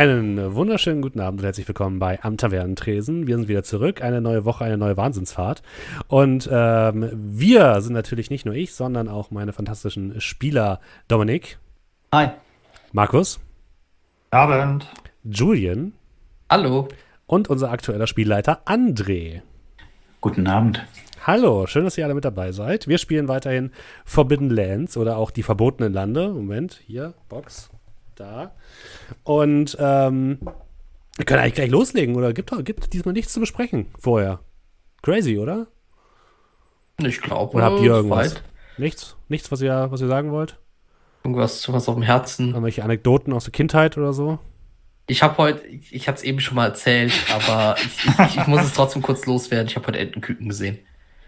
Einen wunderschönen guten Abend und herzlich willkommen bei Am Tavernentresen. Wir sind wieder zurück. Eine neue Woche, eine neue Wahnsinnsfahrt. Und ähm, wir sind natürlich nicht nur ich, sondern auch meine fantastischen Spieler Dominik. Hi. Markus. Abend. Julian. Hallo. Und unser aktueller Spielleiter André. Guten Abend. Hallo, schön, dass ihr alle mit dabei seid. Wir spielen weiterhin Forbidden Lands oder auch die verbotenen Lande. Moment, hier, Box da. Und ähm, wir können eigentlich gleich loslegen, oder? Gibt, gibt diesmal nichts zu besprechen vorher. Crazy, oder? Ich glaube. Oder habt ihr irgendwas? Weit. Nichts? Nichts, was ihr, was ihr sagen wollt? Irgendwas, was auf dem Herzen. Irgendwelche Anekdoten aus der Kindheit oder so? Ich habe heute, ich, ich hatte es eben schon mal erzählt, aber ich, ich, ich, muss es trotzdem kurz loswerden. Ich habe heute Entenküken gesehen.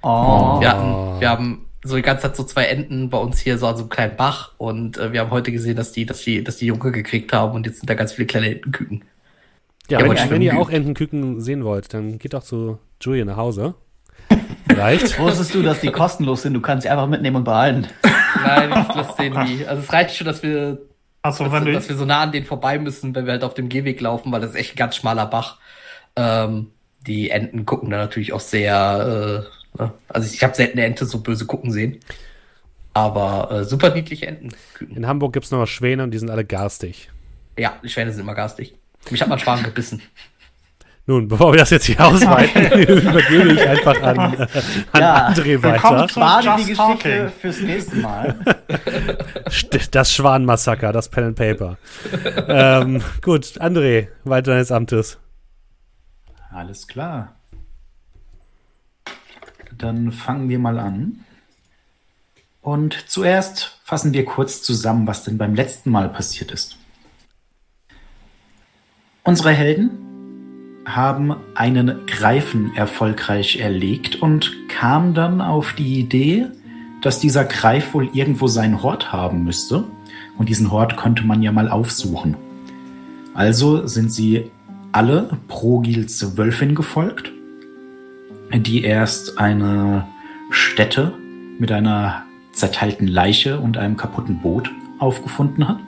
Oh. Wir, hatten, wir haben so die ganze Zeit so zwei Enten bei uns hier so an so einem kleinen Bach und äh, wir haben heute gesehen, dass die, dass die, dass die Junge gekriegt haben und jetzt sind da ganz viele kleine Entenküken. Ja, ja wenn, wenn ihr auch Entenküken sehen wollt, dann geht doch zu Julia nach Hause. Reicht. Wusstest du, dass die kostenlos sind? Du kannst sie einfach mitnehmen und behalten. Nein, ich lasse den nie. Also es reicht schon, dass wir, so, dass, dass, wir so nah an denen vorbei müssen, wenn wir halt auf dem Gehweg laufen, weil das ist echt ein ganz schmaler Bach. Ähm, die Enten gucken da natürlich auch sehr äh? Also ich habe selten eine Ente so böse gucken sehen. Aber äh, super niedliche Enten. In Hamburg gibt es noch Schwäne und die sind alle garstig. Ja, die Schwäne sind immer garstig. Mich hat mal Schwan gebissen. Nun, bevor wir das jetzt hier ausweiten, übergebe ich einfach an, an ja, André weiter. Spare die Geschichte talking. fürs nächste Mal. Das Schwanmassaker, das Pen and Paper. ähm, gut, André, weiter deines Amtes. Alles klar. Dann fangen wir mal an. Und zuerst fassen wir kurz zusammen, was denn beim letzten Mal passiert ist. Unsere Helden haben einen Greifen erfolgreich erlegt und kamen dann auf die Idee, dass dieser Greif wohl irgendwo seinen Hort haben müsste. Und diesen Hort könnte man ja mal aufsuchen. Also sind sie alle Progils Wölfin gefolgt die erst eine Stätte mit einer zerteilten Leiche und einem kaputten Boot aufgefunden hat.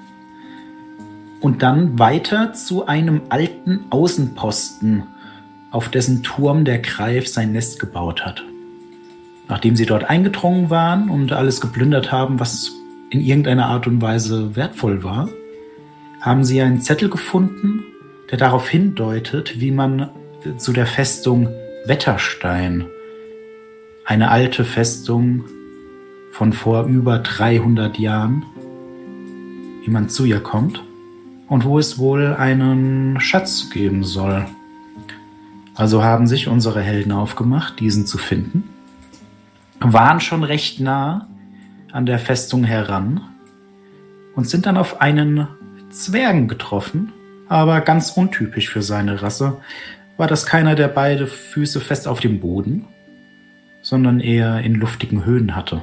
Und dann weiter zu einem alten Außenposten, auf dessen Turm der Greif sein Nest gebaut hat. Nachdem sie dort eingedrungen waren und alles geplündert haben, was in irgendeiner Art und Weise wertvoll war, haben sie einen Zettel gefunden, der darauf hindeutet, wie man zu der Festung Wetterstein, eine alte Festung von vor über 300 Jahren, wie man zu ihr kommt und wo es wohl einen Schatz geben soll. Also haben sich unsere Helden aufgemacht, diesen zu finden, waren schon recht nah an der Festung heran und sind dann auf einen Zwergen getroffen, aber ganz untypisch für seine Rasse, war das keiner, der beide Füße fest auf dem Boden, sondern eher in luftigen Höhen hatte.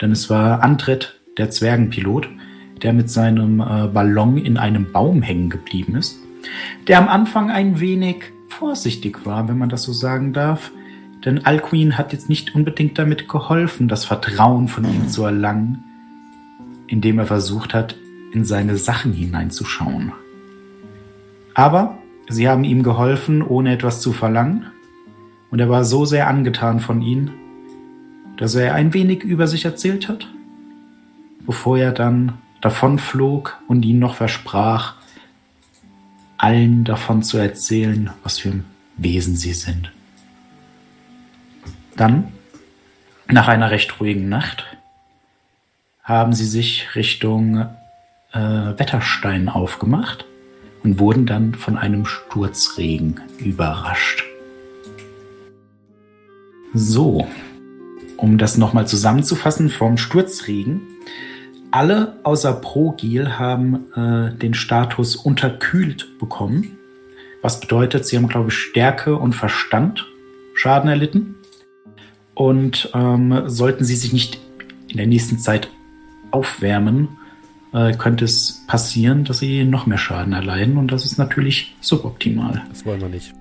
Denn es war Antret, der Zwergenpilot, der mit seinem äh, Ballon in einem Baum hängen geblieben ist, der am Anfang ein wenig vorsichtig war, wenn man das so sagen darf, denn Alcuin hat jetzt nicht unbedingt damit geholfen, das Vertrauen von ihm zu erlangen, indem er versucht hat, in seine Sachen hineinzuschauen. Aber Sie haben ihm geholfen, ohne etwas zu verlangen, und er war so sehr angetan von ihnen, dass er ein wenig über sich erzählt hat, bevor er dann davonflog und ihnen noch versprach, allen davon zu erzählen, was für ein Wesen sie sind. Dann, nach einer recht ruhigen Nacht, haben sie sich Richtung äh, Wetterstein aufgemacht und wurden dann von einem Sturzregen überrascht. So, um das nochmal zusammenzufassen vom Sturzregen. Alle außer Progil haben äh, den Status unterkühlt bekommen. Was bedeutet, sie haben, glaube ich, Stärke und Verstand Schaden erlitten. Und ähm, sollten sie sich nicht in der nächsten Zeit aufwärmen, äh, könnte es passieren, dass sie noch mehr Schaden erleiden und das ist natürlich suboptimal. Das wollen wir nicht.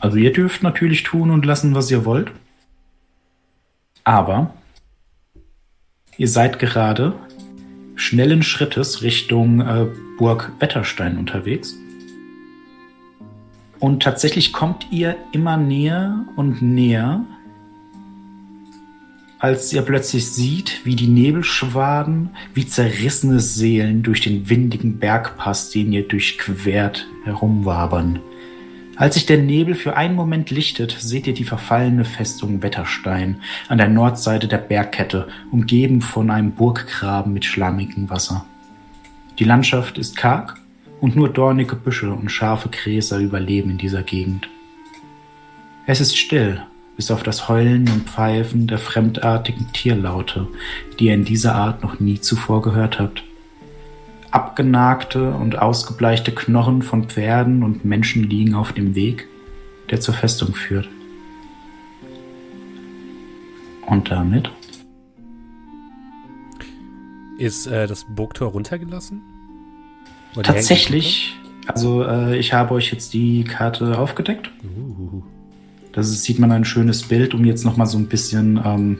Also ihr dürft natürlich tun und lassen, was ihr wollt. Aber ihr seid gerade schnellen Schrittes Richtung äh, Burg Wetterstein unterwegs. Und tatsächlich kommt ihr immer näher und näher, als ihr plötzlich sieht, wie die Nebelschwaden wie zerrissene Seelen durch den windigen Bergpass, den ihr durchquert, herumwabern. Als sich der Nebel für einen Moment lichtet, seht ihr die verfallene Festung Wetterstein an der Nordseite der Bergkette, umgeben von einem Burggraben mit schlammigem Wasser. Die Landschaft ist karg und nur dornige Büsche und scharfe Gräser überleben in dieser Gegend. Es ist still, bis auf das Heulen und Pfeifen der fremdartigen Tierlaute, die ihr in dieser Art noch nie zuvor gehört habt. Abgenagte und ausgebleichte Knochen von Pferden und Menschen liegen auf dem Weg, der zur Festung führt. Und damit ist äh, das Burgtor runtergelassen? Tatsächlich, also äh, ich habe euch jetzt die Karte aufgedeckt. Uh. Das ist, sieht man ein schönes Bild, um jetzt nochmal so ein bisschen ähm,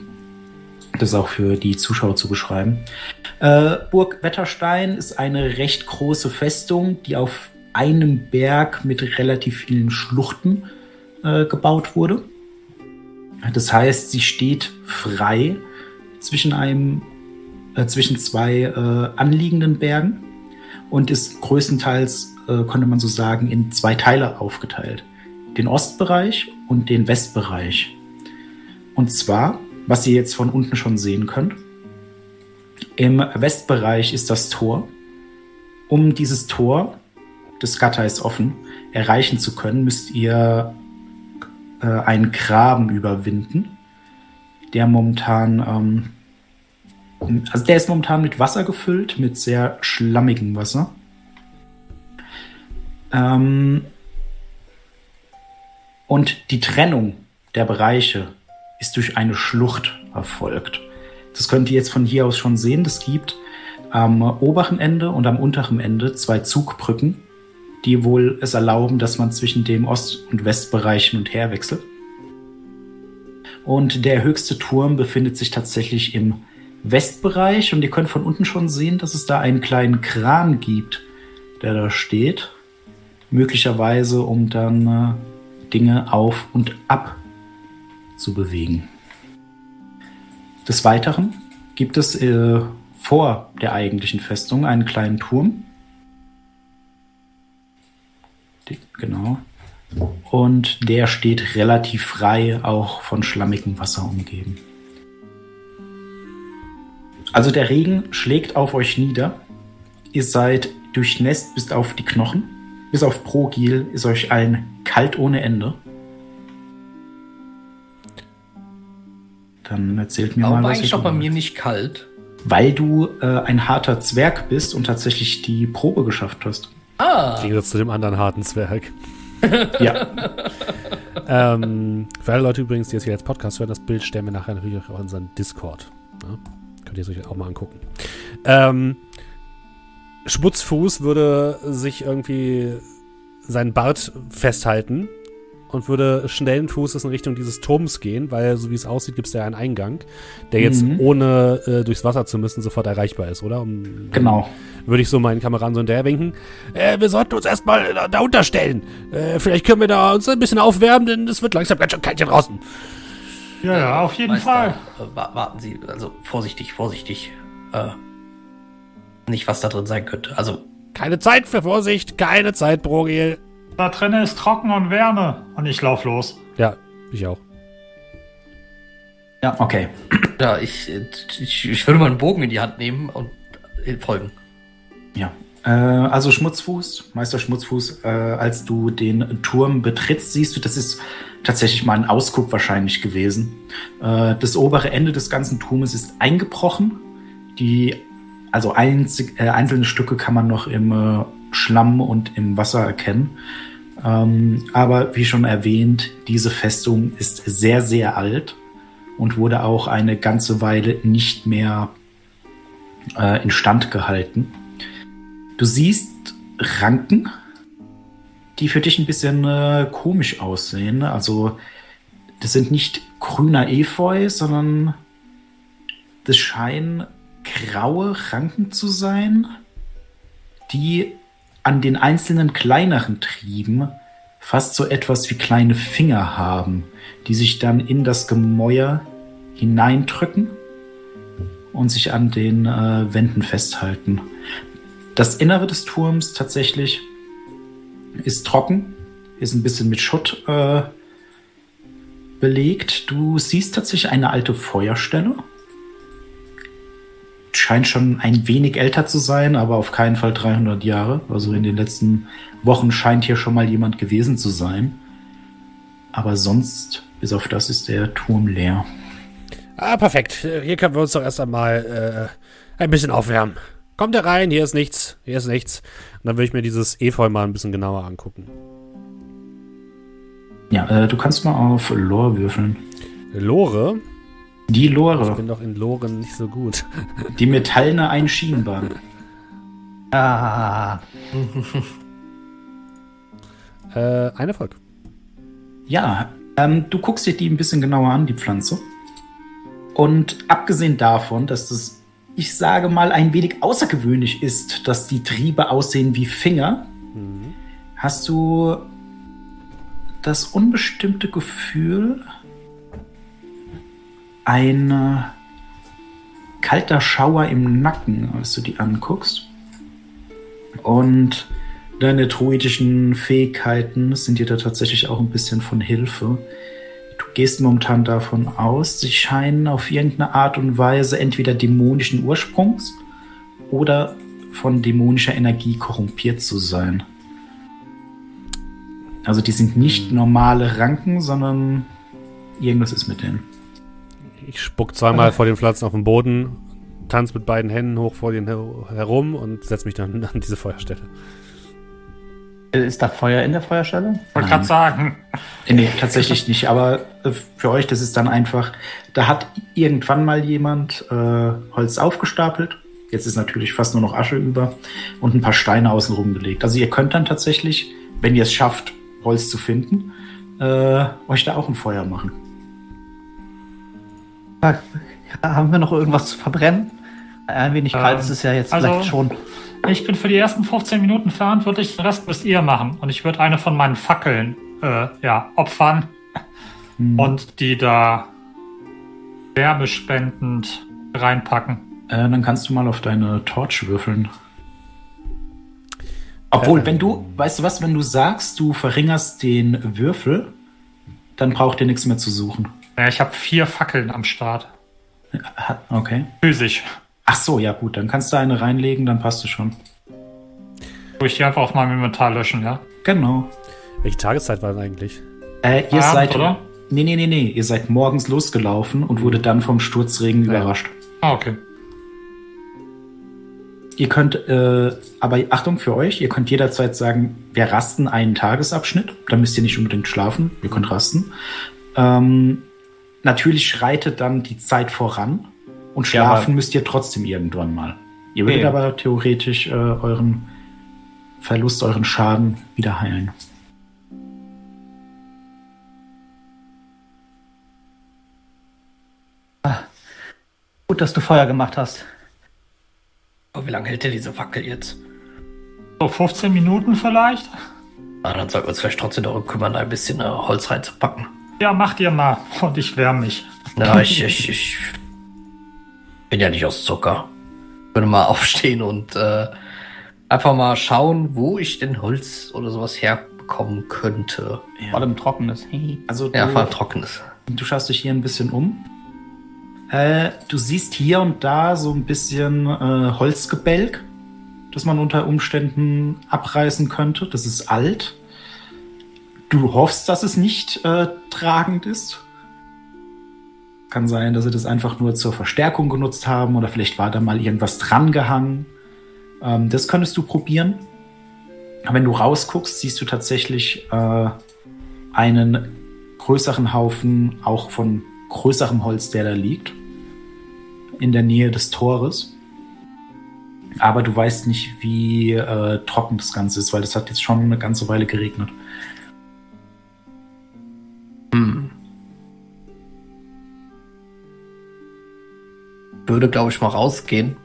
das auch für die Zuschauer zu beschreiben. Äh, Burg Wetterstein ist eine recht große Festung, die auf einem Berg mit relativ vielen Schluchten äh, gebaut wurde. Das heißt, sie steht frei zwischen einem äh, zwischen zwei äh, anliegenden Bergen und ist größtenteils, äh, konnte man so sagen, in zwei Teile aufgeteilt. Den Ostbereich und den Westbereich. Und zwar, was ihr jetzt von unten schon sehen könnt, im Westbereich ist das Tor. Um dieses Tor, das Gatter ist offen, erreichen zu können, müsst ihr äh, einen Graben überwinden, der momentan ähm, also der ist momentan mit Wasser gefüllt, mit sehr schlammigem Wasser. Ähm, und die Trennung der Bereiche ist durch eine Schlucht erfolgt. Das könnt ihr jetzt von hier aus schon sehen. Es gibt am oberen Ende und am unteren Ende zwei Zugbrücken, die wohl es erlauben, dass man zwischen dem Ost- und Westbereich hin und her wechselt. Und der höchste Turm befindet sich tatsächlich im Westbereich und ihr könnt von unten schon sehen, dass es da einen kleinen Kran gibt, der da steht. Möglicherweise, um dann äh, Dinge auf und ab zu bewegen. Des Weiteren gibt es äh, vor der eigentlichen Festung einen kleinen Turm. Genau. Und der steht relativ frei, auch von schlammigem Wasser umgeben. Also der Regen schlägt auf euch nieder. Ihr seid durchnässt bis auf die Knochen. Bis auf Progil ist euch allen kalt ohne Ende. Dann erzählt mir Warum mal, war was eigentlich doch bei mir nicht kalt? Weil du äh, ein harter Zwerg bist und tatsächlich die Probe geschafft hast. Ah, Im Gegensatz zu dem anderen harten Zwerg. Ja, ähm, für alle Leute übrigens, die jetzt hier als Podcast hören, das Bild stellen wir nachher natürlich auch in unseren Discord. Ja? Könnt ihr es euch auch mal angucken. Ähm, Schmutzfuß würde sich irgendwie seinen Bart festhalten und würde schnellen Fußes in Richtung dieses Turms gehen, weil so wie es aussieht, gibt es da einen Eingang, der jetzt Mhm. ohne äh, durchs Wasser zu müssen sofort erreichbar ist, oder? Um, genau. Würde ich so meinen Kameraden so hinterher winken. Äh, wir sollten uns erstmal da, da unterstellen. Äh, vielleicht können wir da uns ein bisschen aufwärmen, denn es wird langsam ganz schön kalt hier draußen. Ja, ja, auf jeden Meister, Fall. Äh, wa- warten Sie, also vorsichtig, vorsichtig. Äh, nicht, was da drin sein könnte. Also, Keine Zeit für Vorsicht, keine Zeit, Brogil. Da drinnen ist trocken und Wärme. Und ich lauf los. Ja, ich auch. Ja, okay. ja, ich, ich, ich würde mal einen Bogen in die Hand nehmen und äh, folgen. Ja. Äh, also Schmutzfuß, Meister Schmutzfuß, äh, als du den Turm betrittst, siehst du, das ist tatsächlich mal ein Ausguck wahrscheinlich gewesen. Äh, das obere Ende des ganzen Turmes ist eingebrochen. Die, also einzig, äh, einzelne Stücke kann man noch im äh, Schlamm und im Wasser erkennen. Ähm, aber wie schon erwähnt, diese Festung ist sehr, sehr alt und wurde auch eine ganze Weile nicht mehr äh, instand gehalten. Du siehst Ranken, die für dich ein bisschen äh, komisch aussehen. Also, das sind nicht grüner Efeu, sondern das scheinen graue Ranken zu sein, die an den einzelnen kleineren Trieben fast so etwas wie kleine Finger haben, die sich dann in das Gemäuer hineindrücken und sich an den äh, Wänden festhalten. Das Innere des Turms tatsächlich ist trocken, ist ein bisschen mit Schutt äh, belegt. Du siehst tatsächlich eine alte Feuerstelle. Scheint schon ein wenig älter zu sein, aber auf keinen Fall 300 Jahre. Also in den letzten Wochen scheint hier schon mal jemand gewesen zu sein. Aber sonst, bis auf das, ist der Turm leer. Ah, perfekt. Hier können wir uns doch erst einmal äh, ein bisschen aufwärmen. Kommt er rein, hier ist nichts, hier ist nichts. Und dann würde ich mir dieses Efeu mal ein bisschen genauer angucken. Ja, äh, du kannst mal auf Lore würfeln. Lore? Die Lore. Ich bin doch in Loren nicht so gut. Die metallene Einschienenbahn. Ah. äh, ein Erfolg. Ja, ähm, du guckst dir die ein bisschen genauer an, die Pflanze. Und abgesehen davon, dass das, ich sage mal, ein wenig außergewöhnlich ist, dass die Triebe aussehen wie Finger, mhm. hast du das unbestimmte Gefühl, ein äh, kalter Schauer im Nacken, als du die anguckst. Und deine druidischen Fähigkeiten sind dir da tatsächlich auch ein bisschen von Hilfe. Du gehst momentan davon aus, sie scheinen auf irgendeine Art und Weise entweder dämonischen Ursprungs oder von dämonischer Energie korrumpiert zu sein. Also die sind nicht hm. normale Ranken, sondern irgendwas ist mit denen. Ich spuck zweimal vor den Pflanzen auf den Boden, tanze mit beiden Händen hoch vor denen her herum und setze mich dann an diese Feuerstelle. Ist da Feuer in der Feuerstelle? Wollte gerade sagen. Nee, tatsächlich nicht. Aber äh, für euch, das ist dann einfach, da hat irgendwann mal jemand äh, Holz aufgestapelt. Jetzt ist natürlich fast nur noch Asche über und ein paar Steine außenrum gelegt. Also ihr könnt dann tatsächlich, wenn ihr es schafft, Holz zu finden, äh, euch da auch ein Feuer machen. Haben wir noch irgendwas zu verbrennen? Ein wenig ähm, kalt ist es ja jetzt also, vielleicht schon. Ich bin für die ersten 15 Minuten verantwortlich, den Rest müsst ihr machen. Und ich würde eine von meinen Fackeln äh, ja, opfern hm. und die da wärmespendend reinpacken. Äh, dann kannst du mal auf deine Torch würfeln. Obwohl, äh, wenn du, weißt du was, wenn du sagst, du verringerst den Würfel, dann braucht ihr nichts mehr zu suchen. Ja, ich habe vier Fackeln am Start. Okay. Physisch. Ach so, ja gut, dann kannst du eine reinlegen, dann passt es schon. Wo ich die einfach auf meinem Inventar löschen, ja? Genau. Welche Tageszeit war das eigentlich? Äh, ihr Abend, seid. Oder? Nee, nee, nee, nee. Ihr seid morgens losgelaufen und wurde dann vom Sturzregen ja. überrascht. Ah, okay. Ihr könnt, äh, aber Achtung für euch, ihr könnt jederzeit sagen, wir rasten einen Tagesabschnitt. Da müsst ihr nicht unbedingt schlafen, ihr könnt rasten. Ähm, natürlich schreitet dann die Zeit voran und schlafen ja, müsst ihr trotzdem irgendwann mal. Ihr würdet okay. aber theoretisch äh, euren Verlust, euren Schaden wieder heilen. Ah, gut, dass du Feuer gemacht hast. Oh, wie lange hält der diese Fackel jetzt? So 15 Minuten vielleicht? Ah, dann sollten wir uns vielleicht trotzdem darum kümmern, ein bisschen äh, Holz reinzupacken. Ja, macht ihr mal und ich wärme mich. Na, ich, ich, ich bin ja nicht aus Zucker. Ich würde mal aufstehen und äh, einfach mal schauen, wo ich denn Holz oder sowas herbekommen könnte. Ja. Vor allem trockenes. also du, ja, vor allem trockenes. Du schaust dich hier ein bisschen um. Äh, du siehst hier und da so ein bisschen äh, Holzgebälk, das man unter Umständen abreißen könnte. Das ist alt. Du hoffst, dass es nicht äh, tragend ist. Kann sein, dass sie das einfach nur zur Verstärkung genutzt haben oder vielleicht war da mal irgendwas drangehangen. Ähm, das könntest du probieren. wenn du rausguckst, siehst du tatsächlich äh, einen größeren Haufen auch von größerem Holz, der da liegt. In der Nähe des Tores. Aber du weißt nicht, wie äh, trocken das Ganze ist, weil das hat jetzt schon eine ganze Weile geregnet. Hm. Würde, glaube ich, mal rausgehen.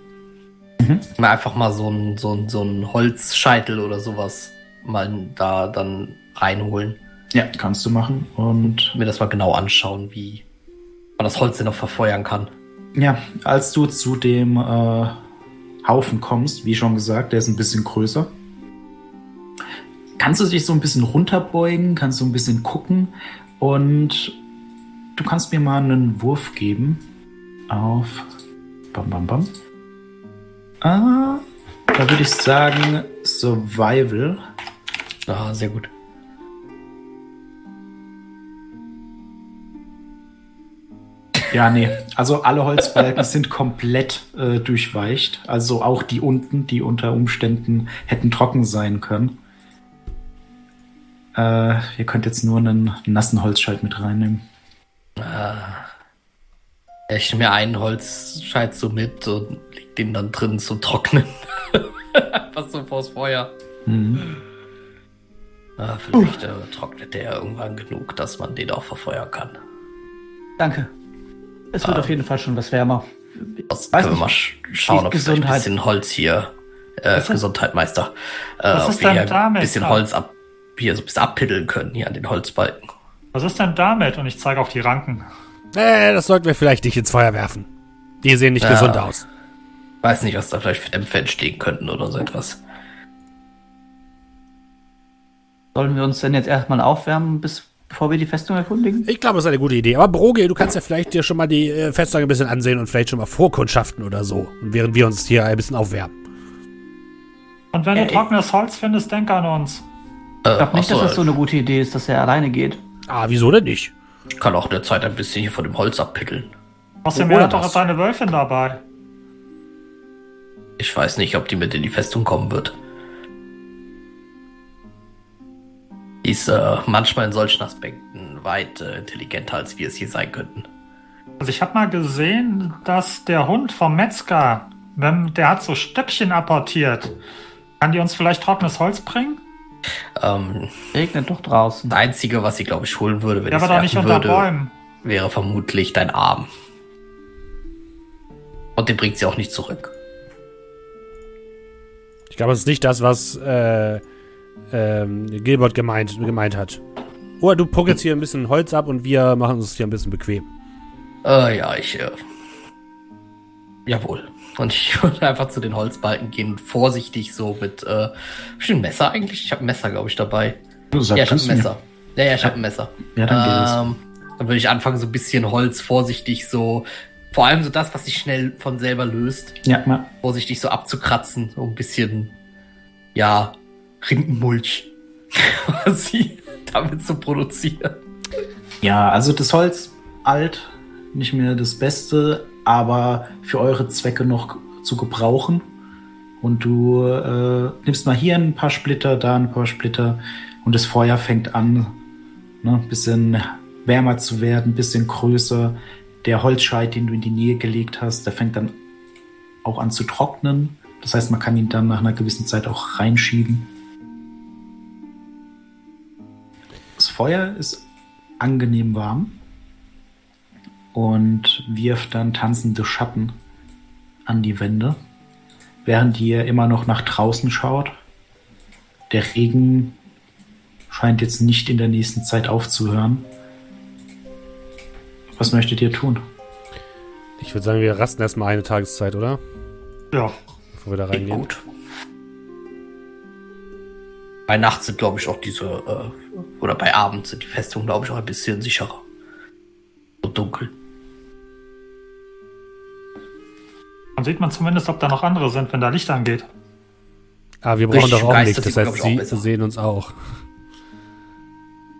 Mhm. Mal einfach mal so ein, so, ein, so ein Holzscheitel oder sowas mal da dann reinholen. Ja, kannst du machen und mir das mal genau anschauen, wie man das Holz denn noch verfeuern kann. Ja, als du zu dem äh, Haufen kommst, wie schon gesagt, der ist ein bisschen größer. Kannst du dich so ein bisschen runterbeugen, kannst du ein bisschen gucken und du kannst mir mal einen Wurf geben auf Bam Bam Bam. Ah, da würde ich sagen Survival. Ah, sehr gut. Ja, nee. Also alle Holzbalken sind komplett äh, durchweicht. Also auch die unten, die unter Umständen hätten trocken sein können. Äh, ihr könnt jetzt nur einen nassen Holzscheit mit reinnehmen. Ah. Ich nehme mir einen Holzscheit so mit und leg den dann drin zum Trocknen. Was so vors Feuer. Mhm. Ah, vielleicht äh, trocknet der irgendwann genug, dass man den auch verfeuern kann. Danke. Es wird ähm, auf jeden Fall schon was wärmer. Was können wir mal schauen, ob wir ein bisschen Holz hier, äh, Gesundheit, Meister, äh, was ob wir hier ein bisschen Holz ab, hier so ein bisschen abpiddeln können, hier an den Holzbalken. Was ist denn damit? Und ich zeige auf die Ranken. Äh, das sollten wir vielleicht nicht ins Feuer werfen. Die sehen nicht ja, gesund aus. Weiß nicht, was da vielleicht für Dämpfe entstehen könnten oder so etwas. Sollen wir uns denn jetzt erstmal aufwärmen, bis, bevor wir die Festung erkundigen? Ich glaube, das ist eine gute Idee. Aber Broge, du kannst ja vielleicht dir schon mal die äh, Festung ein bisschen ansehen und vielleicht schon mal Vorkundschaften oder so. während wir uns hier ein bisschen aufwärmen. Und wenn äh, du trockenes Holz findest, denk an uns. Äh, ich glaube nicht, dass das so eine gute Idee ist, dass er alleine geht. Ah, wieso denn nicht? Ich kann auch derzeit ein bisschen hier von dem Holz abpickeln. Außerdem hat doch seine Wölfin dabei. Ich weiß nicht, ob die mit in die Festung kommen wird. Die ist äh, manchmal in solchen Aspekten weit äh, intelligenter, als wir es hier sein könnten. Also ich habe mal gesehen, dass der Hund vom Metzger, wenn, der hat so Stöckchen apportiert. Kann die uns vielleicht trockenes Holz bringen? Ähm, Regnet doch draußen. Das Einzige, was sie, glaube ich, holen würde, wenn ja, ich es doch nicht unter würde, Bäumen. wäre vermutlich dein Arm. Und den bringt sie auch nicht zurück. Ich glaube, es ist nicht das, was äh, ähm, Gilbert gemeint, gemeint hat. Oder du puckelst hier ein bisschen Holz ab und wir machen uns hier ein bisschen bequem. Äh, ja, ich. Äh, jawohl. Und ich würde einfach zu den Holzbalken gehen, vorsichtig so mit. Äh, hab ein Messer eigentlich? Ich habe ein Messer, glaube ich, dabei. Du sagst ja, ich habe ein Messer. Ja, ja, ich habe ein Messer. Ja, dann ähm. Dann würde ich anfangen, so ein bisschen Holz vorsichtig so. Vor allem so das, was sich schnell von selber löst. Ja, mal. Vorsichtig so abzukratzen, so ein bisschen. Ja, Rindenmulch quasi damit zu produzieren. Ja, also das Holz alt, nicht mehr das Beste, aber für eure Zwecke noch zu gebrauchen. Und du äh, nimmst mal hier ein paar Splitter, da ein paar Splitter und das Feuer fängt an, ne, ein bisschen wärmer zu werden, ein bisschen größer. Der Holzscheit, den du in die Nähe gelegt hast, der fängt dann auch an zu trocknen. Das heißt, man kann ihn dann nach einer gewissen Zeit auch reinschieben. Das Feuer ist angenehm warm und wirft dann tanzende Schatten an die Wände, während ihr immer noch nach draußen schaut. Der Regen scheint jetzt nicht in der nächsten Zeit aufzuhören. Was möchtet ihr tun? Ich würde sagen, wir rasten erstmal eine Tageszeit, oder? Ja. Bevor wir da reingehen. Gut. Bei Nacht sind, glaube ich, auch diese, äh, oder bei Abend sind die Festungen, glaube ich, auch ein bisschen sicherer. Dunkel. Dann sieht man zumindest, ob da noch andere sind, wenn da Licht angeht. Ah, wir brauchen doch auch Licht, das heißt, sie sehen uns auch.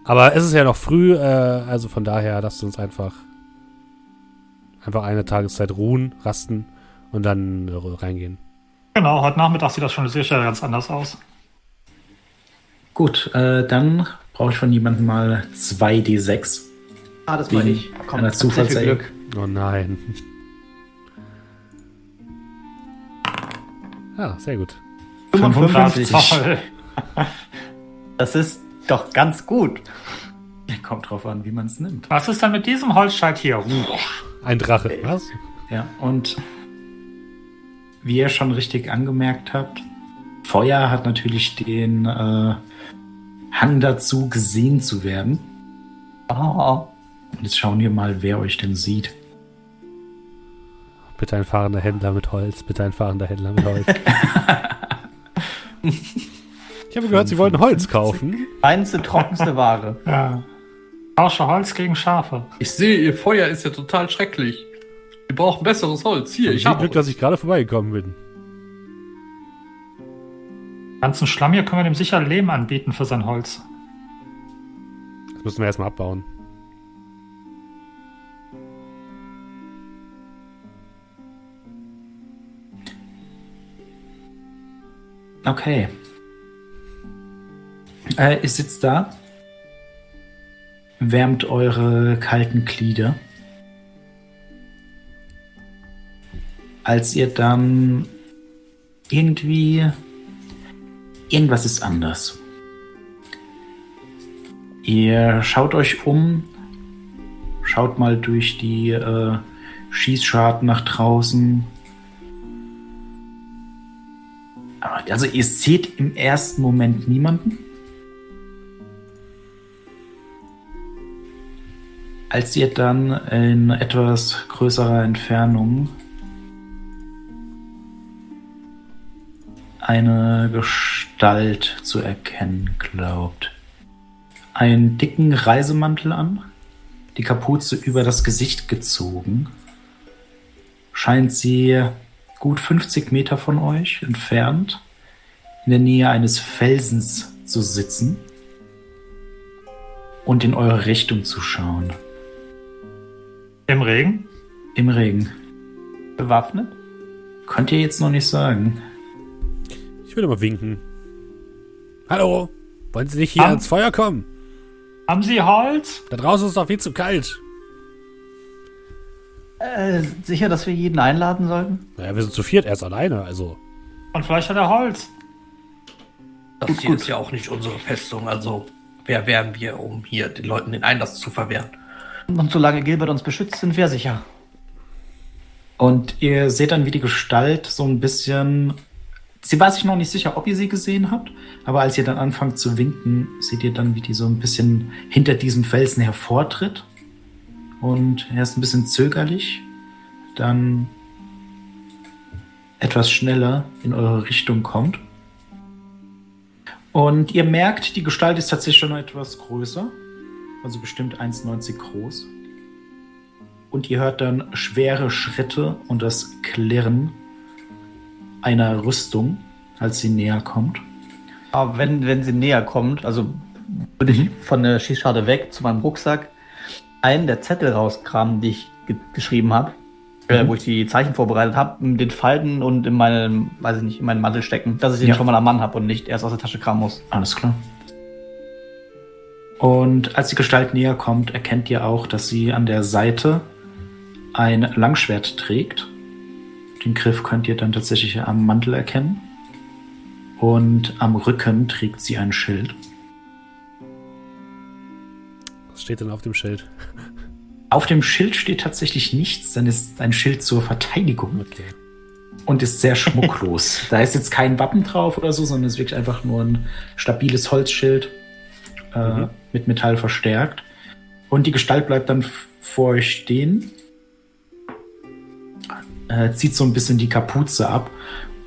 Aber es ist ja noch früh, äh, also von daher lasst uns einfach einfach eine Tageszeit ruhen, rasten und dann äh, reingehen. Genau, heute Nachmittag sieht das schon sicher ganz anders aus. Gut, äh, dann brauche ich von jemandem mal 2d6. Ah, das meine ich. Komm, einer Glück. Oh nein. Ja, sehr gut. 55. Das ist doch ganz gut. Kommt drauf an, wie man es nimmt. Was ist denn mit diesem Holzscheit hier? Ein Drache, was? Ja, und wie ihr schon richtig angemerkt habt, Feuer hat natürlich den äh, Hang dazu, gesehen zu werden. Oh. Und jetzt schauen wir mal, wer euch denn sieht. Bitte ein fahrender Händler mit Holz. Bitte ein fahrender Händler mit Holz. ich habe gehört, Sie wollten Holz kaufen. Feinste, trockenste Ware. Ja. Tausche Holz gegen Schafe. Ich sehe, Ihr Feuer ist ja total schrecklich. Wir brauchen besseres Holz. Hier, ich ich habe Glück, dass ich gerade vorbeigekommen bin. Ganzen Schlamm hier können wir dem sicher Lehm anbieten für sein Holz. Das müssen wir erstmal abbauen. Okay. Äh, ihr sitzt da, wärmt eure kalten Glieder. Als ihr dann irgendwie... Irgendwas ist anders. Ihr schaut euch um, schaut mal durch die äh, Schießscharten nach draußen, also ihr seht im ersten Moment niemanden. Als ihr dann in etwas größerer Entfernung eine Gestalt zu erkennen glaubt. Einen dicken Reisemantel an, die Kapuze über das Gesicht gezogen, scheint sie gut 50 Meter von euch entfernt in der Nähe eines Felsens zu sitzen und in eure Richtung zu schauen. Im Regen? Im Regen. Bewaffnet? Könnt ihr jetzt noch nicht sagen. Ich würde mal winken. Hallo? Wollen Sie nicht hier Am- ans Feuer kommen? Haben Sie Holz? Da draußen ist doch viel zu kalt. Äh, sicher, dass wir jeden einladen sollten? Naja, wir sind zu viert, erst alleine, also. Und vielleicht hat er Holz. Das hier ist ja auch nicht unsere Festung, also wer wären wir, um hier den Leuten den Einlass zu verwehren? Und solange Gilbert uns beschützt, sind wir sicher. Und ihr seht dann, wie die Gestalt so ein bisschen. Sie war sich noch nicht sicher, ob ihr sie gesehen habt, aber als ihr dann anfangt zu winken, seht ihr dann, wie die so ein bisschen hinter diesem Felsen hervortritt. Und er ist ein bisschen zögerlich, dann etwas schneller in eure Richtung kommt. Und ihr merkt, die Gestalt ist tatsächlich schon etwas größer, also bestimmt 1,90 groß. Und ihr hört dann schwere Schritte und das Klirren einer Rüstung, als sie näher kommt. Aber wenn, wenn sie näher kommt, also würde ich von der Schießscharte weg zu meinem Rucksack einen der Zettel rauskramen, die ich ge geschrieben habe, äh, wo ich die Zeichen vorbereitet habe, den Falten und in meinen, weiß ich nicht, in meinen Mantel stecken, dass ich den Ja. schon mal am Mann habe und nicht erst aus der Tasche kramen muss. Alles klar. Und als die Gestalt näher kommt, erkennt ihr auch, dass sie an der Seite ein Langschwert trägt. Den Griff könnt ihr dann tatsächlich am Mantel erkennen. Und am Rücken trägt sie ein Schild. Was steht denn auf dem Schild? Auf dem Schild steht tatsächlich nichts, denn es ist ein Schild zur Verteidigung. Okay. und ist sehr schmucklos. da ist jetzt kein Wappen drauf oder so, sondern es ist wirklich einfach nur ein stabiles Holzschild äh, mit Metall verstärkt. Und die Gestalt bleibt dann vor euch stehen, äh, zieht so ein bisschen die Kapuze ab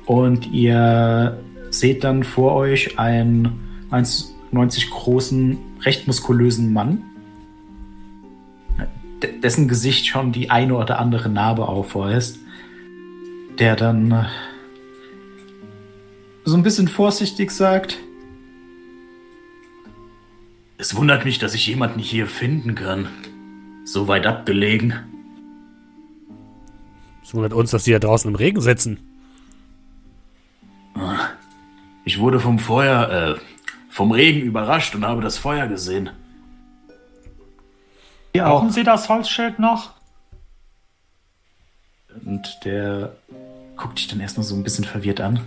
und ihr seht dann vor euch einen 1,90 großen, recht muskulösen Mann, dessen Gesicht schon die eine oder andere Narbe aufweist der dann äh, so ein bisschen vorsichtig sagt. Es wundert mich, dass ich jemanden hier finden kann. So weit abgelegen. Es wundert uns, dass die da draußen im Regen sitzen. Ich wurde vom Feuer, äh, vom Regen überrascht und habe das Feuer gesehen. Ja, Brauchen Sie das Holzschild noch? Und der guckt dich dann erstmal so ein bisschen verwirrt an.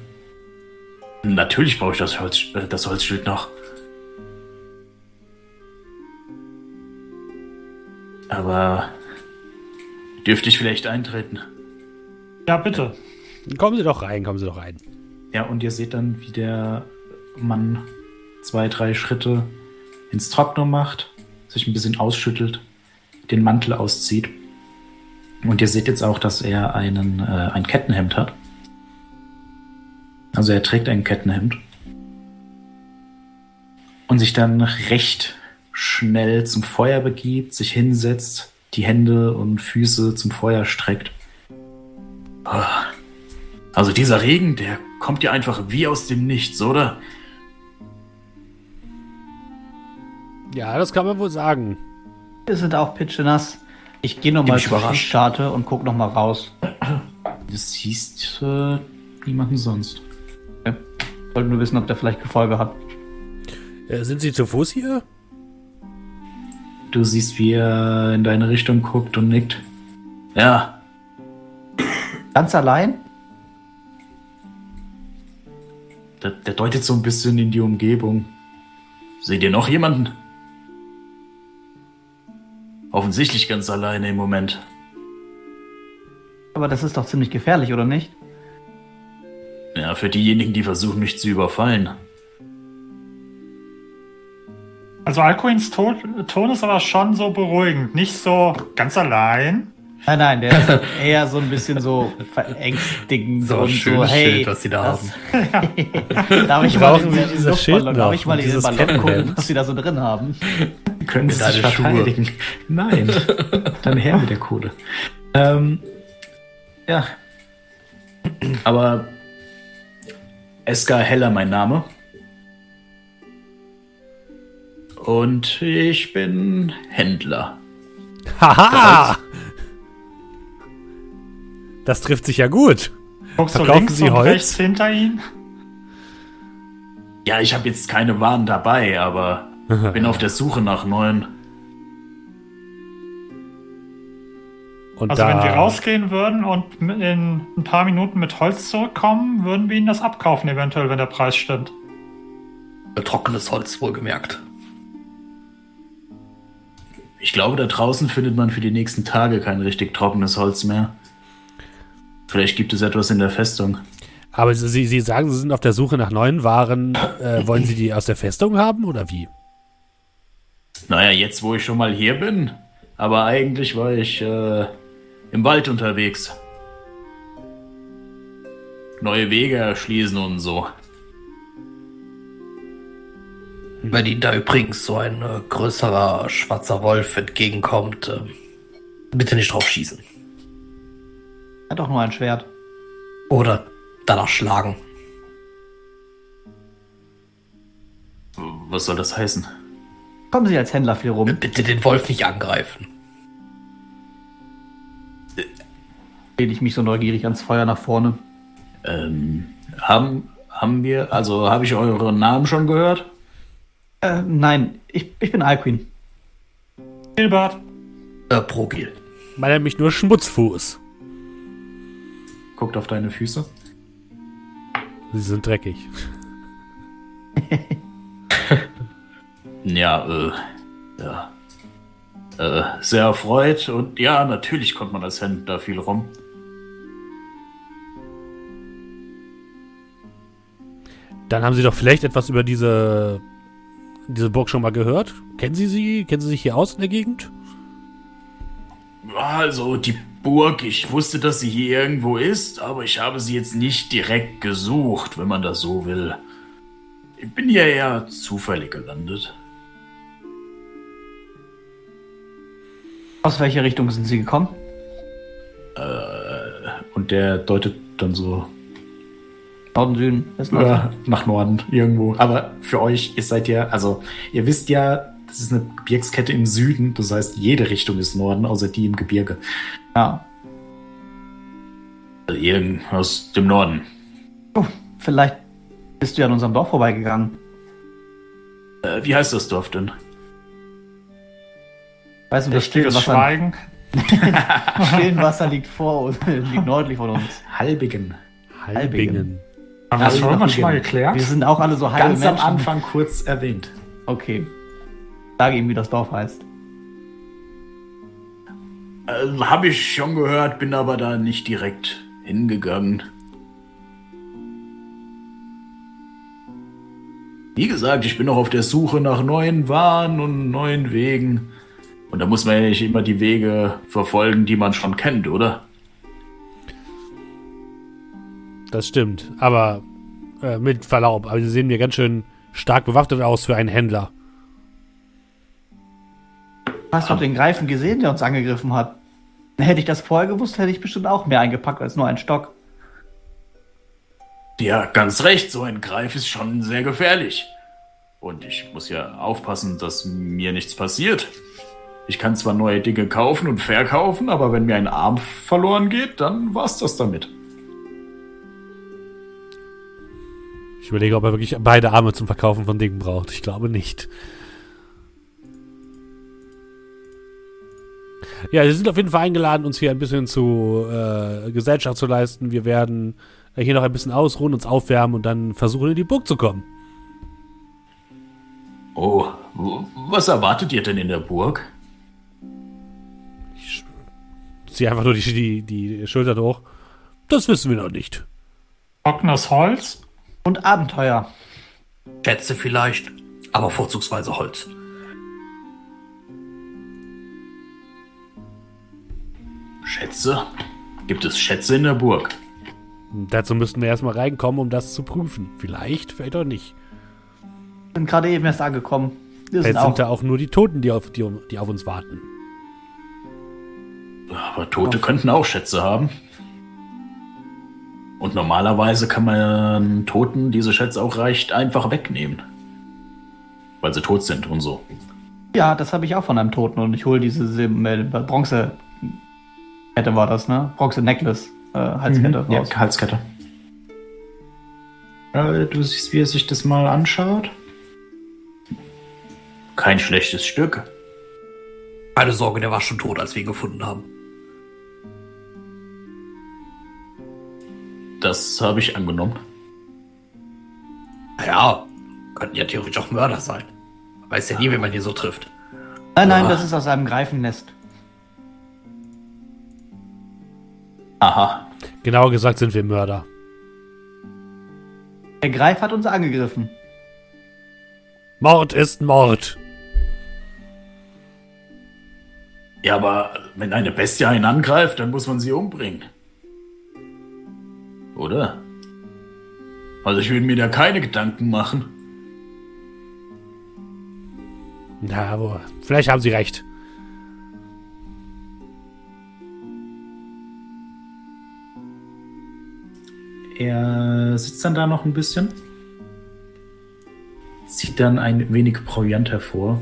Natürlich brauche ich das, Holz, äh, das Holzschild noch. Aber dürfte ich vielleicht eintreten? Ja, bitte. Kommen Sie doch rein, kommen Sie doch rein. Ja, und ihr seht dann, wie der Mann zwei, drei Schritte ins Trockner macht, sich ein bisschen ausschüttelt, den Mantel auszieht. Und ihr seht jetzt auch, dass er einen, äh, ein Kettenhemd hat. Also er trägt ein Kettenhemd. Und sich dann recht schnell zum Feuer begibt, sich hinsetzt, die Hände und Füße zum Feuer streckt. Ah. Also dieser Regen, der kommt ja einfach wie aus dem Nichts, oder? Ja, das kann man wohl sagen. Wir sind auch pitschenass. Ich gehe nochmal zur Schichtkarte und guck nochmal raus. Das siehst äh, niemanden sonst. Okay. Wollte nur wissen, ob der vielleicht Gefolge hat. Äh, sind Sie zu Fuß hier? Du siehst, wie er in deine Richtung guckt und nickt. Ja. Ganz allein? Der, der deutet so ein bisschen in die Umgebung. Seht ihr noch jemanden? Offensichtlich ganz alleine im Moment. Aber das ist doch ziemlich gefährlich, oder nicht? Ja, für diejenigen, die versuchen, mich zu überfallen. Also Alcuins Ton, Ton ist aber schon so beruhigend, nicht so ganz allein. Nein, nein, der ist eher so ein bisschen so verängstigend so und schön so, hey, Schild, was sie da das, darf ich Brauchen mal Sie in Schild Luftballon, darf ich mal in den Ballon gucken, was sie da so drin haben? Können Sie Mit sich deinen Schuhe. verteidigen? Nein. Dann her mit der Kohle. Ähm, ja. Aber Eska Heller mein Name. Und ich bin Händler. Haha! Das trifft sich ja gut. Guckst du Verkaufen links Sie und Holz? rechts hinter ihn? Ja, ich habe jetzt keine Waren dabei, aber bin auf der Suche nach neuen. Und Also da, wenn wir rausgehen würden und in ein paar Minuten mit Holz zurückkommen, würden wir ihnen das abkaufen, eventuell, wenn der Preis stimmt. Trockenes Holz, wohlgemerkt. Ich glaube, da draußen findet man für die nächsten Tage kein richtig trockenes Holz mehr. Vielleicht gibt es etwas in der Festung. Aber Sie, Sie sagen, Sie sind auf der Suche nach neuen Waren. Äh, wollen Sie die aus der Festung haben oder wie? Naja, jetzt wo ich schon mal hier bin. Aber eigentlich war ich äh, im Wald unterwegs. Neue Wege erschließen und so. Wenn Ihnen da übrigens so ein äh, größerer schwarzer Wolf entgegenkommt, äh, bitte nicht drauf schießen. Hat doch nur ein Schwert. Oder danach schlagen. Was soll das heißen? Kommen Sie als Händler viel rum. Bitte den Wolf nicht angreifen. Lehne ich mich so neugierig ans Feuer nach vorne. Ähm, haben, haben wir, also habe ich euren Namen schon gehört? Äh, nein, ich, ich bin Alcuin. Gilbert, Äh, Progil. Man nennt mich nur Schmutzfuß. Guckt auf deine Füße. Sie sind dreckig. Ja, äh, ja. Äh, sehr erfreut und ja, natürlich kommt man als Händler viel rum. Dann haben Sie doch vielleicht etwas über diese, diese Burg schon mal gehört. Kennen Sie sie? Kennen Sie sich hier aus in der Gegend? Also die Burg, ich wusste, dass sie hier irgendwo ist, aber ich habe sie jetzt nicht direkt gesucht, wenn man das so will. Ich bin hier eher zufällig gelandet. Aus welcher Richtung sind Sie gekommen? Und der deutet dann so Norden, Süden, Westen, ja, nach Norden irgendwo. Aber für euch, ihr seid ja, also ihr wisst ja, das ist eine Gebirgskette im Süden, das heißt, jede Richtung ist Norden, außer die im Gebirge. Ja. Also irgend aus dem Norden. Oh, vielleicht bist du ja an unserem Dorf vorbeigegangen. Äh, wie heißt das Dorf denn? Weißt du, das Stille Schweigen. Stillen Wasser liegt vor uns, liegt nördlich von uns. Halbigen. Halbigen. Haben wir das schon mal, geklärt? Wir sind auch alle so halb. Ganz Menschen. am Anfang kurz erwähnt. Okay. Sage ihm, wie das Dorf heißt. Äh, Habe ich schon gehört, bin aber da nicht direkt hingegangen. Wie gesagt, ich bin noch auf der Suche nach neuen Waren und neuen Wegen. Und da muss man ja nicht immer die Wege verfolgen, die man schon kennt, oder? Das stimmt. Aber äh, mit Verlaub, aber sie sehen mir ganz schön stark bewaffnet aus für einen Händler. Hast du den Greifen gesehen, der uns angegriffen hat? Hätte ich das vorher gewusst, hätte ich bestimmt auch mehr eingepackt als nur einen Stock. Ja, ganz recht, so ein Greif ist schon sehr gefährlich. Und ich muss ja aufpassen, dass mir nichts passiert. Ich kann zwar neue Dinge kaufen und verkaufen, aber wenn mir ein Arm verloren geht, dann war's das damit. Ich überlege, ob er wirklich beide Arme zum Verkaufen von Dingen braucht. Ich glaube nicht. Ja, Sie sind auf jeden Fall eingeladen, uns hier ein bisschen zu äh, Gesellschaft zu leisten. Wir werden hier noch ein bisschen ausruhen, uns aufwärmen und dann versuchen, in die Burg zu kommen. Oh, was erwartet ihr denn in der Burg? Ziehe einfach nur die, die, die Schultern hoch. Das wissen wir noch nicht. Trockenes Holz? Und Abenteuer. Schätze vielleicht, aber vorzugsweise Holz. Schätze? Gibt es Schätze in der Burg? Dazu müssten wir erstmal reinkommen, um das zu prüfen. Vielleicht, vielleicht auch nicht. Bin gerade eben erst angekommen. Sind, sind da auch nur die Toten, die auf, die, die auf uns warten. Aber Tote könnten auch Schätze haben. Und normalerweise kann man Toten diese Schätze auch recht einfach wegnehmen. Weil sie tot sind und so. Ja, das habe ich auch von einem Toten und ich hole diese Bronze Kette war das, ne? Bronze Necklace, äh, Halskette. Mhm. Ja, Halskette. Äh, du siehst, wie er sich das mal anschaut. Kein schlechtes Stück. Keine Sorge, der war schon tot, als wir ihn gefunden haben. Das habe ich angenommen. Naja, könnten ja theoretisch auch Mörder sein. Man weiß ja nie, wenn man hier so trifft. Nein, nein, das ist aus einem Greifennest. Aha. Genauer gesagt sind wir Mörder. Der Greif hat uns angegriffen. Mord ist Mord. Ja, aber wenn eine Bestie einen angreift, dann muss man sie umbringen. Oder? Also ich würde mir da keine Gedanken machen. Na, aber vielleicht haben Sie recht. Er sitzt dann da noch ein bisschen, zieht dann ein wenig Proviant hervor,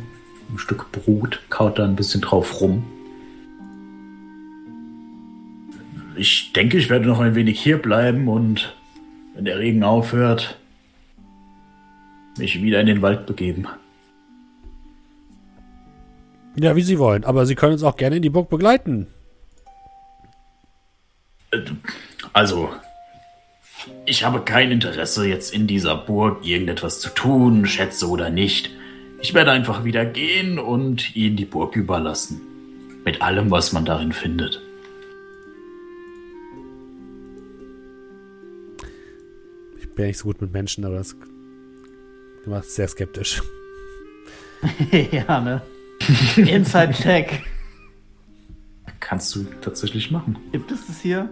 ein Stück Brot, kaut da ein bisschen drauf rum. Ich denke, ich werde noch ein wenig hier bleiben und wenn der Regen aufhört, mich wieder in den Wald begeben. Ja, wie Sie wollen, aber Sie können uns auch gerne in die Burg begleiten. Also, ich habe kein Interesse, jetzt in dieser Burg irgendetwas zu tun, schätze oder nicht. Ich werde einfach wieder gehen und ihnen die Burg überlassen. Mit allem, was man darin findet. Ich bin nicht so gut mit Menschen, aber das, du machst sehr skeptisch. ja, ne? Inside-Check. Kannst du tatsächlich machen. Gibt es das hier?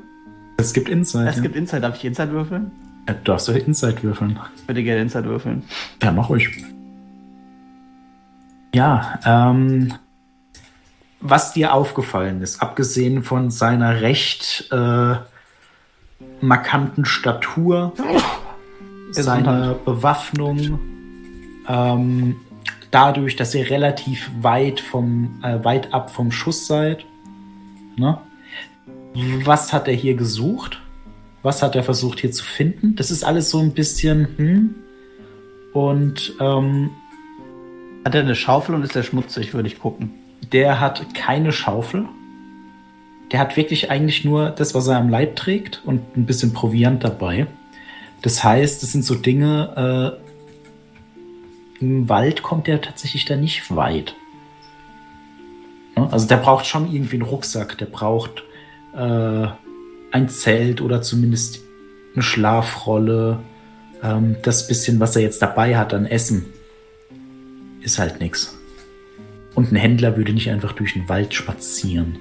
Es gibt Inside. Es ja. gibt Inside. Darf ich Inside würfeln? Ja, du darfst ja Inside würfeln. Ich würde gerne Inside würfeln. Ja, mach ruhig. Ja, ähm, was dir aufgefallen ist, abgesehen von seiner recht äh, markanten Statur, seiner Bewaffnung, ähm, dadurch, dass ihr relativ weit vom äh, weit ab vom Schuss seid, ne? was hat er hier gesucht? Was hat er versucht hier zu finden? Das ist alles so ein bisschen, hm. Und, ähm, Hat er eine Schaufel und ist er schmutzig, würde ich gucken. Der hat keine Schaufel. Der hat wirklich eigentlich nur das, was er am Leib trägt und ein bisschen Proviant dabei. Das heißt, das sind so Dinge, äh, im Wald kommt der tatsächlich da nicht weit. Also der braucht schon irgendwie einen Rucksack, der braucht äh, ein Zelt oder zumindest eine Schlafrolle, ähm, das bisschen, was er jetzt dabei hat an Essen, ist halt nichts. Und ein Händler würde nicht einfach durch den Wald spazieren.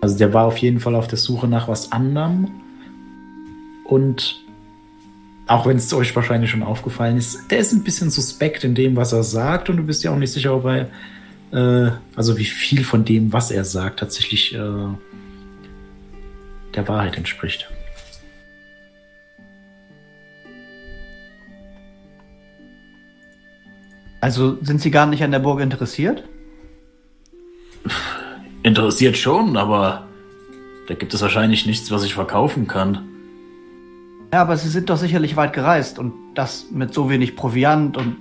Also der war auf jeden Fall auf der Suche nach was anderem. Und auch wenn es euch wahrscheinlich schon aufgefallen ist, der ist ein bisschen suspekt in dem, was er sagt. Und du bist ja auch nicht sicher, ob er, äh, also wie viel von dem, was er sagt, tatsächlich äh, der Wahrheit entspricht. Also sind Sie gar nicht an der Burg interessiert? Interessiert schon, aber da gibt es wahrscheinlich nichts, was ich verkaufen kann. Ja, aber Sie sind doch sicherlich weit gereist und das mit so wenig Proviant und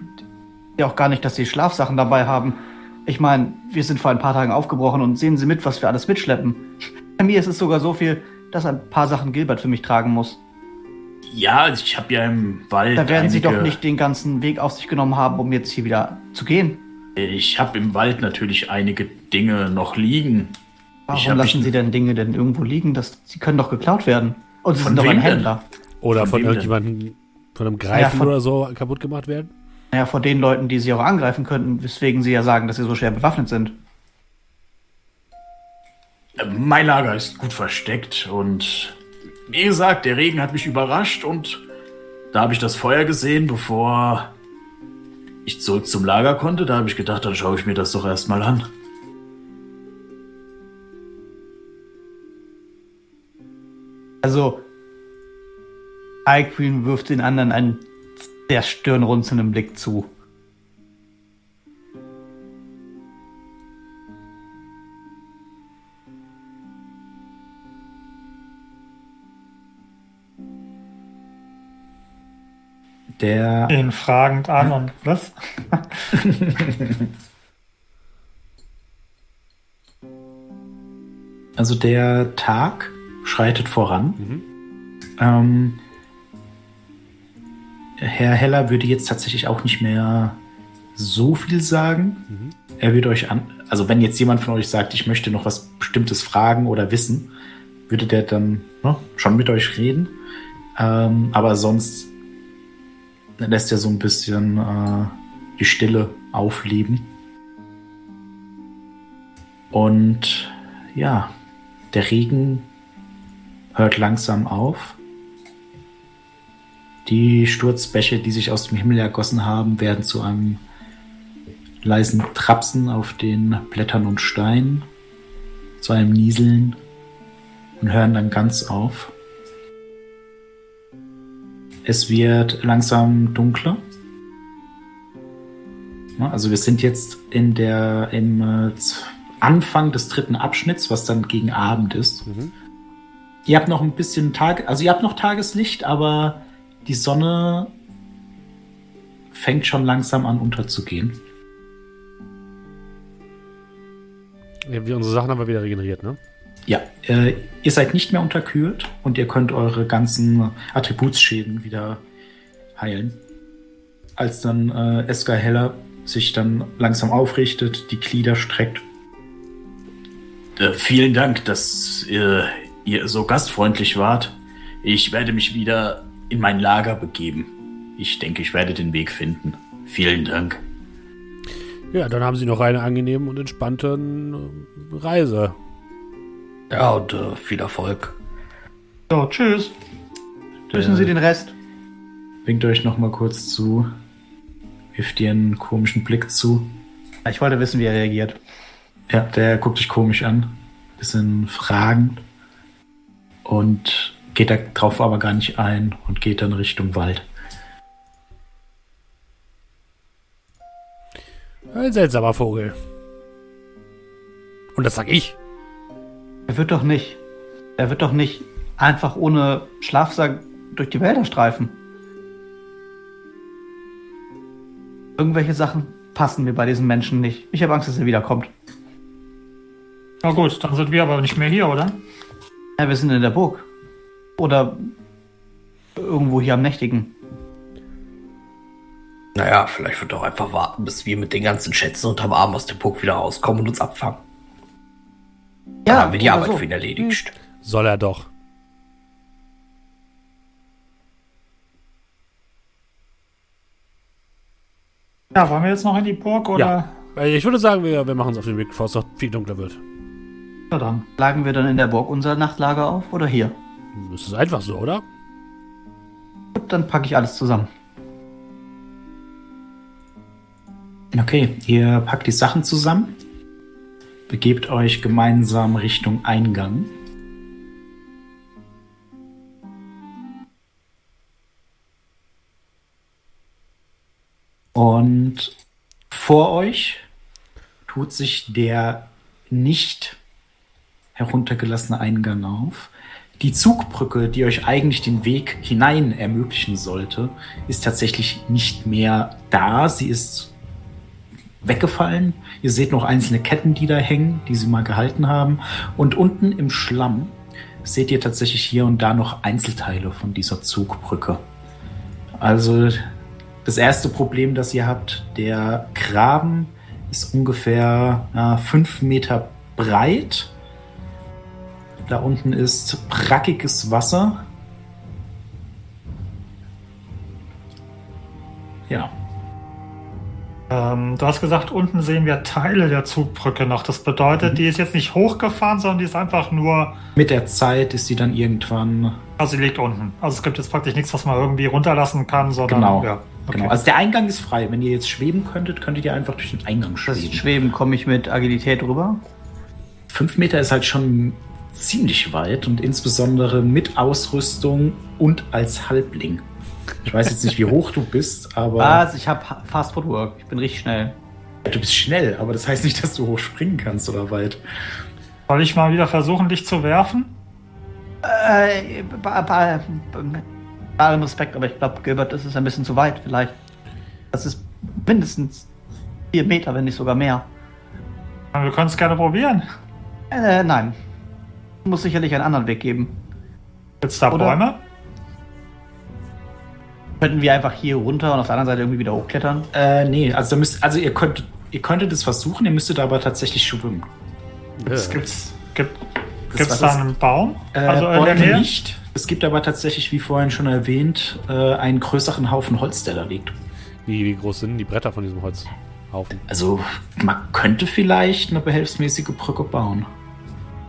ja auch gar nicht, dass Sie Schlafsachen dabei haben. Ich meine, wir sind vor ein paar Tagen aufgebrochen und sehen Sie mit, was wir alles mitschleppen. Bei mir ist es sogar so viel, dass ein paar Sachen Gilbert für mich tragen muss. Ja, ich habe ja im Wald. Da werden Sie doch nicht den ganzen Weg auf sich genommen haben, um jetzt hier wieder zu gehen. Ich habe im Wald natürlich einige Dinge noch liegen. Warum lassen Sie denn Dinge denn irgendwo liegen? Das, sie können doch geklaut werden. Und Sie sind doch ein Händler. Oder von, von irgendjemandem, von einem Greifen ja, von, oder so kaputt gemacht werden? Naja, vor den Leuten, die Sie auch angreifen könnten, weswegen Sie ja sagen, dass Sie so schwer bewaffnet sind. Mein Lager ist gut versteckt und wie gesagt, der Regen hat mich überrascht und da habe ich das Feuer gesehen, bevor ich zurück zum Lager konnte. Da habe ich gedacht, dann schaue ich mir das doch erstmal an. Also, Iqueen wirft den anderen einen sehr stirnrunzelnden Blick zu. Der. Ihn fragend an und was? also der Tag schreitet voran. Mhm. Ähm, Herr Heller würde jetzt tatsächlich auch nicht mehr so viel sagen. Mhm. Er würde euch an, also wenn jetzt jemand von euch sagt, ich möchte noch was Bestimmtes fragen oder wissen, würde der dann ne, schon mit euch reden. Ähm, aber sonst lässt er so ein bisschen äh, die Stille aufleben. Und ja, der Regen hört langsam auf. Die Sturzbäche, die sich aus dem Himmel ergossen haben, werden zu einem leisen Trapsen auf den Blättern und Steinen, zu einem Nieseln und hören dann ganz auf. Es wird langsam dunkler. Also wir sind jetzt in der, im äh, Anfang des dritten Abschnitts, was dann gegen Abend ist. Mhm. Ihr habt noch ein bisschen Tag, also ihr habt noch Tageslicht, aber die Sonne fängt schon langsam an unterzugehen. Ja, wir, unsere Sachen haben wir wieder regeneriert, ne? Ja, äh, ihr seid nicht mehr unterkühlt und ihr könnt eure ganzen Attributsschäden wieder heilen. Als dann äh, Eska Heller sich dann langsam aufrichtet, die Glieder streckt. Äh, vielen Dank, dass ihr, ihr so gastfreundlich wart. Ich werde mich wieder in mein Lager begeben. Ich denke, ich werde den Weg finden. Vielen Dank. Ja, dann haben Sie noch eine angenehme und entspannte äh, Reise. Ja, und äh, viel Erfolg. So, tschüss. Grüßen Sie den Rest. Winkt euch noch mal kurz zu. Wirft dir einen komischen Blick zu. Ich wollte wissen, wie er reagiert. Ja, der guckt dich komisch an. Bisschen fragend. Und geht darauf aber gar nicht ein und geht dann Richtung Wald. Ein seltsamer Vogel. Und das sag ich. Er wird doch nicht. Er wird doch nicht einfach ohne Schlafsack durch die Wälder streifen. Irgendwelche Sachen passen mir bei diesen Menschen nicht. Ich habe Angst, dass er wiederkommt. Na gut, dann sind wir aber nicht mehr hier, oder? Ja, wir sind in der Burg. Oder irgendwo hier am Nächtigen. Naja, vielleicht wird doch einfach warten, bis wir mit den ganzen Schätzen unterm Arm aus dem Burg wieder rauskommen und uns abfangen. Ja, Dann haben wir die Arbeit so. für ihn erledigt. Soll er doch. Ja, wollen wir jetzt noch in die Burg oder? Ja. Ich würde sagen, wir, wir machen uns auf den Weg, bevor es noch viel dunkler wird. Ja, dann. Lagen wir dann in der Burg unser Nachtlager auf oder hier? Das ist einfach so, oder? Gut, dann packe ich alles zusammen. Okay, ihr packt die Sachen zusammen, begebt euch gemeinsam Richtung Eingang. Und vor euch tut sich der nicht heruntergelassene Eingang auf. Die Zugbrücke, die euch eigentlich den Weg hinein ermöglichen sollte, ist tatsächlich nicht mehr da. Sie ist weggefallen. Ihr seht noch einzelne Ketten, die da hängen, die sie mal gehalten haben. Und unten im Schlamm seht ihr tatsächlich hier und da noch Einzelteile von dieser Zugbrücke. Also das erste Problem, das ihr habt, der Graben ist ungefähr äh, fünf Meter breit. Da unten ist brackiges Wasser. Ja, ähm, du hast gesagt, unten sehen wir Teile der Zugbrücke noch. Das bedeutet, mhm. die ist jetzt nicht hochgefahren, sondern die ist einfach nur. Mit der Zeit ist sie dann irgendwann. Also sie liegt unten. Also es gibt jetzt praktisch nichts, was man irgendwie runterlassen kann, sondern. Genau. Ja, okay. genau. Also der Eingang ist frei. Wenn ihr jetzt schweben könntet, könntet ihr einfach durch den Eingang schweben. Das Schweben komme ich mit Agilität rüber. Fünf Meter ist halt schon ziemlich weit und insbesondere mit Ausrüstung und als Halbling. Ich weiß jetzt nicht, wie hoch du bist, aber. Was? Ich habe Fast Footwork. Ich bin richtig schnell. Du bist schnell, aber das heißt nicht, dass du hoch springen kannst oder weit. Soll ich mal wieder versuchen, dich zu werfen? Äh, bei, allem Respekt, aber ich glaube, Gilbert, das ist ein bisschen zu weit, vielleicht. Das ist mindestens vier Meter, wenn nicht sogar mehr. Wir können es gerne probieren. Äh, nein. Muss sicherlich einen anderen Weg geben. Gibt's da Oder? Bäume? Könnten wir einfach hier runter und auf der anderen Seite irgendwie wieder hochklettern? Äh, nee, also, da müsst, also ihr, könnt, ihr könntet es versuchen, ihr müsstet aber tatsächlich schwimmen. Es gibt's, gibt es da einen Baum? Äh, also Nähe? nicht. Es gibt aber tatsächlich, wie vorhin schon erwähnt, äh, einen größeren Haufen Holz, der da liegt. Wie, wie groß sind die Bretter von diesem Holzhaufen? Also, man könnte vielleicht eine behelfsmäßige Brücke bauen.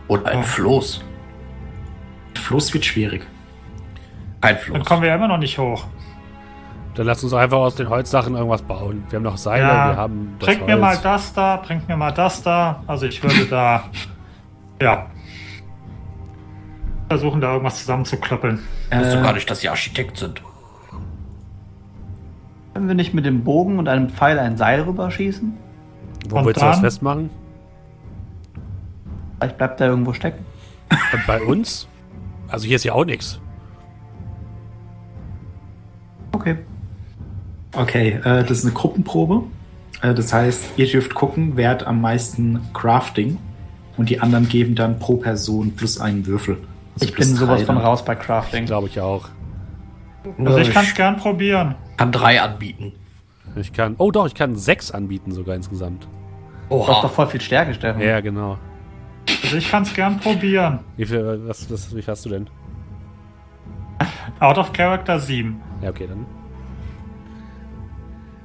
Und ein Floß. Floß wird schwierig. Ein Floß. Dann kommen wir immer noch nicht hoch. Dann lass uns einfach aus den Holzsachen irgendwas bauen. Wir haben noch Seile, ja, wir haben. Das bringt Holz. mir mal das da, bringt mir mal das da. Also ich würde da. ja. Versuchen da irgendwas zusammenzuklöppeln. Ich wusste äh, gar nicht, dass sie Architekt sind. Können wir nicht mit dem Bogen und einem Pfeil ein Seil rüberschießen? Wo willst du das festmachen? Vielleicht bleibt da irgendwo stecken. Und bei uns? Also hier ist ja auch nichts. Okay. Okay, äh, das ist eine Gruppenprobe. Äh, das heißt, ihr dürft gucken, wer hat am meisten Crafting. Und die anderen geben dann pro Person plus einen Würfel. Also ich bin sowas von raus bei Crafting. Glaube ich auch. Also ich kann es gern probieren. Kann drei anbieten. Ich kann. Oh doch, ich kann sechs anbieten sogar insgesamt. Oh, Du hast doch voll viel Stärke, Steffen. Ja, genau. Also ich kann es gern probieren. Wie viel, was, was, wie viel hast du denn? Out of Character 7. Ja, okay, dann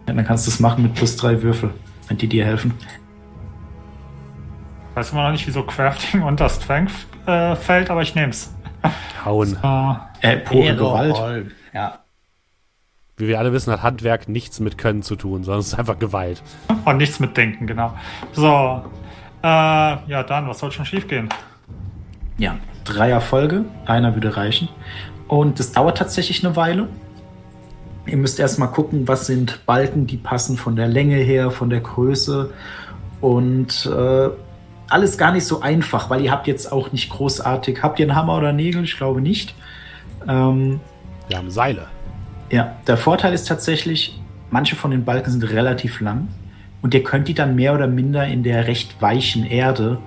ja, dann kannst du es machen mit plus drei Würfel, wenn die dir helfen. Weiß immer noch nicht, wieso Crafting unter Strength äh, fällt, aber ich nehm's. Hauen. So. Äh, pure Gewalt. Ja. Wie wir alle wissen, hat Handwerk nichts mit Können zu tun, sondern es ist einfach Gewalt. Und nichts mit Denken, genau. So. Äh, ja, dann, was soll schon schiefgehen? Ja, drei Erfolge. Einer würde reichen. Und es dauert tatsächlich eine Weile. Ihr müsst erstmal gucken, was sind Balken, die passen von der Länge her, von der Größe. Und äh, alles gar nicht so einfach, weil ihr habt jetzt auch nicht großartig. Habt ihr einen Hammer oder Nägel? Ich glaube nicht. Ähm, Wir haben Seile. Ja, der Vorteil ist tatsächlich, manche von den Balken sind relativ lang und ihr könnt die dann mehr oder minder in der recht weichen Erde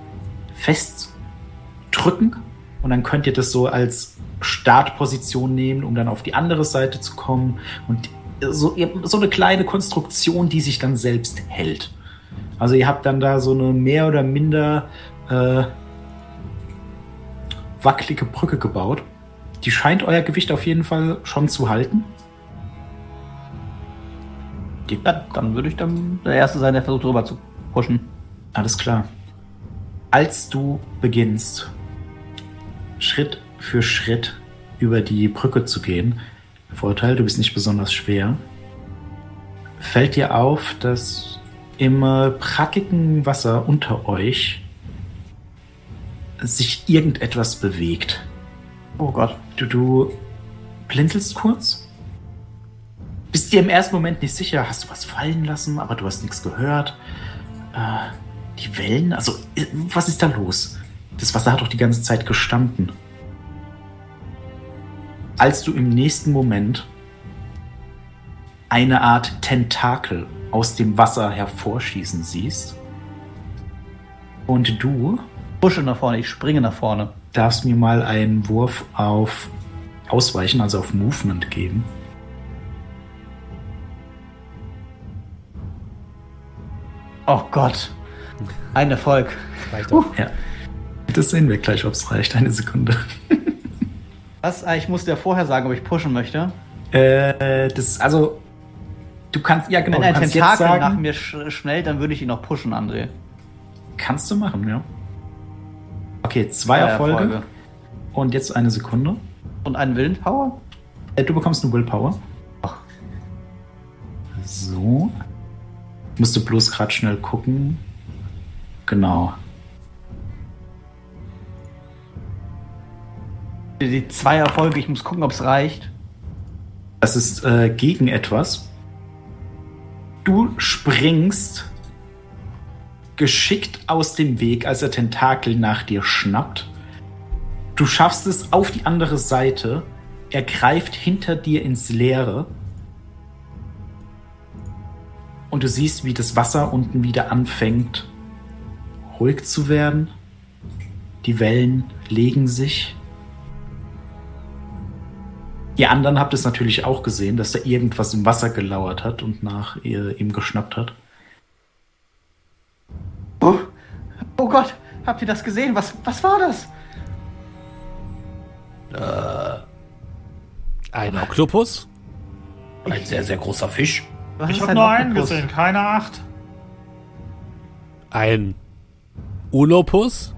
festdrücken und dann könnt ihr das so als Startposition nehmen, um dann auf die andere Seite zu kommen. Und so, so eine kleine Konstruktion, die sich dann selbst hält. Also ihr habt dann da so eine mehr oder minder äh, wackelige Brücke gebaut. Die scheint euer Gewicht auf jeden Fall schon zu halten. Ja, dann würde ich dann der Erste sein, der versucht rüber zu pushen. Alles klar. Als du beginnst, Schritt für Schritt über die Brücke zu gehen, Vorteil, du bist nicht besonders schwer, fällt dir auf, dass im brackigen Wasser unter euch sich irgendetwas bewegt. Oh Gott. Du, du blinzelst kurz. Bist dir im ersten Moment nicht sicher, hast du was fallen lassen, aber du hast nichts gehört. Äh, die Wellen, also äh, was ist da los? Das Wasser hat doch die ganze Zeit gestanden. Als du im nächsten Moment eine Art Tentakel aus dem Wasser hervorschießen siehst und du Pushe nach vorne, ich springe nach vorne. darfst mir mal einen Wurf auf Ausweichen, also auf Movement geben. Oh Gott. Ein Erfolg. Reicht doch. Ja. Das sehen wir gleich, ob es reicht. Eine Sekunde. Was? Ah, Ich musste ja vorher sagen, ob ich pushen möchte. Äh, das, also, du kannst, ja genau, Wenn du ein jetzt Tentakel nach mir sch schnellt, dann würde ich ihn noch pushen, André. kannst du machen, ja. Okay, zwei Zwei Erfolge. Erfolge. Und jetzt eine Sekunde. Und einen Willenspower? Äh, du bekommst eine Willpower. Ach. So. Musst du bloß gerade schnell gucken. Genau. Die- Die zwei Erfolge, ich muss gucken, ob es reicht. Das ist äh, gegen etwas. Du springst geschickt aus dem Weg, als der Tentakel nach dir schnappt. Du schaffst es auf die andere Seite. Er greift hinter dir ins Leere. Und du siehst, wie das Wasser unten wieder anfängt ruhig zu werden. Die Wellen legen sich. Ihr anderen habt es natürlich auch gesehen, dass da irgendwas im Wasser gelauert hat und nach ihr, ihm geschnappt hat. Oh, oh Gott, habt ihr das gesehen? Was, was war das? Ein Oktopus? Ein sehr, sehr großer Fisch. Was Ich habe nur einen gesehen, keine acht. Ein Ulopus?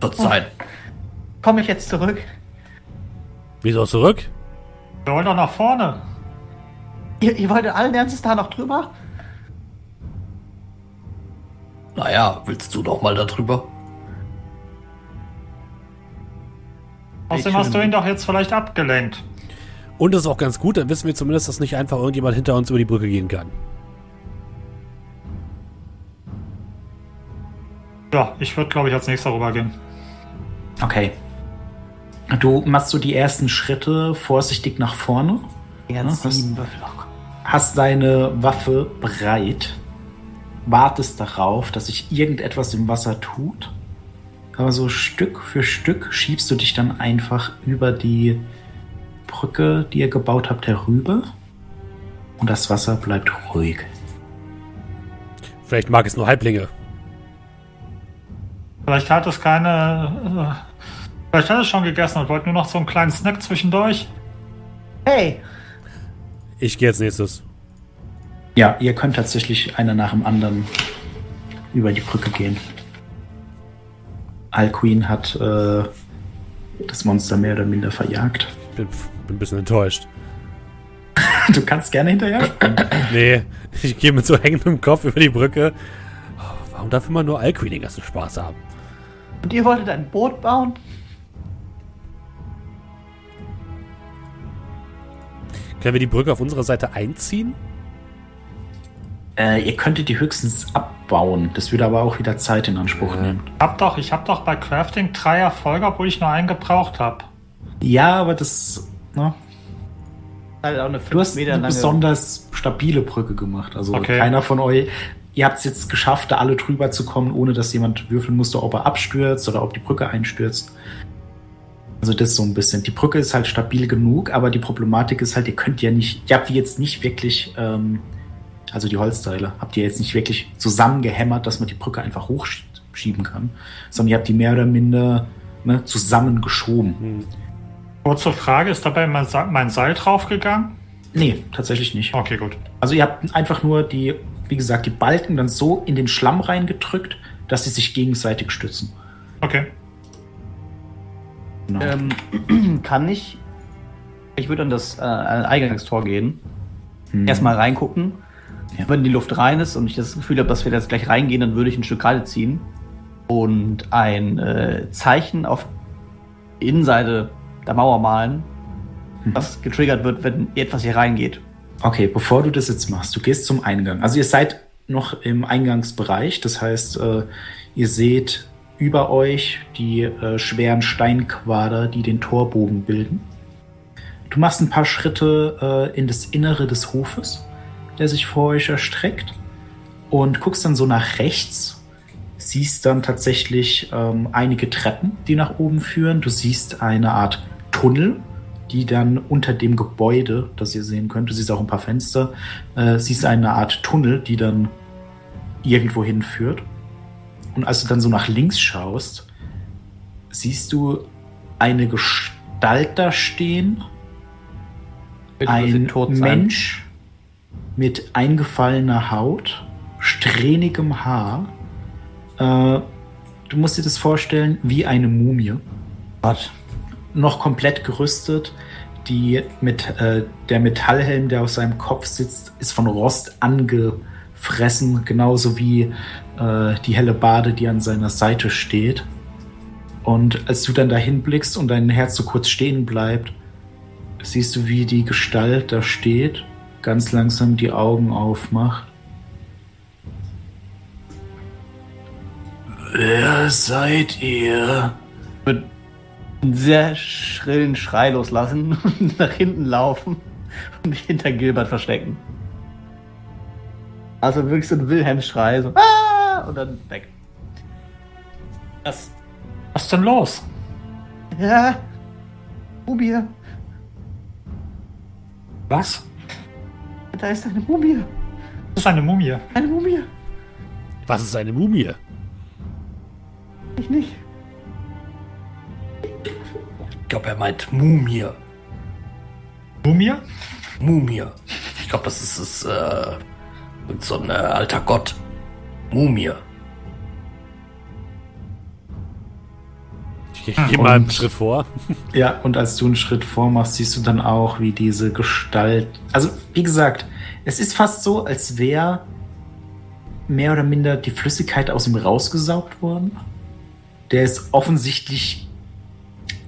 Wird sein. Komme ich jetzt zurück? Wieso zurück? Wir wollen doch nach vorne. Ihr, ihr wolltet allen Ernstes da noch drüber? Naja, willst du doch mal darüber? Außerdem hast du ihn doch jetzt vielleicht abgelenkt. Und das ist auch ganz gut, dann wissen wir zumindest, dass nicht einfach irgendjemand hinter uns über die Brücke gehen kann. Ja, ich würde, glaube ich, als nächster rübergehen. Okay. Du machst so die ersten Schritte vorsichtig nach vorne, Würfel. Oh hast deine Waffe bereit, wartest darauf, dass sich irgendetwas im Wasser tut. Aber so Stück für Stück schiebst du dich dann einfach über die Brücke, die ihr gebaut habt, herüber. Und das Wasser bleibt ruhig. Vielleicht mag es nur Halblinge. Vielleicht hat es keine. Äh, vielleicht hat es schon gegessen und wollte nur noch so einen kleinen Snack zwischendurch. Hey, Ich gehe als nächstes. Ja, ihr könnt tatsächlich einer nach dem anderen über die Brücke gehen. Alcuin hat äh, das Monster mehr oder minder verjagt. Ich bin, bin ein bisschen enttäuscht. Du kannst gerne hinterher. Nee, ich gehe mit so hängendem Kopf über die Brücke. Oh, warum darf immer nur Alcuin den ganzen Spaß haben? und ihr wolltet ein Boot bauen? Können wir die Brücke auf unserer Seite einziehen? Äh, ihr könntet die höchstens abbauen. Das würde aber auch wieder Zeit in Anspruch nehmen. Hab doch, ich habe doch bei Crafting drei Erfolge, obwohl ich nur einen gebraucht habe. Ja, aber das. Ne? Halt auch eine Du hast Meter eine besonders stabile Brücke gemacht. Also Okay. keiner von euch. Ihr habt es jetzt geschafft, da alle drüber zu kommen, ohne dass jemand würfeln musste, ob er abstürzt oder ob die Brücke einstürzt. Also das so ein bisschen. Die Brücke ist halt stabil genug, aber die Problematik ist halt, ihr könnt ja nicht, ihr habt die jetzt nicht wirklich, ähm, also die Holzteile, habt ihr jetzt nicht wirklich zusammengehämmert, dass man die Brücke einfach hochschieben kann, sondern ihr habt die mehr oder minder ne, zusammengeschoben. Hm. Kurze Frage, ist dabei mein, Sa mein Seil draufgegangen? Nee, tatsächlich nicht. Okay, gut. Also ihr habt einfach nur die, wie gesagt, die Balken dann so in den Schlamm reingedrückt, dass sie sich gegenseitig stützen. Okay. Genau. Ähm, kann ich. Ich würde an das äh, Eingangstor gehen. Hm. Erstmal reingucken. Wenn die Luft rein ist und ich das Gefühl habe, dass wir jetzt gleich reingehen, dann würde ich ein Stück Kreide ziehen und ein äh, Zeichen auf die Innenseite der Mauer malen, hm. das getriggert wird, wenn etwas hier reingeht. Okay, bevor du das jetzt machst, du gehst zum Eingang. Also ihr seid noch im Eingangsbereich, das heißt, äh, ihr seht über euch die äh, schweren Steinquader, die den Torbogen bilden. Du machst ein paar Schritte äh, in das Innere des Hofes, der sich vor euch erstreckt, und guckst dann so nach rechts. Siehst dann tatsächlich ähm, einige Treppen, die nach oben führen. Du siehst eine Art Tunnel, die dann unter dem Gebäude, das ihr sehen könnt, du siehst auch ein paar Fenster, äh, siehst eine Art Tunnel, die dann irgendwo hinführt. Und als du dann so nach links schaust, siehst du eine Gestalt da stehen. Ein Mensch mit eingefallener Haut, strähnigem Haar. Äh, du musst dir das vorstellen wie eine Mumie. Was? Noch komplett gerüstet. Die mit, äh, der Metallhelm, der auf seinem Kopf sitzt, ist von Rost angefressen, genauso wie äh, die helle Bade, die an seiner Seite steht. Und als du dann dahin blickst und dein Herz so kurz stehen bleibt, siehst du, wie die Gestalt da steht, ganz langsam die Augen aufmacht. Wer seid ihr? Mit einen sehr schrillen Schrei loslassen und nach hinten laufen und mich hinter Gilbert verstecken. Also wirklich so ein Wilhelm-Schrei, so. Ah! und dann weg. Was, was ist denn los? Ja, Mumie. Was? Da ist eine Mumie. Das ist eine Mumie. Eine Mumie. Was ist eine Mumie? Ich nicht. Ich glaube, er meint Mumie. Mumie? Mumie. Ich glaube, das ist, ist äh, so ein äh, alter Gott. Mumie. Ich gehe mal einen Schritt vor. Ja, und als du einen Schritt vor machst, siehst du dann auch, wie diese Gestalt. Also, wie gesagt, es ist fast so, als wäre mehr oder minder die Flüssigkeit aus ihm rausgesaugt worden. Der ist offensichtlich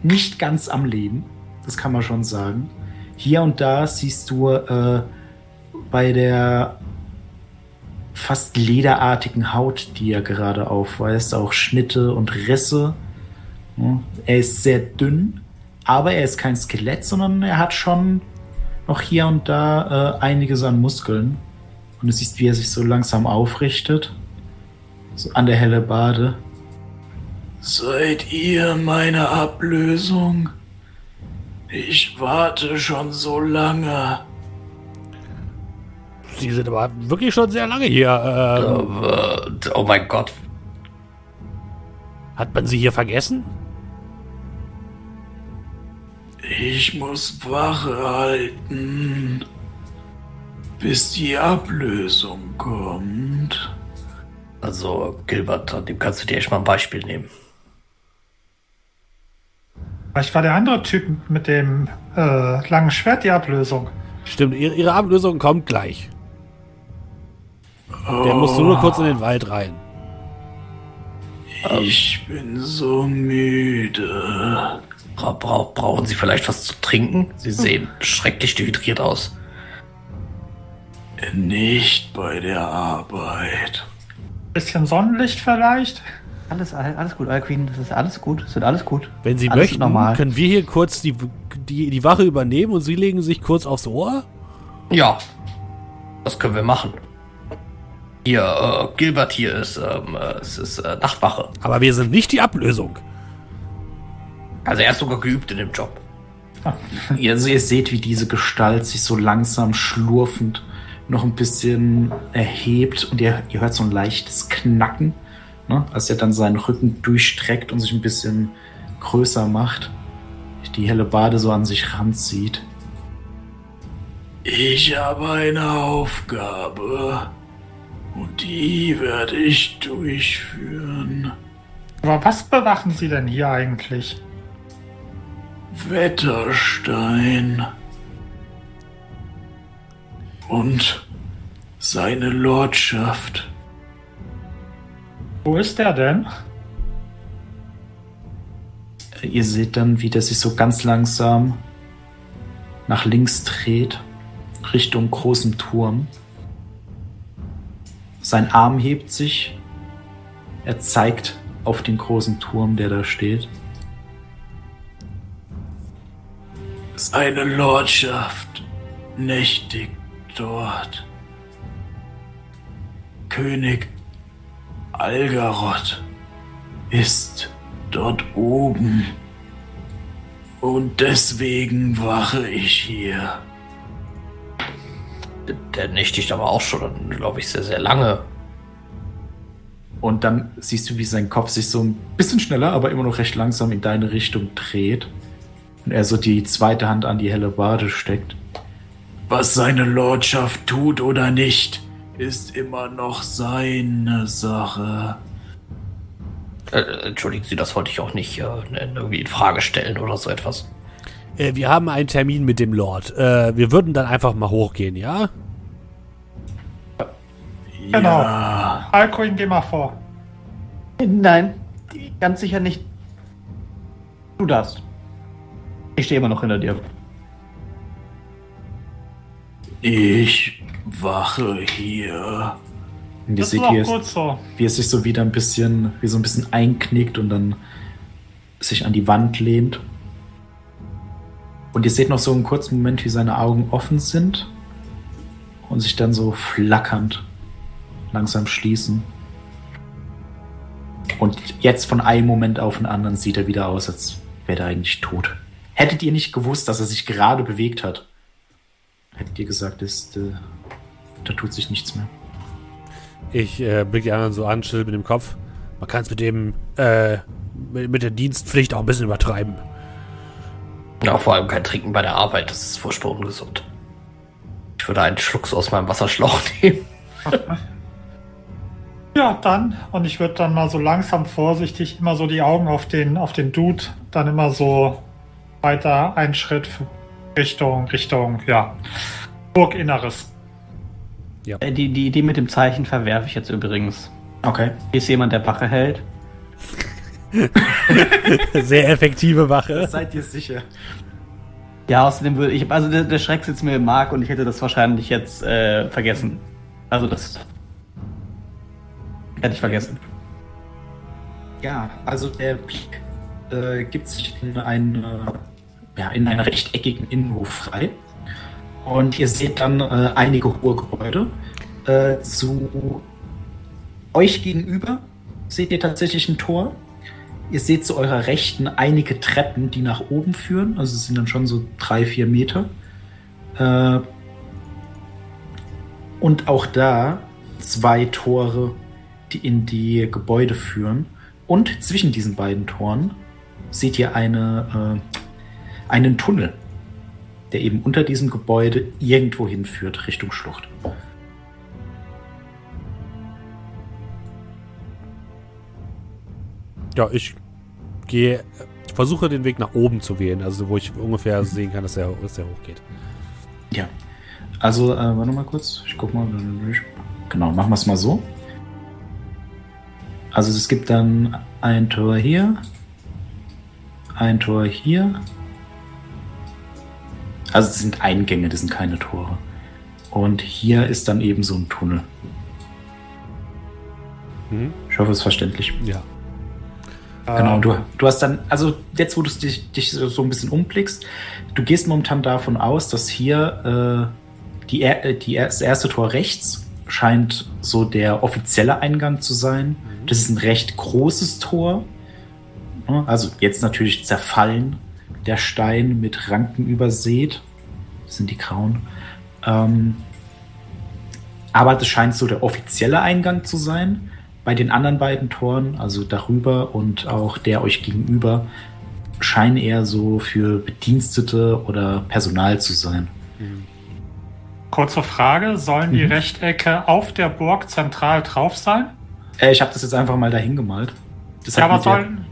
nicht ganz am Leben. Das kann man schon sagen. Hier und da siehst du äh, bei der fast lederartigen Haut, die er gerade aufweist, auch Schnitte und Risse. Er ist sehr dünn, aber er ist kein Skelett, sondern er hat schon noch hier und da äh, einiges an Muskeln. Und du siehst, wie er sich so langsam aufrichtet. So an der helle Bade. Seid ihr meine Ablösung? Ich warte schon so lange. Sie sind aber wirklich schon sehr lange hier. Ähm, oh mein Gott. Hat man sie hier vergessen? Ich muss Wache halten, bis die Ablösung kommt. Also, Gilbert, an dem kannst du dir echt mal ein Beispiel nehmen. Vielleicht war der andere Typ mit dem äh, langen Schwert die Ablösung. Stimmt, ihre, ihre Ablösung kommt gleich. Der musst du nur kurz in den Wald rein. Ich bin so müde. Bra bra brauchen Sie vielleicht was zu trinken? Sie sehen schrecklich dehydriert aus. Nicht bei der Arbeit. Bisschen Sonnenlicht vielleicht? Alles, alles gut, Alquin. Das ist alles gut. Das wird alles gut. Wenn Sie alles möchten, normal. können wir hier kurz die, die, die Wache übernehmen und Sie legen sich kurz aufs Ohr? Ja, das können wir machen. Hier, äh, Gilbert hier ist, ähm, äh, es ist äh, Nachtwache. Aber wir sind nicht die Ablösung. Also er ist sogar geübt in dem Job. Also ihr seht, wie diese Gestalt sich so langsam schlurfend noch ein bisschen erhebt und ihr, ihr hört so ein leichtes Knacken, ne, als er dann seinen Rücken durchstreckt und sich ein bisschen größer macht. die helle Bade so an sich ranzieht. Ich habe eine Aufgabe und die werde ich durchführen. Aber was bewachen Sie denn hier eigentlich? Wetterstein und seine Lordschaft. Wo ist der denn? Ihr seht dann, wie der sich so ganz langsam nach links dreht, Richtung großem Turm. Sein Arm hebt sich. Er zeigt auf den großen Turm, der da steht. Seine Lordschaft nächtigt dort. König Algaroth ist dort oben. Und deswegen wache ich hier. Der nächtigt aber auch schon, glaube ich, sehr, sehr lange. Und dann siehst du, wie sein Kopf sich so ein bisschen schneller, aber immer noch recht langsam in deine Richtung dreht. Und er so die zweite Hand an die helle Bade steckt. Was seine Lordschaft tut oder nicht, ist immer noch seine Sache. Äh, entschuldigen Sie, das wollte ich auch nicht äh, irgendwie in Frage stellen oder so etwas. Äh, wir haben einen Termin mit dem Lord. Äh, wir würden dann einfach mal hochgehen, ja? Genau. Ja, Alkoin, geh mal vor. Nein, ganz sicher nicht. Du darfst. Ich stehe immer noch hinter dir. ich wache hier. Und ihr Das ist seht, auch wie er, so. wie er sich so wieder ein bisschen, wie so ein bisschen einknickt und dann sich an die Wand lehnt. Und ihr seht noch so einen kurzen Moment, wie seine Augen offen sind und sich dann so flackernd langsam schließen. Und jetzt von einem Moment auf den anderen sieht er wieder aus, als wäre er eigentlich tot. Hättet ihr nicht gewusst, dass er sich gerade bewegt hat, hättet ihr gesagt, ist, äh, da tut sich nichts mehr. Ich äh, blicke die anderen so an, schüttel mit dem Kopf. Man kann es mit dem, äh, mit, mit der Dienstpflicht auch ein bisschen übertreiben. Ja, vor allem kein Trinken bei der Arbeit, das ist furchtbar ungesund. Ich würde einen Schluck so aus meinem Wasserschlauch nehmen. Ja, dann. Und ich würde dann mal so langsam vorsichtig immer so die Augen auf den, auf den Dude, dann immer so weiter einen Schritt Richtung, Richtung, ja, Burginneres. Äh, Die, die Idee mit dem Zeichen verwerfe ich jetzt übrigens. Okay. Hier ist jemand, der Wache hält. Sehr effektive Wache. Seid ihr sicher? Ja, außerdem würde ich, also der, der Schreck sitzt mir im Mark und ich hätte das wahrscheinlich jetzt äh, vergessen. Also das hätte ich vergessen. Ja, also der Blick äh, gibt sich in einen, äh, ja, in einen rechteckigen Innenhof frei. Und ihr seht dann äh, einige hohe Gebäude. Äh, zu euch gegenüber seht ihr tatsächlich ein Tor. Ihr seht zu eurer Rechten einige Treppen, die nach oben führen. Also es sind dann schon so drei, vier Meter. Äh, und auch da zwei Tore, die in die Gebäude führen. Und zwischen diesen beiden Toren seht ihr eine, äh, einen Tunnel, der eben unter diesem Gebäude irgendwo hinführt, Richtung Schlucht. Ja, ich gehe, ich versuche den Weg nach oben zu wählen, also wo ich ungefähr sehen kann, dass er, dass er hochgeht. Ja. Also, äh, warte mal kurz. Ich guck mal. Genau, machen wir es mal so. Also es gibt dann ein Tor hier, ein Tor hier. Also es sind Eingänge, das sind keine Tore. Und hier ist dann eben so ein Tunnel. Mhm. Ich hoffe, es ist verständlich. Ja. Genau, du, du hast dann, also jetzt, wo du dich, dich so ein bisschen umblickst, du gehst momentan davon aus, dass hier äh, die, er- die, das erste Tor rechts scheint so der offizielle Eingang zu sein. Das ist ein recht großes Tor. Also jetzt natürlich zerfallen, der Stein mit Ranken übersät. Das sind die grauen. Ähm, aber das scheint so der offizielle Eingang zu sein. Bei den anderen beiden Toren, also darüber und auch der euch gegenüber, scheinen eher so für Bedienstete oder Personal zu sein. Kurze Frage, sollen die Mhm. Rechtecke auf der Burg zentral drauf sein? Äh, ich habe das jetzt einfach mal dahin gemalt. Das Ja, aber sollen...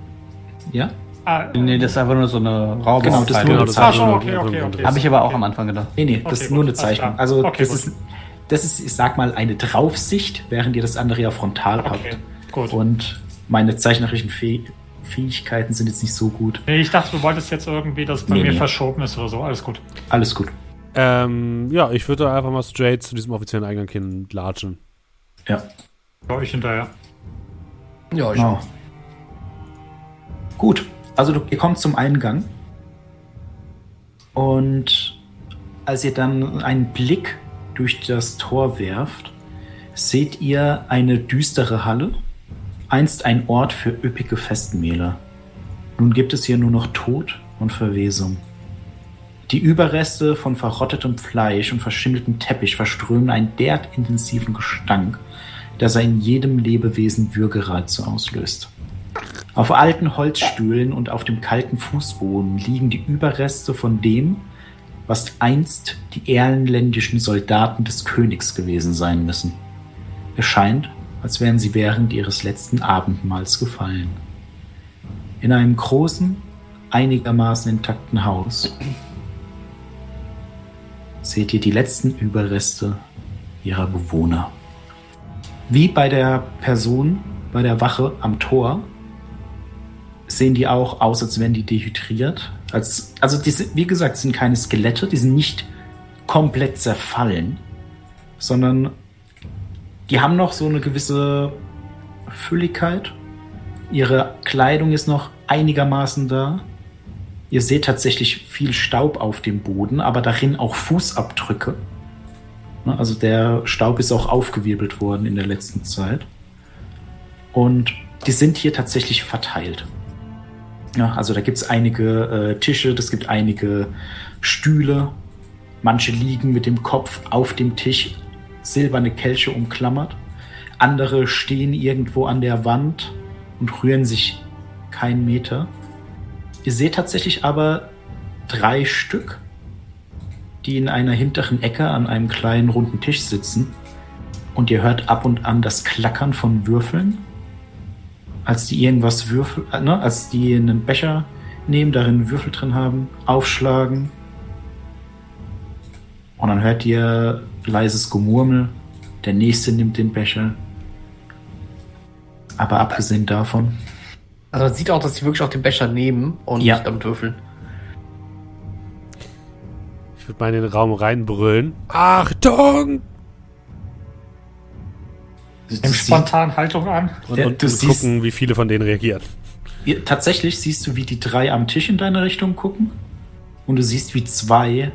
Ja? Ah, Nee, das ist einfach nur so eine Raum. Genau, das ist nur Genau, eine das Zeichnung. Ach okay, okay, okay. Habe ich aber auch Okay. am Anfang gedacht. Nee, nee, das Okay, ist nur gut, eine Zeichnung. Also Okay, das, gut. ist, das ist, ich sag mal, eine Draufsicht, während ihr das andere ja frontal okay, habt. gut. Und meine zeichnerischen Fäh Fähigkeiten sind jetzt nicht so gut. Nee, ich dachte, du wolltest jetzt irgendwie, dass es bei Nee, mir nee. verschoben ist oder so. Alles gut. Alles gut. Ähm, ja, ich würde einfach mal straight zu diesem offiziellen Eingang hin latschen. Ja. Ja, ich hinterher. Ja, ich Oh. Gut, also du, ihr kommt zum Eingang und als ihr dann einen Blick durch das Tor werft, seht ihr eine düstere Halle, einst ein Ort für üppige Festmähler. Nun gibt es hier nur noch Tod und Verwesung. Die Überreste von verrottetem Fleisch und verschimmeltem Teppich verströmen einen derart intensiven Gestank, dass er in jedem Lebewesen Würgereize auslöst. Auf alten Holzstühlen und auf dem kalten Fußboden liegen die Überreste von dem, was einst die erlenländischen Soldaten des Königs gewesen sein müssen. Es scheint, als wären sie während ihres letzten Abendmahls gefallen. In einem großen, einigermaßen intakten Haus seht ihr die letzten Überreste ihrer Bewohner. Wie bei der Person bei der Wache am Tor sehen die auch aus, als wären die dehydriert. Als, also, die wie gesagt, sind keine Skelette, die sind nicht komplett zerfallen, sondern die haben noch so eine gewisse Fülligkeit. Ihre Kleidung ist noch einigermaßen da. Ihr seht tatsächlich viel Staub auf dem Boden, aber darin auch Fußabdrücke. Ne, Also der Staub ist auch aufgewirbelt worden in der letzten Zeit. Und die sind hier tatsächlich verteilt. Ja, also da gibt es einige äh, Tische, es gibt einige Stühle. Manche liegen mit dem Kopf auf dem Tisch, silberne Kelche umklammert. Andere stehen irgendwo an der Wand und rühren sich keinen Meter. Ihr seht tatsächlich aber drei Stück, die in einer hinteren Ecke an einem kleinen runden Tisch sitzen. Und ihr hört ab und an das Klackern von Würfeln, als die irgendwas würfeln, äh, ne, als die einen Becher nehmen, darin Würfel drin haben, aufschlagen. Und dann hört ihr leises Gemurmel. Der nächste nimmt den Becher. Aber abgesehen davon, Also man sieht auch, dass sie wirklich auch den Becher nehmen und Ja. nicht damit würfeln. Ich würde mal in den Raum reinbrüllen. Achtung! Nimm spontan Haltung an. Und, Ja, und du und siehst- gucken, wie viele von denen reagieren. tatsächlich siehst du, wie die drei am Tisch in deine Richtung gucken. Und du siehst, wie zwei,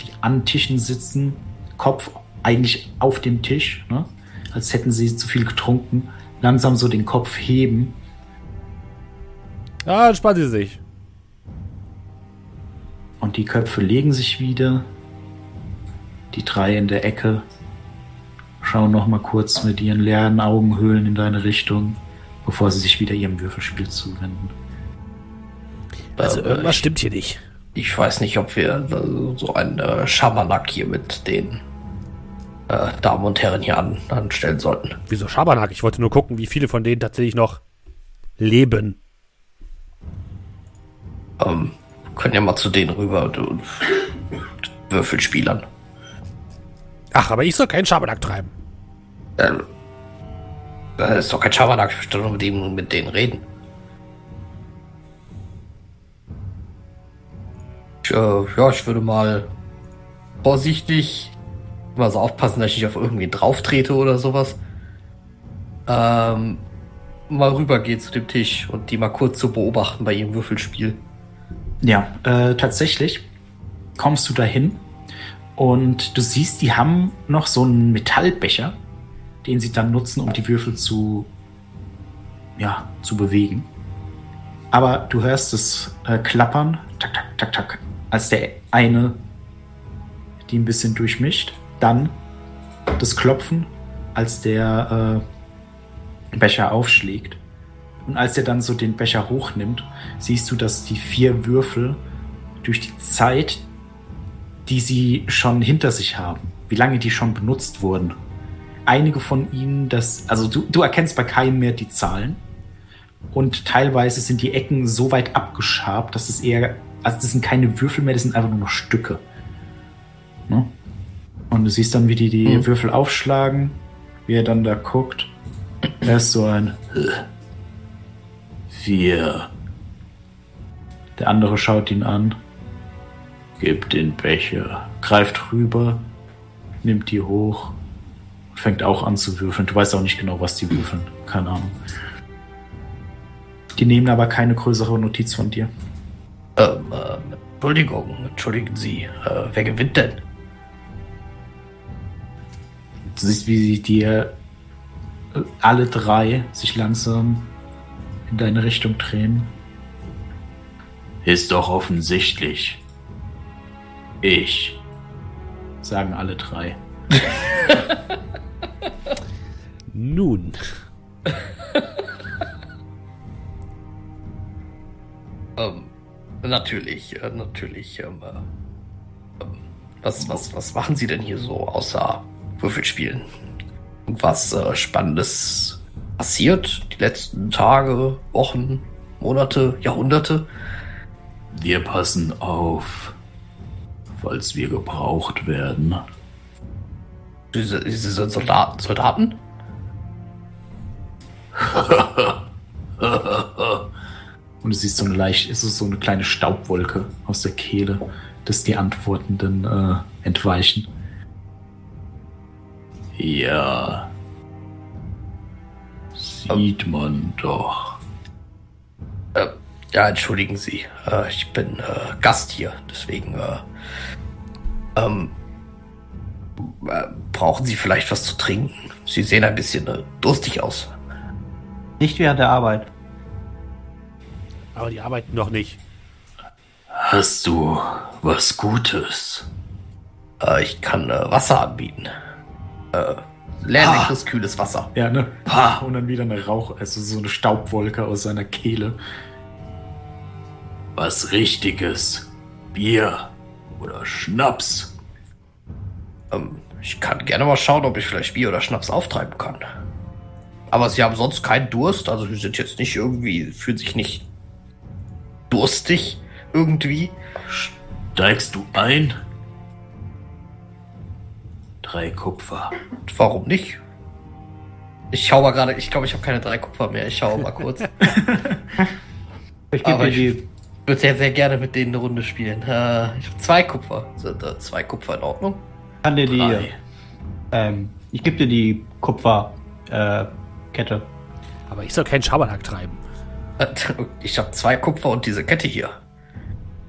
die an Tischen sitzen, Kopf eigentlich auf dem Tisch, ne? als hätten sie zu viel getrunken, langsam so den Kopf heben. Ah, entspannen Sie sich. Und die Köpfe legen sich wieder. Die drei in der Ecke schauen noch mal kurz mit ihren leeren Augenhöhlen in deine Richtung, bevor sie sich wieder ihrem Würfelspiel zuwenden. Also Äh, irgendwas stimmt hier nicht. ich weiß nicht, ob wir äh, so einen äh, Schabernack hier mit den äh, Damen und Herren hier an, anstellen sollten. Wieso Schabernack? Ich wollte nur gucken, wie viele von denen tatsächlich noch leben. Ähm, können ja mal zu denen rüber du, Würfelspielern. Ach, aber ich soll keinen Schabernack treiben. Äh, das ist doch kein Schabernack, ich möchte nur mit, dem, mit denen reden. Ich, äh, ja, ich würde mal vorsichtig mal so aufpassen, dass ich nicht auf irgendwie drauf trete oder sowas. Ähm, mal rübergehen zu dem Tisch und die mal kurz zu beobachten bei ihrem Würfelspiel. Ja, äh, tatsächlich kommst du dahin und du siehst, die haben noch so einen Metallbecher, den sie dann nutzen, um die Würfel zu, ja, zu bewegen. Aber du hörst es äh, klappern, tak, tak, tak, tak, als der eine die ein bisschen durchmischt. Dann das Klopfen, als der äh, Becher aufschlägt. Und als er dann so den Becher hochnimmt, siehst du, dass die vier Würfel durch die Zeit, die sie schon hinter sich haben, wie lange die schon benutzt wurden, einige von ihnen, das, also du, du erkennst bei keinem mehr die Zahlen. Und teilweise sind die Ecken so weit abgeschabt, dass es eher, also das sind keine Würfel mehr, das sind einfach nur noch Stücke. Ne? Und du siehst dann, wie die die Mhm. Würfel aufschlagen, wie er dann da guckt. Er ist so ein, Vier. der andere schaut ihn an, Gib den Becher. greift rüber, nimmt die hoch und fängt auch an zu würfeln. Du weißt auch nicht genau, was die würfeln. Keine Ahnung. Die nehmen aber keine größere Notiz von dir. Ähm, ähm, Entschuldigung, entschuldigen Sie. Äh, wer gewinnt denn? Du siehst, wie sie dir äh, alle drei sich langsam in deine Richtung drehen. Ist doch offensichtlich. Ich. Sagen alle drei. Nun, Ähm, natürlich, äh, natürlich. Ähm, äh, ähm, was, was, was machen Sie denn hier so außer Würfelspielen? Was äh, Spannendes passiert die letzten Tage, Wochen, Monate, Jahrhunderte? Wir passen auf, falls wir gebraucht werden. Diese, diese Soldaten, Soldaten? Und du siehst so eine leicht, ist es so eine kleine Staubwolke aus der Kehle, dass die Antwortenden äh, entweichen. Ja. Sieht man doch. Äh, ja, entschuldigen Sie. Äh, ich bin äh, Gast hier, deswegen. Äh, ähm, äh, brauchen Sie vielleicht was zu trinken? Sie sehen ein bisschen äh, durstig aus. Nicht während der Arbeit. aber die arbeiten noch nicht. Hast du was Gutes? Äh, ich kann äh, Wasser anbieten. Äh, leerliches, kühles Wasser. Ja, ne? Pah, und dann wieder eine Rauch, also so eine Staubwolke aus seiner Kehle. Was Richtiges? Bier oder Schnaps? Ähm, ich kann gerne mal schauen, ob ich vielleicht Bier oder Schnaps auftreiben kann. Aber Sie haben sonst keinen Durst, also Sie sind jetzt nicht irgendwie, fühlen sich nicht durstig irgendwie. Steigst du ein? Drei Kupfer. Warum nicht? Ich schau mal gerade, ich glaube, ich habe keine drei Kupfer mehr. Ich schaue mal kurz. Ich gebe dir ich würde sehr, sehr gerne mit denen eine Runde spielen. Äh, ich habe zwei Kupfer. Sind äh, zwei Kupfer in Ordnung? Kann dir die ähm, ich gebe dir die Kupferkette. Äh. Aber ich soll keinen Schabernack treiben. Äh, Ich habe zwei Kupfer und diese Kette hier.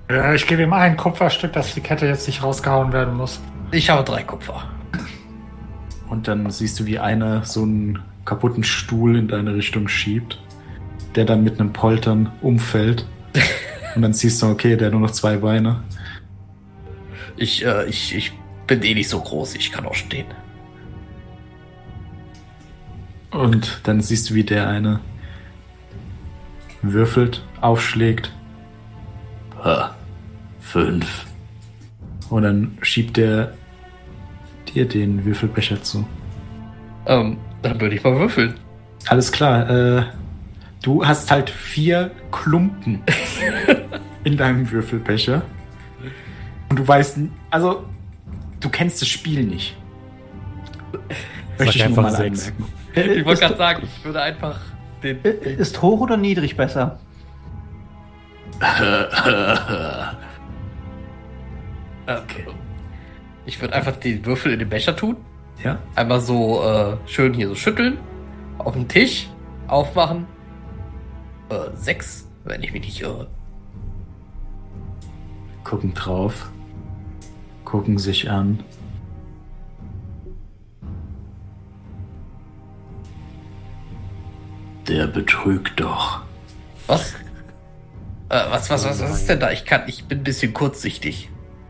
Ja, ich gebe ihm ein Kupferstück, dass die Kette jetzt nicht rausgehauen werden muss. Ich habe drei Kupfer. Und dann siehst du, wie einer so einen kaputten Stuhl in deine Richtung schiebt, der dann mit einem Poltern umfällt. Und dann siehst du, okay, der hat nur noch zwei Beine. Ich, äh, ich, ich bin eh nicht so groß. Ich kann auch stehen. Und dann siehst du, wie der eine würfelt, aufschlägt Ha. Fünf. und dann schiebt der dir den Würfelbecher zu. Ähm, dann würde ich mal würfeln. Alles klar, äh, du hast halt vier Klumpen in deinem Würfelbecher. Und du weißt, also, du kennst das Spiel nicht. Möchte ich nur einfach mal sechs. anmerken. Ich wollte gerade sagen, ich würde einfach den. ist hoch oder niedrig besser? Okay. Ich würde einfach den Würfel in den Becher tun. Ja? Einmal so äh, schön hier so schütteln. Auf den Tisch. Aufmachen. Äh, sechs, wenn ich mich nicht irre. Gucken drauf. Gucken sich an. Der betrügt doch. Was? Äh, was, was, was, was ist denn da? Ich kann, ich bin ein bisschen kurzsichtig.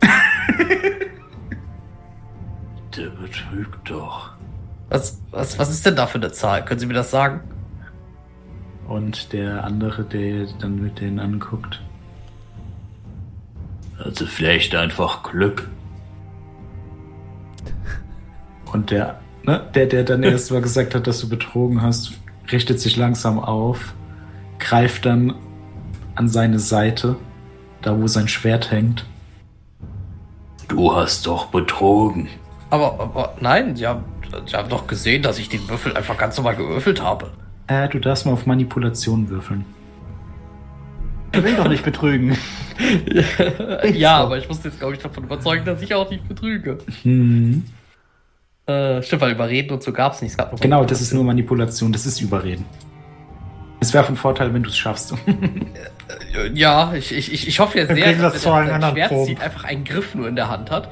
Der betrügt doch. Was, was, was ist denn da für eine Zahl? Können Sie mir das sagen? Und der andere, der dann mit denen anguckt. Also vielleicht einfach Glück. Und der, ne, der, der dann erst mal gesagt hat, dass du betrogen hast, richtet sich langsam auf, greift dann an seine Seite, da wo sein Schwert hängt. Du hast doch betrogen. Aber, aber nein, sie haben, sie haben doch gesehen, dass ich den Würfel einfach ganz normal gewürfelt habe. Äh, du darfst mal auf Manipulation würfeln. Ich will doch nicht betrügen. ja, aber ich musste jetzt, glaube ich, davon überzeugen, dass ich auch nicht betrüge. Hm. Äh, stimmt, weil überreden und so gab es nicht. Es Genau, das ist nur Manipulation, das ist Überreden. Es wäre von Vorteil, wenn du es schaffst. Äh, Ja, ich, ich, ich, hoffe ja Wir sehr, das dass allen sein Schwert zieht, einfach einen Griff nur in der Hand hat.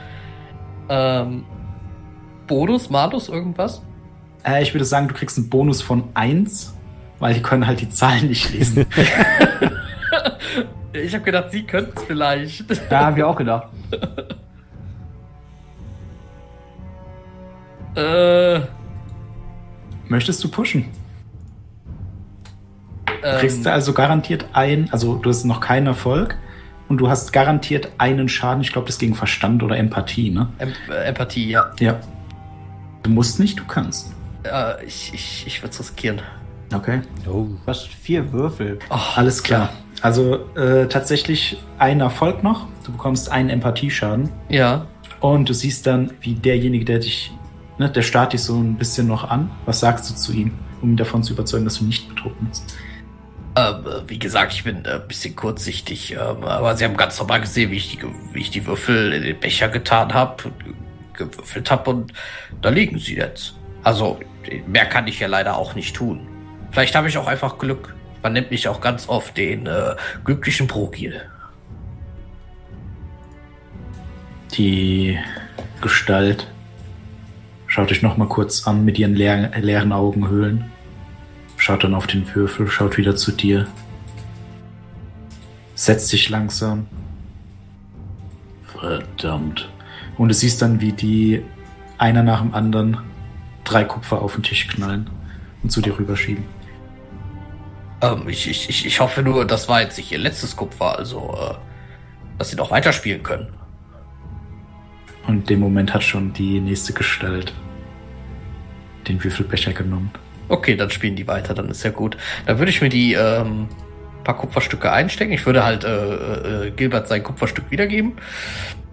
Ähm, Bonus, Malus, irgendwas? Äh, ich würde sagen, du kriegst einen Bonus von 1, weil die können halt die Zahlen nicht lesen. Ich habe gedacht, sie könnten es vielleicht. Da haben wir auch gedacht. äh, Möchtest du pushen? ähm, Kriegst du also garantiert ein, also du hast noch keinen Erfolg und du hast garantiert einen Schaden, ich glaube, das gegen Verstand oder Empathie, ne? Em äh, Empathie, ja. Ja. Du musst nicht, du kannst. Äh, ich ich, ich würde es riskieren. Okay. Oh. Du hast vier Würfel. Alles klar. Also äh, tatsächlich ein Erfolg noch. Du bekommst einen Empathieschaden. Ja. Und du siehst dann, wie derjenige, der dich, ne, der starrt dich so ein bisschen noch an. Was sagst du zu ihm, um ihn davon zu überzeugen, dass du nicht betrunken bist? Ähm, äh, wie gesagt, ich bin äh, ein bisschen kurzsichtig, ähm, aber sie haben ganz normal gesehen, wie ich die, wie ich die Würfel in den Becher getan habe, gewürfelt habe und da liegen sie jetzt. Also, mehr kann ich ja leider auch nicht tun. Vielleicht habe ich auch einfach Glück. Man nennt mich auch ganz oft den äh, glücklichen Progil. Die Gestalt schaut dich noch mal kurz an mit ihren leeren, leeren Augenhöhlen. Schaut dann auf den Würfel, schaut wieder zu dir. Setzt sich langsam. Verdammt. Und du siehst dann, wie die einer nach dem anderen drei Kupfer auf den Tisch knallen und zu dir rüberschieben. Ähm, ich, ich, ich, hoffe nur, das war jetzt nicht ihr letztes Kupfer, also, äh, dass sie noch weiterspielen können. Und in dem Moment hat schon die nächste Gestalt den Würfelbecher genommen. Okay, dann spielen die weiter, dann ist ja gut. Dann würde ich mir die ähm, paar Kupferstücke einstecken. Ich würde halt äh, äh, Gilbert sein Kupferstück wiedergeben.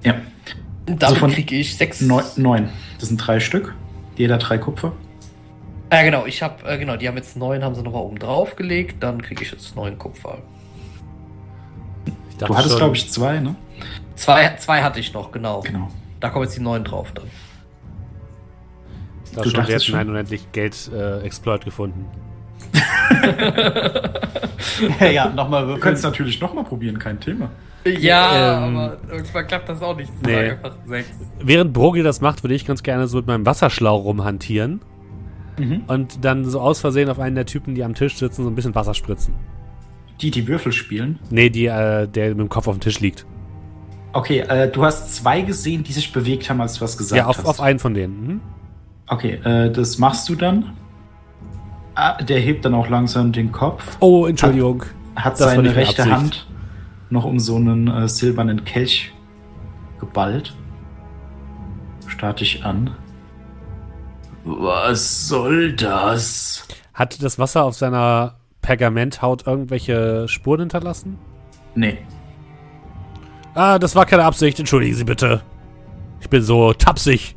Ja, Und damit von kriege ich sechs. neun. neun. Das sind drei Stück. Jeder drei Kupfer. Ja, genau. Ich habe äh, genau. Die haben jetzt neun, haben sie nochmal oben drauf gelegt. Dann kriege ich jetzt neun Kupfer. Ich dachte Du hattest, glaube ich, zwei, ne? Zwei, zwei hatte ich noch, genau. Genau. Da kommen jetzt die neun drauf dann. Dachte Du schon, wir einen unendlich Geld-Exploit gefunden. ja, nochmal Du könntest natürlich noch mal probieren, kein Thema. Ja, Ähm, aber irgendwann klappt das auch nicht. Ich nee. einfach sechs. Während Brogil das macht, würde ich ganz gerne so mit meinem Wasserschlauch rumhantieren Mhm. und dann so aus Versehen auf einen der Typen, die am Tisch sitzen, so ein bisschen Wasser spritzen. Die, die Würfel spielen. Nee, die, äh, der mit dem Kopf auf dem Tisch liegt. Okay, äh, du hast zwei gesehen, die sich bewegt haben, als du was gesagt ja, auf, hast. auf einen von denen. Mhm. Okay, äh, das machst du dann. Ah, der hebt dann auch langsam den Kopf, Oh, Entschuldigung. hat Das war seine rechte Absicht. Hand noch um so einen äh, silbernen Kelch geballt. Start dich an. Was soll das? Hat das Wasser auf seiner Pergamenthaut irgendwelche Spuren hinterlassen? Nee. Ah, das war keine Absicht. Entschuldigen Sie bitte. Ich bin so tapsig.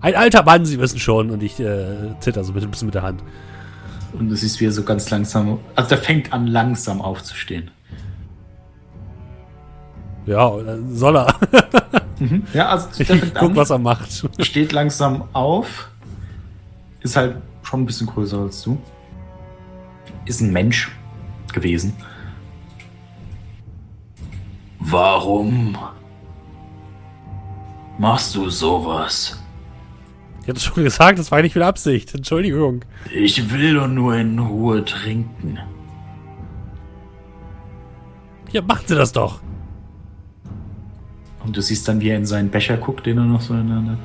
Ein alter Mann, Sie wissen schon. Und ich äh, zitter so ein bisschen mit der Hand. Und du siehst, wie er so ganz langsam. Also der fängt an, langsam aufzustehen. Ja, soll er. Ja, also Ich guck, was er macht. steht langsam auf. Ist halt schon ein bisschen größer als du. Ist ein Mensch gewesen. Warum machst du sowas? Ich hatte schon gesagt, das war nicht mit Absicht. Entschuldigung. Ich will doch nur in Ruhe trinken. Ja, machen Sie das doch. Und du siehst dann, wie er in seinen Becher guckt, den er noch so in der Hand hat.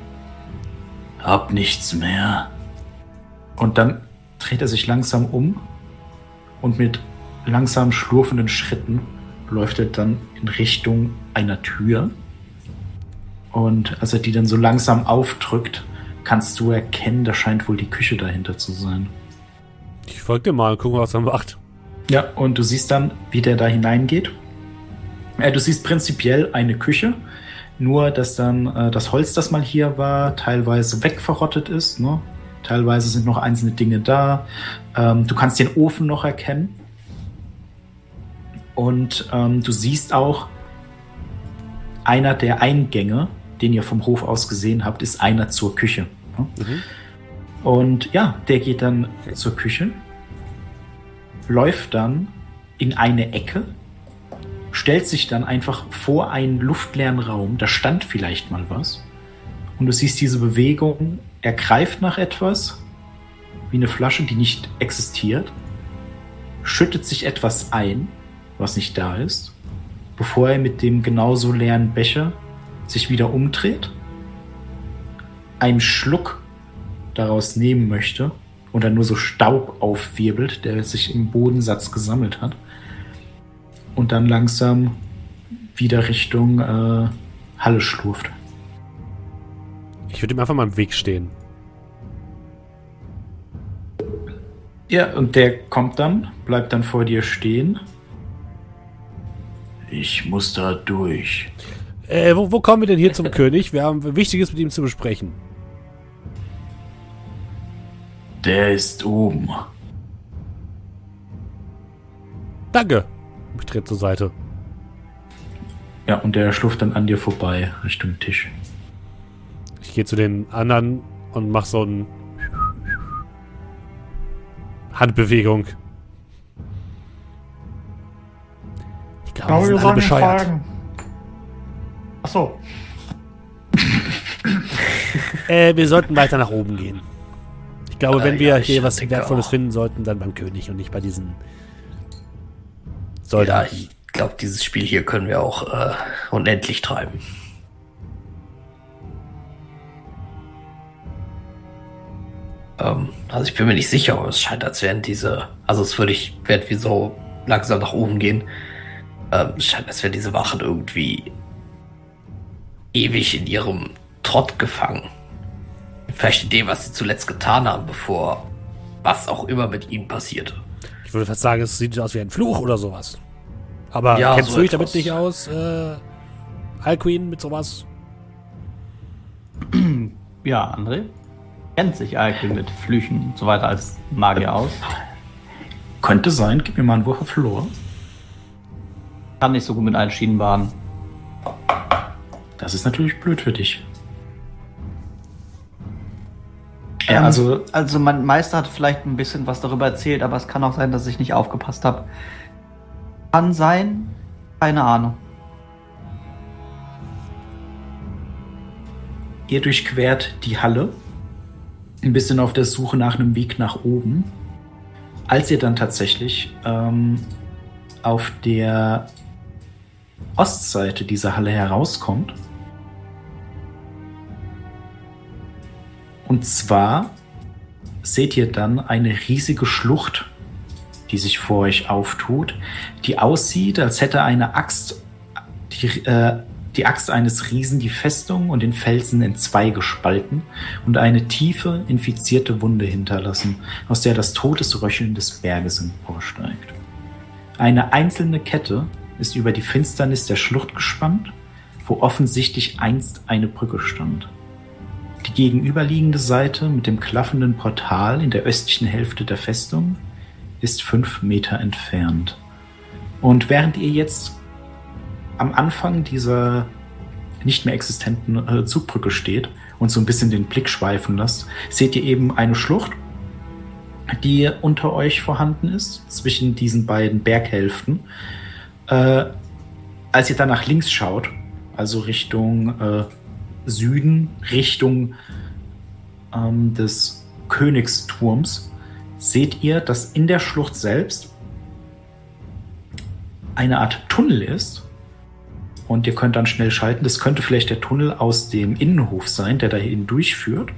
Hab nichts mehr. Und dann dreht er sich langsam um Und mit langsam schlurfenden Schritten läuft er dann in Richtung einer Tür. Und als er die dann so langsam aufdrückt, kannst du erkennen, da scheint wohl die Küche dahinter zu sein. Ich folge dir mal und gucke, was er macht. Ja, und du siehst dann, wie der da hineingeht. Äh, du siehst prinzipiell eine Küche, nur dass dann äh, das Holz, das mal hier war, teilweise wegverrottet ist. Ne? Teilweise sind noch einzelne Dinge da. Ähm, du kannst den Ofen noch erkennen. Und ähm, du siehst auch, einer der Eingänge, den ihr vom Hof aus gesehen habt, ist einer zur Küche. Ne? Mhm. Und ja, der geht dann zur Küche, läuft dann in eine Ecke, stellt sich dann einfach vor einen luftleeren Raum, da stand vielleicht mal was. Und du siehst diese Bewegung, er greift nach etwas, wie eine Flasche, die nicht existiert, schüttet sich etwas ein, was nicht da ist, bevor er mit dem genauso leeren Becher sich wieder umdreht, einen Schluck daraus nehmen möchte und dann nur so Staub aufwirbelt, der sich im Bodensatz gesammelt hat. Und dann langsam wieder Richtung äh, Halle schlurft. Ich würde ihm einfach mal im Weg stehen. Ja, und der kommt dann, bleibt dann vor dir stehen. Ich muss da durch. Äh, wo, wo kommen wir denn hier zum König? Wir haben Wichtiges mit ihm zu besprechen. Der ist oben. Danke. Trete zur Seite. Ja, und der schlurft dann an dir vorbei, Richtung Tisch. Ich gehe zu den anderen und mache so eine Handbewegung. Ich glaube, wir wir sind alle bescheuert. Achso, Äh, wir sollten weiter nach oben gehen. Ich glaube, Äh, wenn wir ja, ich hier was Wertvolles auch. finden sollten, dann beim König und nicht bei diesen Ja, Soldaten. ich glaube, dieses Spiel hier können wir auch äh, unendlich treiben. Ähm, also ich bin mir nicht sicher, aber es scheint, als wären diese, also es würde ich, werd wir so langsam nach oben gehen. Ähm, es scheint, als wären diese Wachen irgendwie ewig in ihrem Trott gefangen. Vielleicht in dem, was sie zuletzt getan haben, bevor was auch immer mit ihnen passierte. ich würde fast sagen, es sieht aus wie ein Fluch oder sowas. Aber Ja, kennst so du dich damit nicht aus, äh, Alcuin mit sowas? Ja, André? Kennt sich eigentlich mit Flüchen und so weiter als Magier aus. Könnte sein, gib mir mal einen Wurf auf Lore. Kann nicht so gut mit allen Schienenbahnen. Das ist natürlich blöd für dich. Ähm, Ja, also Also mein Meister hat vielleicht ein bisschen was darüber erzählt, aber es kann auch sein, dass ich nicht aufgepasst habe. Kann sein, keine Ahnung. Ihr durchquert die Halle, ein bisschen auf der Suche nach einem Weg nach oben. Als ihr dann tatsächlich ähm, auf der Ostseite dieser Halle herauskommt, und zwar seht ihr dann eine riesige Schlucht, die sich vor euch auftut, die aussieht, als hätte eine Axt die, äh, die Axt eines Riesen die Festung und den Felsen in zwei gespalten und eine tiefe, infizierte Wunde hinterlassen, aus der das Todesröcheln des Berges emporsteigt. Eine einzelne Kette ist über die Finsternis der Schlucht gespannt, wo offensichtlich einst eine Brücke stand. Die gegenüberliegende Seite mit dem klaffenden Portal in der östlichen Hälfte der Festung ist fünf Meter entfernt. Und während ihr jetzt am Anfang dieser nicht mehr existenten äh, Zugbrücke steht und so ein bisschen den Blick schweifen lasst, seht ihr eben eine Schlucht, die unter euch vorhanden ist, zwischen diesen beiden Berghälften. Äh, als ihr dann nach links schaut, also Richtung äh, Süden, Richtung ähm, des Königsturms, seht ihr, dass in der Schlucht selbst eine Art Tunnel ist. Und ihr könnt dann schnell schalten. Das könnte vielleicht der Tunnel aus dem Innenhof sein, der da hin durchführt.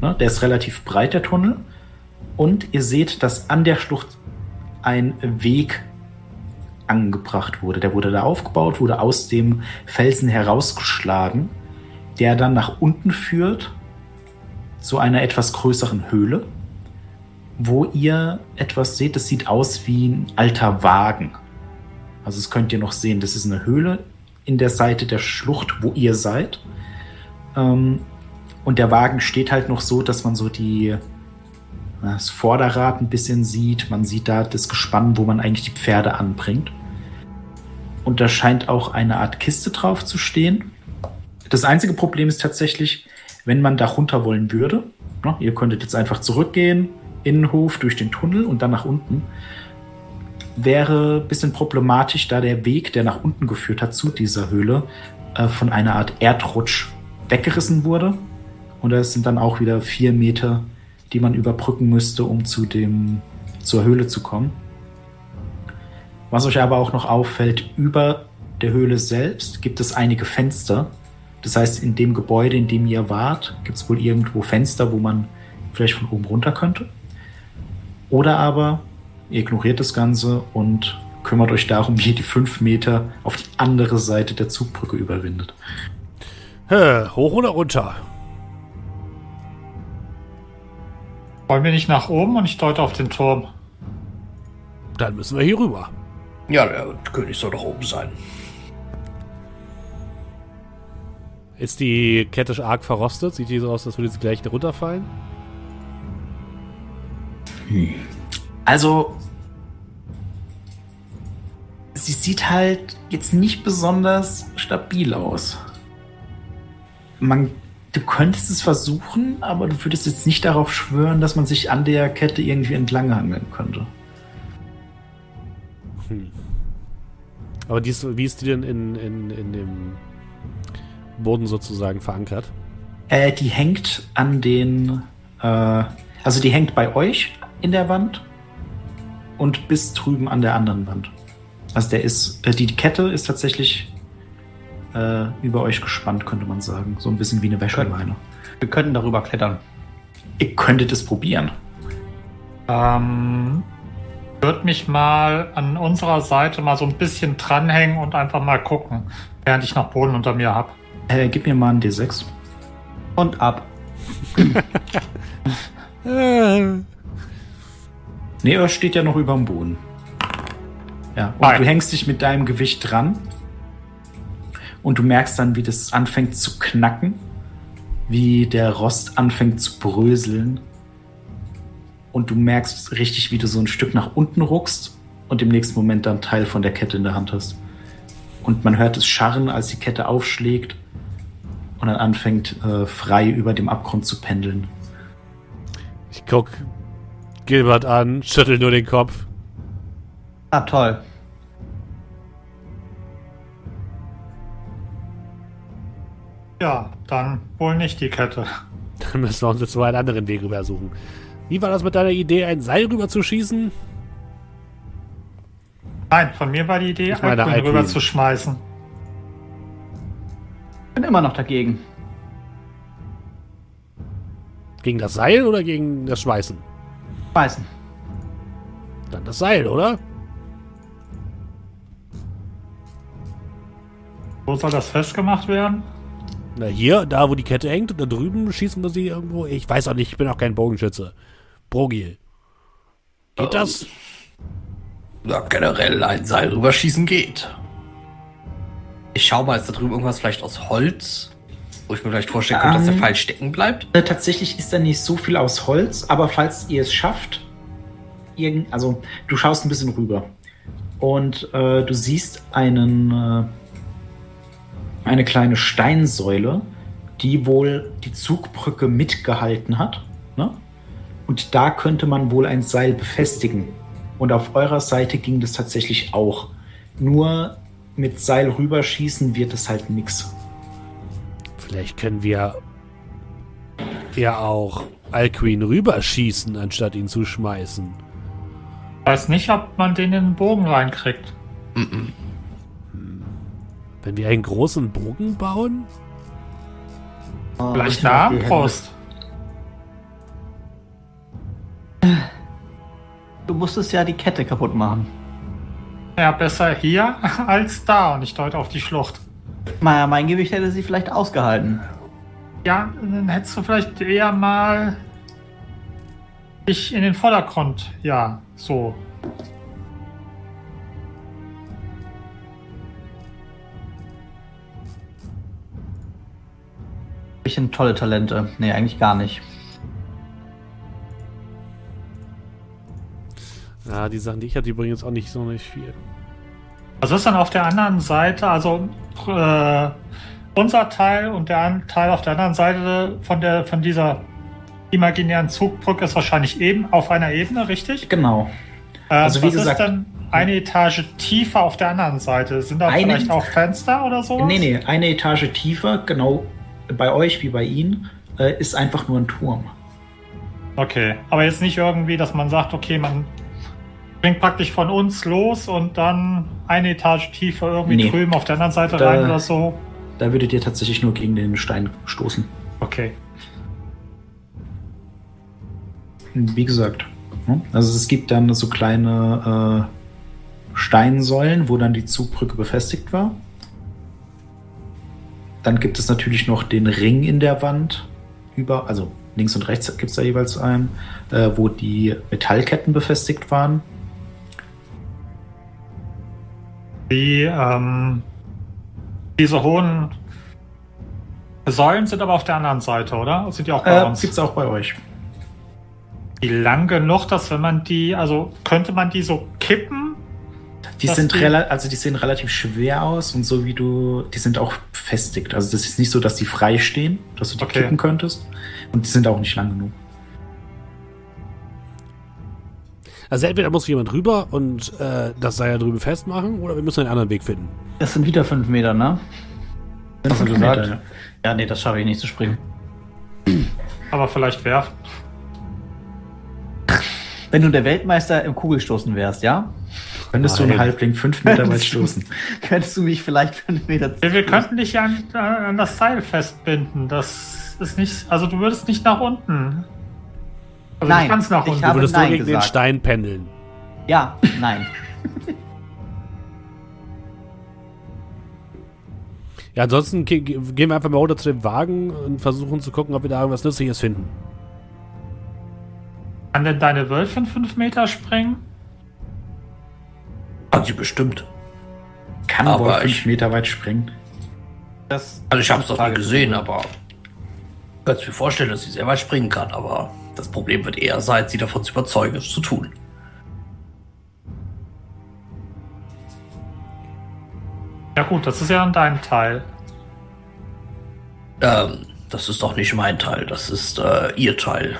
Ne, der ist relativ breit, der Tunnel. Und ihr seht, dass an der Schlucht ein Weg angebracht wurde. Der wurde da aufgebaut, wurde aus dem Felsen herausgeschlagen, der dann nach unten führt zu einer etwas größeren Höhle, wo ihr etwas seht, das sieht aus wie ein alter Wagen. Also das könnt ihr noch sehen, das ist eine Höhle in der Seite der Schlucht, wo ihr seid. Ähm, und der Wagen steht halt noch so, dass man so die das Vorderrad ein bisschen sieht. Man sieht da das Gespann, wo man eigentlich die Pferde anbringt. Und da scheint auch eine Art Kiste drauf zu stehen. Das einzige Problem ist tatsächlich, wenn man da runter wollen würde. Ne, ihr könntet jetzt einfach zurückgehen, Innenhof durch den Tunnel und dann nach unten. Wäre ein bisschen problematisch, da der Weg, der nach unten geführt hat zu dieser Höhle, äh, von einer Art Erdrutsch weggerissen wurde. Und das sind dann auch wieder vier Meter die man überbrücken müsste, um zu dem, zur Höhle zu kommen. Was euch aber auch noch auffällt, über der Höhle selbst gibt es einige Fenster. Das heißt, in dem Gebäude, in dem ihr wart, gibt es wohl irgendwo Fenster, wo man vielleicht von oben runter könnte. Oder aber ihr ignoriert das Ganze und kümmert euch darum, wie ihr die fünf Meter auf die andere Seite der Zugbrücke überwindet. Hoch oder runter? Wollen wir nicht nach oben und ich deute auf den Turm? Dann müssen wir hier rüber. Ja, der König soll doch oben sein. Ist die Kette arg verrostet? Sieht die so aus, als würde sie gleich runterfallen? Hm. Also, sie sieht halt jetzt nicht besonders stabil aus. Man du könntest es versuchen, aber du würdest jetzt nicht darauf schwören, dass man sich an der Kette irgendwie entlanghangeln könnte. Hm. Aber die ist, wie ist die denn in, in, in dem Boden sozusagen verankert? Äh, die hängt an den, äh, also die hängt bei euch in der Wand und bis drüben an der anderen Wand. Also der ist, äh, die Kette ist tatsächlich äh, über euch gespannt, könnte man sagen. So ein bisschen wie eine Wäscheleine. Wir könnten darüber klettern. Ihr könntet es probieren. Ähm, würde mich mal an unserer Seite mal so ein bisschen dranhängen und einfach mal gucken, während ich noch Boden unter mir habe. Äh, gib mir mal einen D6. Und ab. nee, er steht ja noch über dem Boden. Ja, und Nein. du hängst dich mit deinem Gewicht dran und du merkst dann, wie das anfängt zu knacken, wie der Rost anfängt zu bröseln und du merkst richtig, wie du so ein Stück nach unten ruckst und im nächsten Moment dann Teil von der Kette in der Hand hast. Und man hört es scharren, als die Kette aufschlägt und dann anfängt äh, frei über dem Abgrund zu pendeln. Ich guck Gilbert an, schüttel nur den Kopf. Ah, toll. Ja, dann wohl nicht die Kette. Dann müssen wir uns jetzt mal einen anderen Weg rübersuchen. Wie war das mit deiner Idee, ein Seil rüber zu schießen? Nein, von mir war die Idee, Alpin rüber zu schmeißen. Bin immer noch dagegen. Gegen das Seil oder gegen das Schmeißen? Schmeißen. Dann das Seil, oder? Wo soll das festgemacht werden? Na, hier, da wo die Kette hängt, und da drüben schießen wir sie irgendwo. Ich weiß auch nicht, ich bin auch kein Bogenschütze. Brogil. Geht um, das? Na, generell ein Seil rüberschießen geht. Ich schau mal, ist da drüben irgendwas vielleicht aus Holz? Wo ich mir vielleicht vorstellen könnte, dass der ähm, Pfeil stecken bleibt? Äh, tatsächlich ist da nicht so viel aus Holz, aber falls ihr es schafft, irgend, also du schaust ein bisschen rüber und äh, du siehst einen äh, eine kleine Steinsäule, die wohl die Zugbrücke mitgehalten hat. Ne? Und da könnte man wohl ein Seil befestigen. Und auf eurer Seite ging das tatsächlich auch. Nur mit Seil rüberschießen wird es halt nix. Vielleicht können wir ja auch Alcuin rüberschießen, anstatt ihn zu schmeißen. Weiß nicht, ob man den in den Bogen reinkriegt. Mm -mm. Wenn wir einen großen Bogen bauen? Oh, Vielleicht eine Armbrust. Du musstest ja die Kette kaputt machen. Ja, besser hier als da. Und ich deute auf die Schlucht. Naja, mein Gewicht hätte sie vielleicht ausgehalten. Ja, dann hättest du vielleicht eher mal dich in den Vordergrund. Ja, so. Bisschen tolle Talente. Nee, eigentlich gar nicht. Ja, die Sachen, die ich hatte, die bringen jetzt auch nicht so nicht viel. Was ist dann auf der anderen Seite? Also äh, unser Teil und der Teil auf der anderen Seite von der von dieser imaginären Zugbrücke ist wahrscheinlich eben auf einer Ebene, richtig? Genau. Äh, Also wie was gesagt- ist denn eine Etage tiefer auf der anderen Seite? Sind da Eine- vielleicht auch Fenster oder so? Nee, nee, eine Etage tiefer, genau bei euch wie bei Ihnen, äh, ist einfach nur ein Turm. Okay, aber jetzt nicht irgendwie, dass man sagt, okay, man springt praktisch von uns los und dann eine Etage tiefer irgendwie Nee. drüben auf der anderen Seite Da- rein oder so. Da würdet ihr tatsächlich nur gegen den Stein stoßen. Okay. Wie gesagt. ne? Also es gibt dann so kleine äh, Steinsäulen, wo dann die Zugbrücke befestigt war. Dann gibt es natürlich noch den Ring in der Wand. Über, also links und rechts gibt es da jeweils einen, äh, wo die Metallketten befestigt waren. Die, ähm, diese hohen Säulen sind aber auf der anderen Seite, oder? Sind die auch bei Äh, uns? gibt es auch bei euch. Die lang genug, dass wenn man die, also könnte man die so kippen? Die sind die- also die sehen relativ schwer aus und so wie du, die sind auch befestigt. Also das ist nicht so, dass die frei stehen, dass du die Okay. kippen könntest. Und die sind auch nicht lang genug. Also entweder muss jemand rüber und äh, das Seil drüben festmachen, oder wir müssen einen anderen Weg finden. Das sind wieder fünf Meter, ne? Sind Hast du fünf gesagt? Meter, ja. Ja, nee, das schaffe ich nicht zu springen. Aber vielleicht werfen. Wenn du der Weltmeister im Kugelstoßen wärst, ja? Könntest du Nein. einen Halbling fünf Meter weit stoßen. Könntest du mich vielleicht fünf Meter Wir, wir könnten dich ja an, an das Seil festbinden. Das ist nicht, also du würdest nicht nach unten. Also Nein, ganz nach ich unten. Du würdest nur gegen den gesagt. Stein pendeln. Ja, nein. Ja, ansonsten ge ge- gehen wir einfach mal runter zu dem Wagen und versuchen zu gucken, ob wir da irgendwas Nützliches finden. Kann denn deine Wölfin fünf Meter springen? Kann sie bestimmt. Kann Aber wohl fünf ich- Meter weit springen. Das Also ich habe es doch nie gesehen, aber ich kann mir vorstellen, dass sie sehr weit springen kann. Aber das Problem wird eher sein, sie davon zu überzeugen, es zu tun. Ja gut, das ist ja dann dein Teil. Ähm, das ist doch nicht mein Teil, das ist äh, ihr Teil.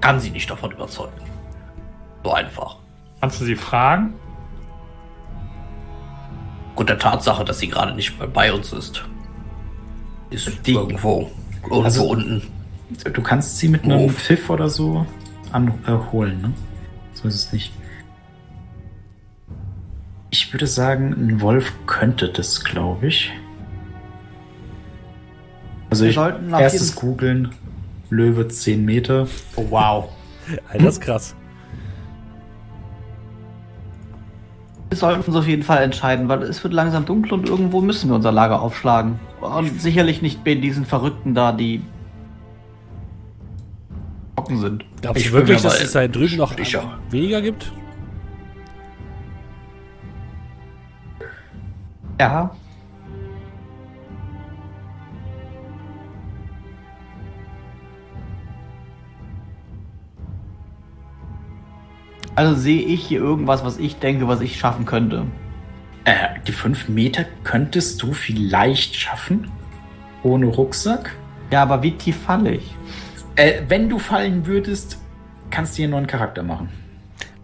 Kann sie nicht davon überzeugen. So einfach. Kannst du sie fragen? Gut, der Tatsache, dass sie gerade nicht mehr bei uns ist. Ist Die- irgendwo, irgendwo Also- unten. Du kannst sie mit einem? Pfiff oder so anholen, äh, ne? So ist es nicht. Ich würde sagen, ein Wolf könnte das, glaube ich. Also Wir ich sollten erstes googeln. Löwe 10 Meter. Oh, wow. Alter, das ist krass. Wir sollten uns auf jeden Fall entscheiden, weil es wird langsam dunkel und irgendwo müssen wir unser Lager aufschlagen. Und sicherlich nicht bei diesen Verrückten da, die trocken sind. Glaubst Ich du wirklich, dass es da drüben noch sicher. weniger gibt? Ja. Also sehe ich hier irgendwas, was ich denke, was ich schaffen könnte. Äh, die 5 Meter könntest du vielleicht schaffen. Ohne Rucksack. Ja, aber wie tief falle ich? Äh, wenn du fallen würdest, kannst du hier einen neuen Charakter machen.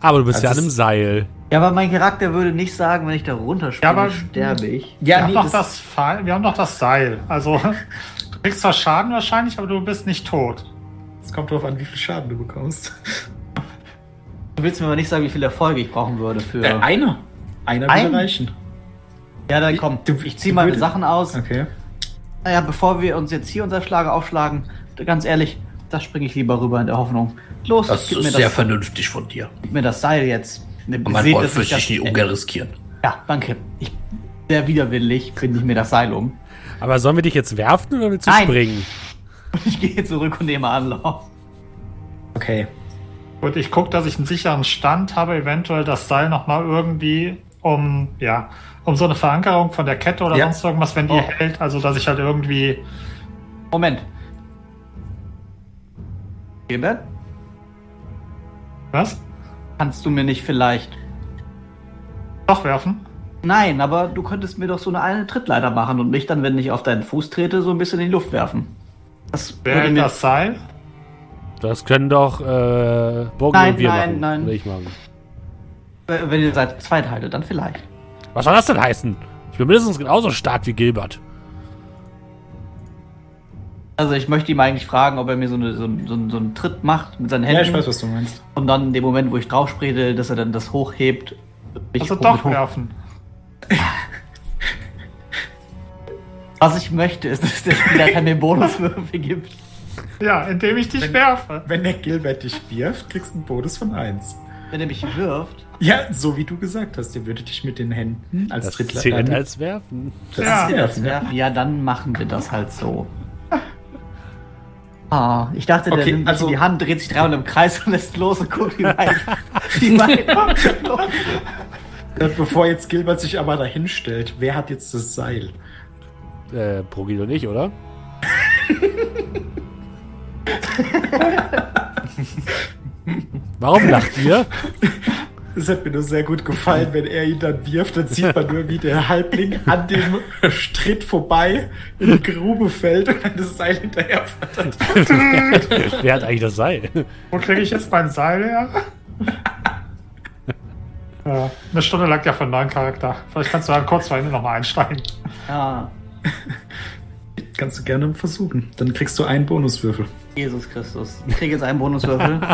Aber du bist Also ja an einem Seil. Ja, aber mein Charakter würde nicht sagen, wenn ich da runterspringe, Ja, aber- sterbe ich. wir, Ja, haben nee, doch das, das Pfeil, wir haben doch das Seil. Also du kriegst zwar Schaden wahrscheinlich, aber du bist nicht tot. es kommt darauf an, wie viel Schaden du bekommst. Du willst mir aber nicht sagen, wie viele Erfolge ich brauchen würde für. Äh, einer. Einer Ein? würde reichen. ja, dann komm. du- ich ziehe du meine Sachen aus. Okay. Naja, bevor wir uns jetzt hier unser Schlager aufschlagen, ganz ehrlich, da springe ich lieber rüber in der Hoffnung. Los, Das gib ist mir sehr das, vernünftig von dir. gib mir das Seil jetzt. Und mein seht, Wolf würde ich nicht ungern riskieren. Ja, danke. Ich sehr widerwillig binde ich mir das Seil um. Aber sollen wir dich jetzt werfen oder willst du Nein. springen? Ich gehe zurück und nehme Anlauf. Okay. Gut, ich gucke, dass ich einen sicheren Stand habe, eventuell das Seil nochmal irgendwie um, ja, um so eine Verankerung von der Kette oder Ja. sonst irgendwas, wenn die Oh. hält, also dass ich halt irgendwie. Moment. Gilbert, Was? kannst du mir nicht vielleicht. Doch werfen? Nein, aber du könntest mir doch so eine, eine Trittleiter machen und mich dann, wenn ich auf deinen Fuß trete, so ein bisschen in die Luft werfen. Das Wer würde mir. das Seil? Das können doch äh, Bogen Nein, und wir nein, machen. nein. Oder ich machen. Wenn ihr seid zwei Teile, dann vielleicht. Was soll das denn heißen? Ich bin mindestens genauso stark wie Gilbert. Also ich möchte ihm eigentlich fragen, ob er mir so, eine, so, einen- so, so einen Tritt macht mit seinen Ja, Händen. ich weiß, was du meinst. Und dann in dem Moment, wo ich drauf spreche, dass er dann das hochhebt. mich Also doch werfen. Was ich möchte, ist, dass der Spieler keine Bonuswürfe gibt. Ja, indem ich dich werfe. Wenn der Gilbert dich wirft, kriegst du einen Bonus von 1. Wenn er mich wirft. Ja, so wie du gesagt hast, der würde dich mit den Händen als Das Drittler zählt äh, als Werfen. das Ja. ist werfen, ja. Ja, ja, dann machen wir das halt so. Ah, ich dachte, der Okay, nimmt mich also- die Hand, dreht sich dreimal im Kreis und lässt los und guckt, wie weit. wie weit Bevor jetzt Gilbert sich aber dahin stellt, wer hat jetzt das Seil? Äh, Progil und ich, oder? Warum lacht ihr? Es hat mir nur sehr gut gefallen, wenn er ihn dann wirft, dann sieht man nur, wie der Halbling an dem Stritt vorbei in die Grube fällt und dann das Seil hinterher flattert. Wer hat eigentlich das Seil? Wo kriege ich jetzt mein Seil her? ja, eine Stunde lang ja für einen neuen Charakter. Vielleicht kannst du dann kurz vor Ende nochmal einsteigen. Ja, Kannst du gerne versuchen. Dann kriegst du einen Bonuswürfel. Jesus Christus. Ich kriege jetzt einen Bonuswürfel.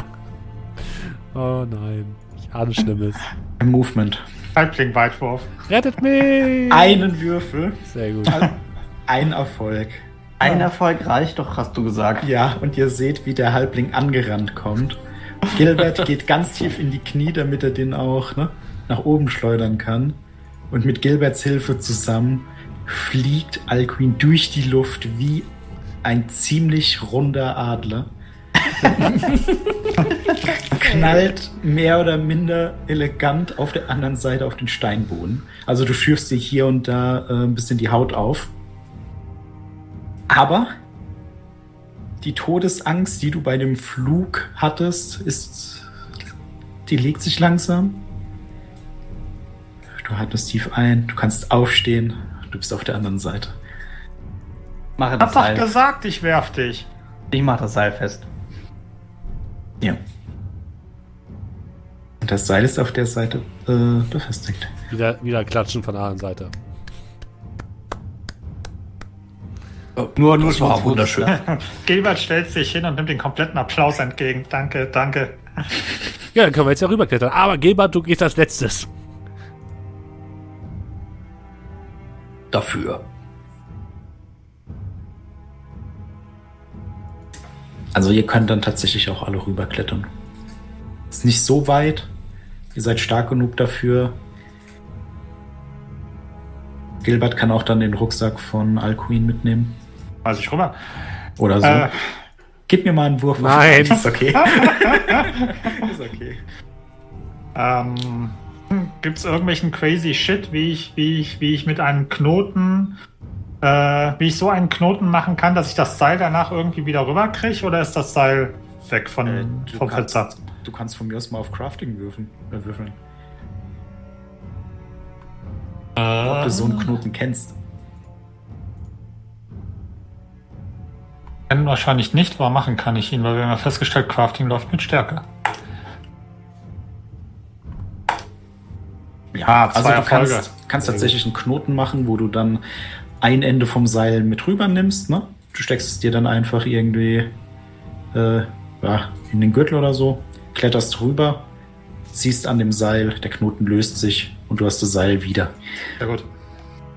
Oh nein. Ahne Schlimmes. Im Movement. Halbling-Weitwurf. Rettet mich! Einen Würfel, Sehr gut. ein Erfolg. Ein Erfolg reicht doch, hast du gesagt. Ja, und ihr seht, wie der Halbling angerannt kommt. Gilbert geht ganz tief in die Knie, damit er den auch ne, nach oben schleudern kann. Und mit Gilberts Hilfe zusammen fliegt Alcuin durch die Luft wie ein ziemlich runder Adler. Knallt mehr oder minder elegant auf der anderen Seite auf den Steinboden. Also du schürfst dir hier und da äh, ein bisschen die Haut auf. Aber die Todesangst, die du bei dem Flug hattest, ist. Die legt sich langsam. Du atmest tief ein, du kannst aufstehen, du bist auf der anderen Seite. Mache Hab das doch Seil. gesagt, ich werf dich. Ich mache das Seil fest. Ja. Und das Seil ist auf der Seite äh, befestigt. Wieder, wieder klatschen von der anderen Seite. Nur, nur Das war wunderschön. Gilbert stellt sich hin und nimmt den kompletten Applaus entgegen. Danke, danke. Ja, dann können wir jetzt ja rüberklettern. Aber Gilbert, du gehst als letztes. Dafür. Also ihr könnt dann tatsächlich auch alle rüberklettern. Ist nicht so weit. Ihr seid stark genug dafür. Gilbert kann auch dann den Rucksack von Alcuin mitnehmen. Also ich rüber. Oder so. Äh, Gib mir mal einen Wurf. Nein. Ist okay. ist okay. ähm, Gibt es irgendwelchen crazy Shit, wie ich, wie ich, wie ich mit einem Knoten, äh, wie ich so einen Knoten machen kann, dass ich das Seil danach irgendwie wieder rüberkriege? Oder ist das Seil weg von, Äh, vom kannst, du kannst von mir aus mal auf Crafting würfeln. Äh, würfeln. Ob du so einen Knoten kennst. Kennen wahrscheinlich nicht, aber machen kann ich ihn, weil wir haben ja festgestellt, Crafting läuft mit Stärke. Ja, Also du kannst, kannst tatsächlich einen Knoten machen, wo du dann ein Ende vom Seil mit rüber nimmst. Ne? Du steckst es dir dann einfach irgendwie äh, ja, in den Gürtel oder so, kletterst rüber, ziehst an dem Seil, der Knoten löst sich und du hast das Seil wieder. Sehr gut.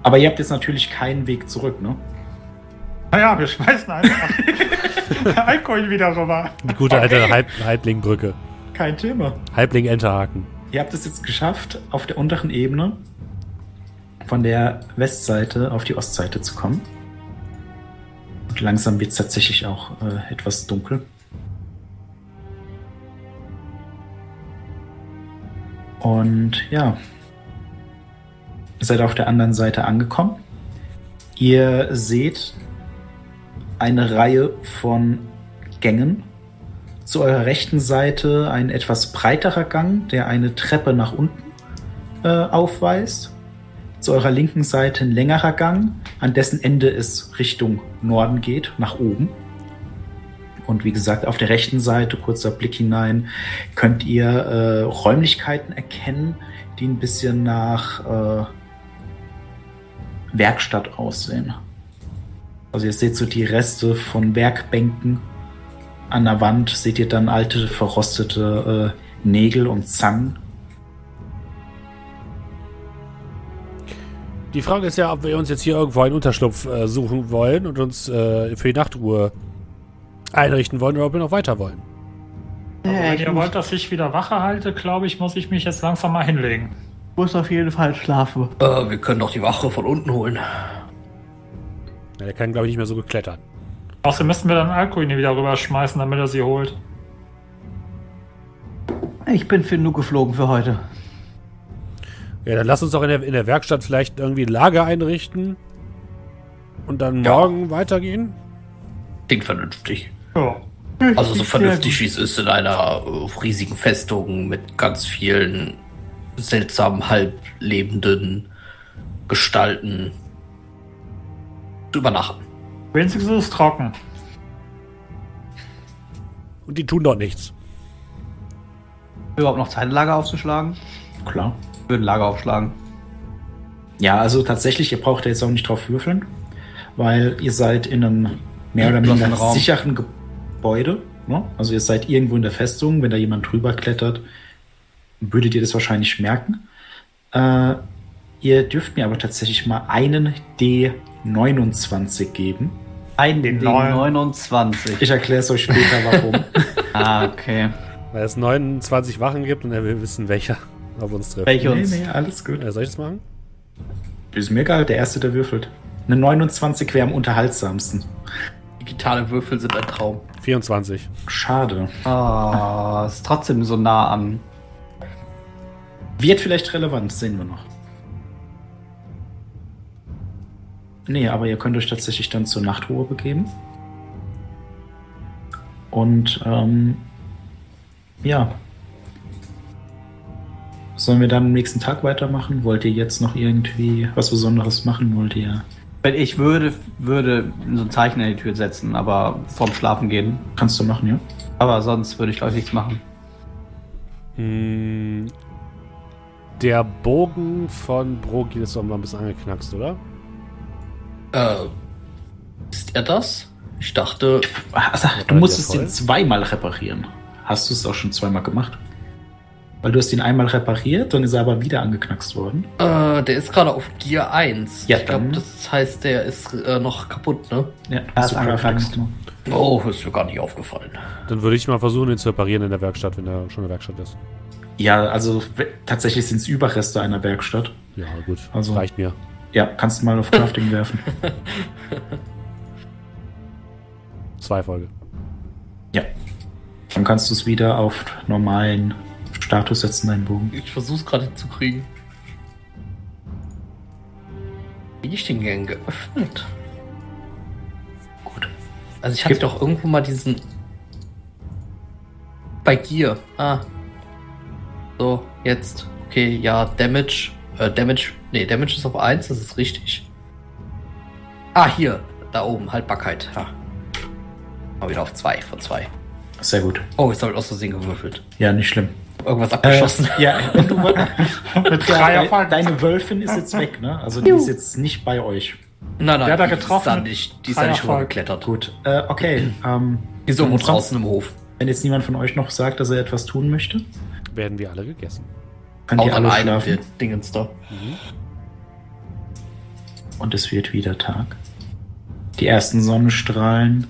Aber ihr habt jetzt natürlich keinen Weg zurück, ne? Naja, wir schmeißen einfach Alkohol wieder rüber. Die gute alte Halb Halblingbrücke. Kein Thema. Halbling Enterhaken. Ihr habt es jetzt geschafft, auf der unteren Ebene von der Westseite auf die Ostseite zu kommen. Und langsam wird es tatsächlich auch äh, etwas dunkel. Und ja, seid auf der anderen Seite angekommen. Ihr seht eine Reihe von Gängen. Zu eurer rechten Seite ein etwas breiterer Gang, der eine Treppe nach unten äh, aufweist. Zu eurer linken Seite ein längerer Gang, an dessen Ende es Richtung Norden geht, nach oben. Und wie gesagt, auf der rechten Seite, kurzer Blick hinein, könnt ihr äh, Räumlichkeiten erkennen, die ein bisschen nach äh, Werkstatt aussehen. Also ihr seht so die Reste von Werkbänken. An der Wand seht ihr dann alte, verrostete äh, Nägel und Zangen. Die Frage ist ja, ob wir uns jetzt hier irgendwo einen Unterschlupf äh, suchen wollen und uns äh, für die Nachtruhe einrichten wollen oder ob wir noch weiter wollen. Also, wenn ich ihr wollt, dass ich wieder Wache halte, glaube ich, muss ich mich jetzt langsam mal hinlegen. muss auf jeden Fall schlafen. Äh, wir können doch die Wache von unten holen. Ja, der kann, glaube ich, nicht mehr so gut klettern. Außerdem müssen wir dann Alkohol wieder rüberschmeißen, damit er sie holt. Ich bin für genug geflogen für heute. Ja, dann lass uns doch in der, in der Werkstatt vielleicht irgendwie ein Lager einrichten und dann Ja. morgen weitergehen. Klingt vernünftig. Ja. Also so vernünftig wie es ist in einer äh, riesigen Festung mit ganz vielen seltsamen, halblebenden Gestalten zu übernachten. Wenigstens ist es trocken. Und die tun dort nichts. Überhaupt noch Zeit, ein Lager aufzuschlagen? Klar. Würde ein Lager aufschlagen. Ja, also tatsächlich, ihr braucht da jetzt auch nicht drauf würfeln, weil ihr seid in einem mehr oder Raum. sicheren Gebäude. Ne? Also ihr seid irgendwo in der Festung, wenn da jemand drüber klettert, würdet ihr das wahrscheinlich merken. Äh, ihr dürft mir aber tatsächlich mal einen D29 geben. Ein Den den neuen. 29. Ich erkläre es euch später, warum. ah, okay. Weil es 29 Wachen gibt und er will wissen, welcher auf uns trifft. Welche nee, uns. nee, alles gut. Äh, soll ich das machen? Ist mir egal, der Erste, der würfelt. Eine 29 wäre am unterhaltsamsten. Digitale Würfel sind ein Traum. 24. Schade. Ah, ist trotzdem so nah an. Wird vielleicht relevant, sehen wir noch. Nee, aber ihr könnt euch tatsächlich dann zur Nachtruhe begeben. Und ähm, ja. Sollen wir dann am nächsten Tag weitermachen? Wollt ihr jetzt noch irgendwie was Besonderes machen? Wollt ihr. Ich würde, würde so ein Zeichen in die Tür setzen, aber vorm Schlafen gehen. Kannst du machen, ja? Aber sonst würde ich, glaube ich, nichts machen. Hm, der Bogen von Brogil ist doch mal ein bisschen angeknackst, oder? Äh, ist er das? Ich dachte, Also, du musstest ihn zweimal reparieren. Hast du es auch schon zweimal gemacht? Weil du hast ihn einmal repariert, dann ist er aber wieder angeknackst worden. äh, der ist gerade auf Gear 1. Ja, ich glaube, das heißt, der ist äh, noch kaputt, ne? Ja, Er ist angeknackst. Oh, ist mir gar nicht aufgefallen. Dann würde ich mal versuchen, ihn zu reparieren in der Werkstatt, wenn er schon in der Werkstatt ist. Ja, also tatsächlich sind es Überreste einer Werkstatt. Ja, gut. Also- reicht mir. Ja, kannst du mal auf Crafting werfen. Zwei Folge. Ja. Dann kannst du es wieder auf normalen Status setzen, deinen Bogen. Ich versuch's gerade hinzukriegen. Wie ich den gern geöffnet? Gut. Also ich hatte Gibt- doch irgendwo mal diesen. Bei Gear. Ah. So, jetzt. Okay, ja, Damage. Äh, Damage. Nee, Damage ist auf 1, das ist richtig. Ah, hier. Da oben, Haltbarkeit. Ja. Mal wieder auf 2 von 2. Sehr gut. Oh, ich habe aus Versehen gewürfelt. Ja, nicht schlimm. Irgendwas Äh, abgeschossen. ja, und du woll- Mit ja, Dreierfang. deine Wölfin ist jetzt weg, ne? Also die ist jetzt nicht bei euch. nein, nein, Der hat die getroffen. Ist da nicht, die ist da nicht rübergeklettert. Gut. Äh, okay. Ähm, Die ist irgendwo sonst- draußen im Hof. Wenn jetzt niemand von euch noch sagt, dass er etwas tun möchte, Werden wir alle gegessen. könnt Auch alle schlafen. der Dingens da. Und es wird wieder Tag. Die ersten Sonnenstrahlen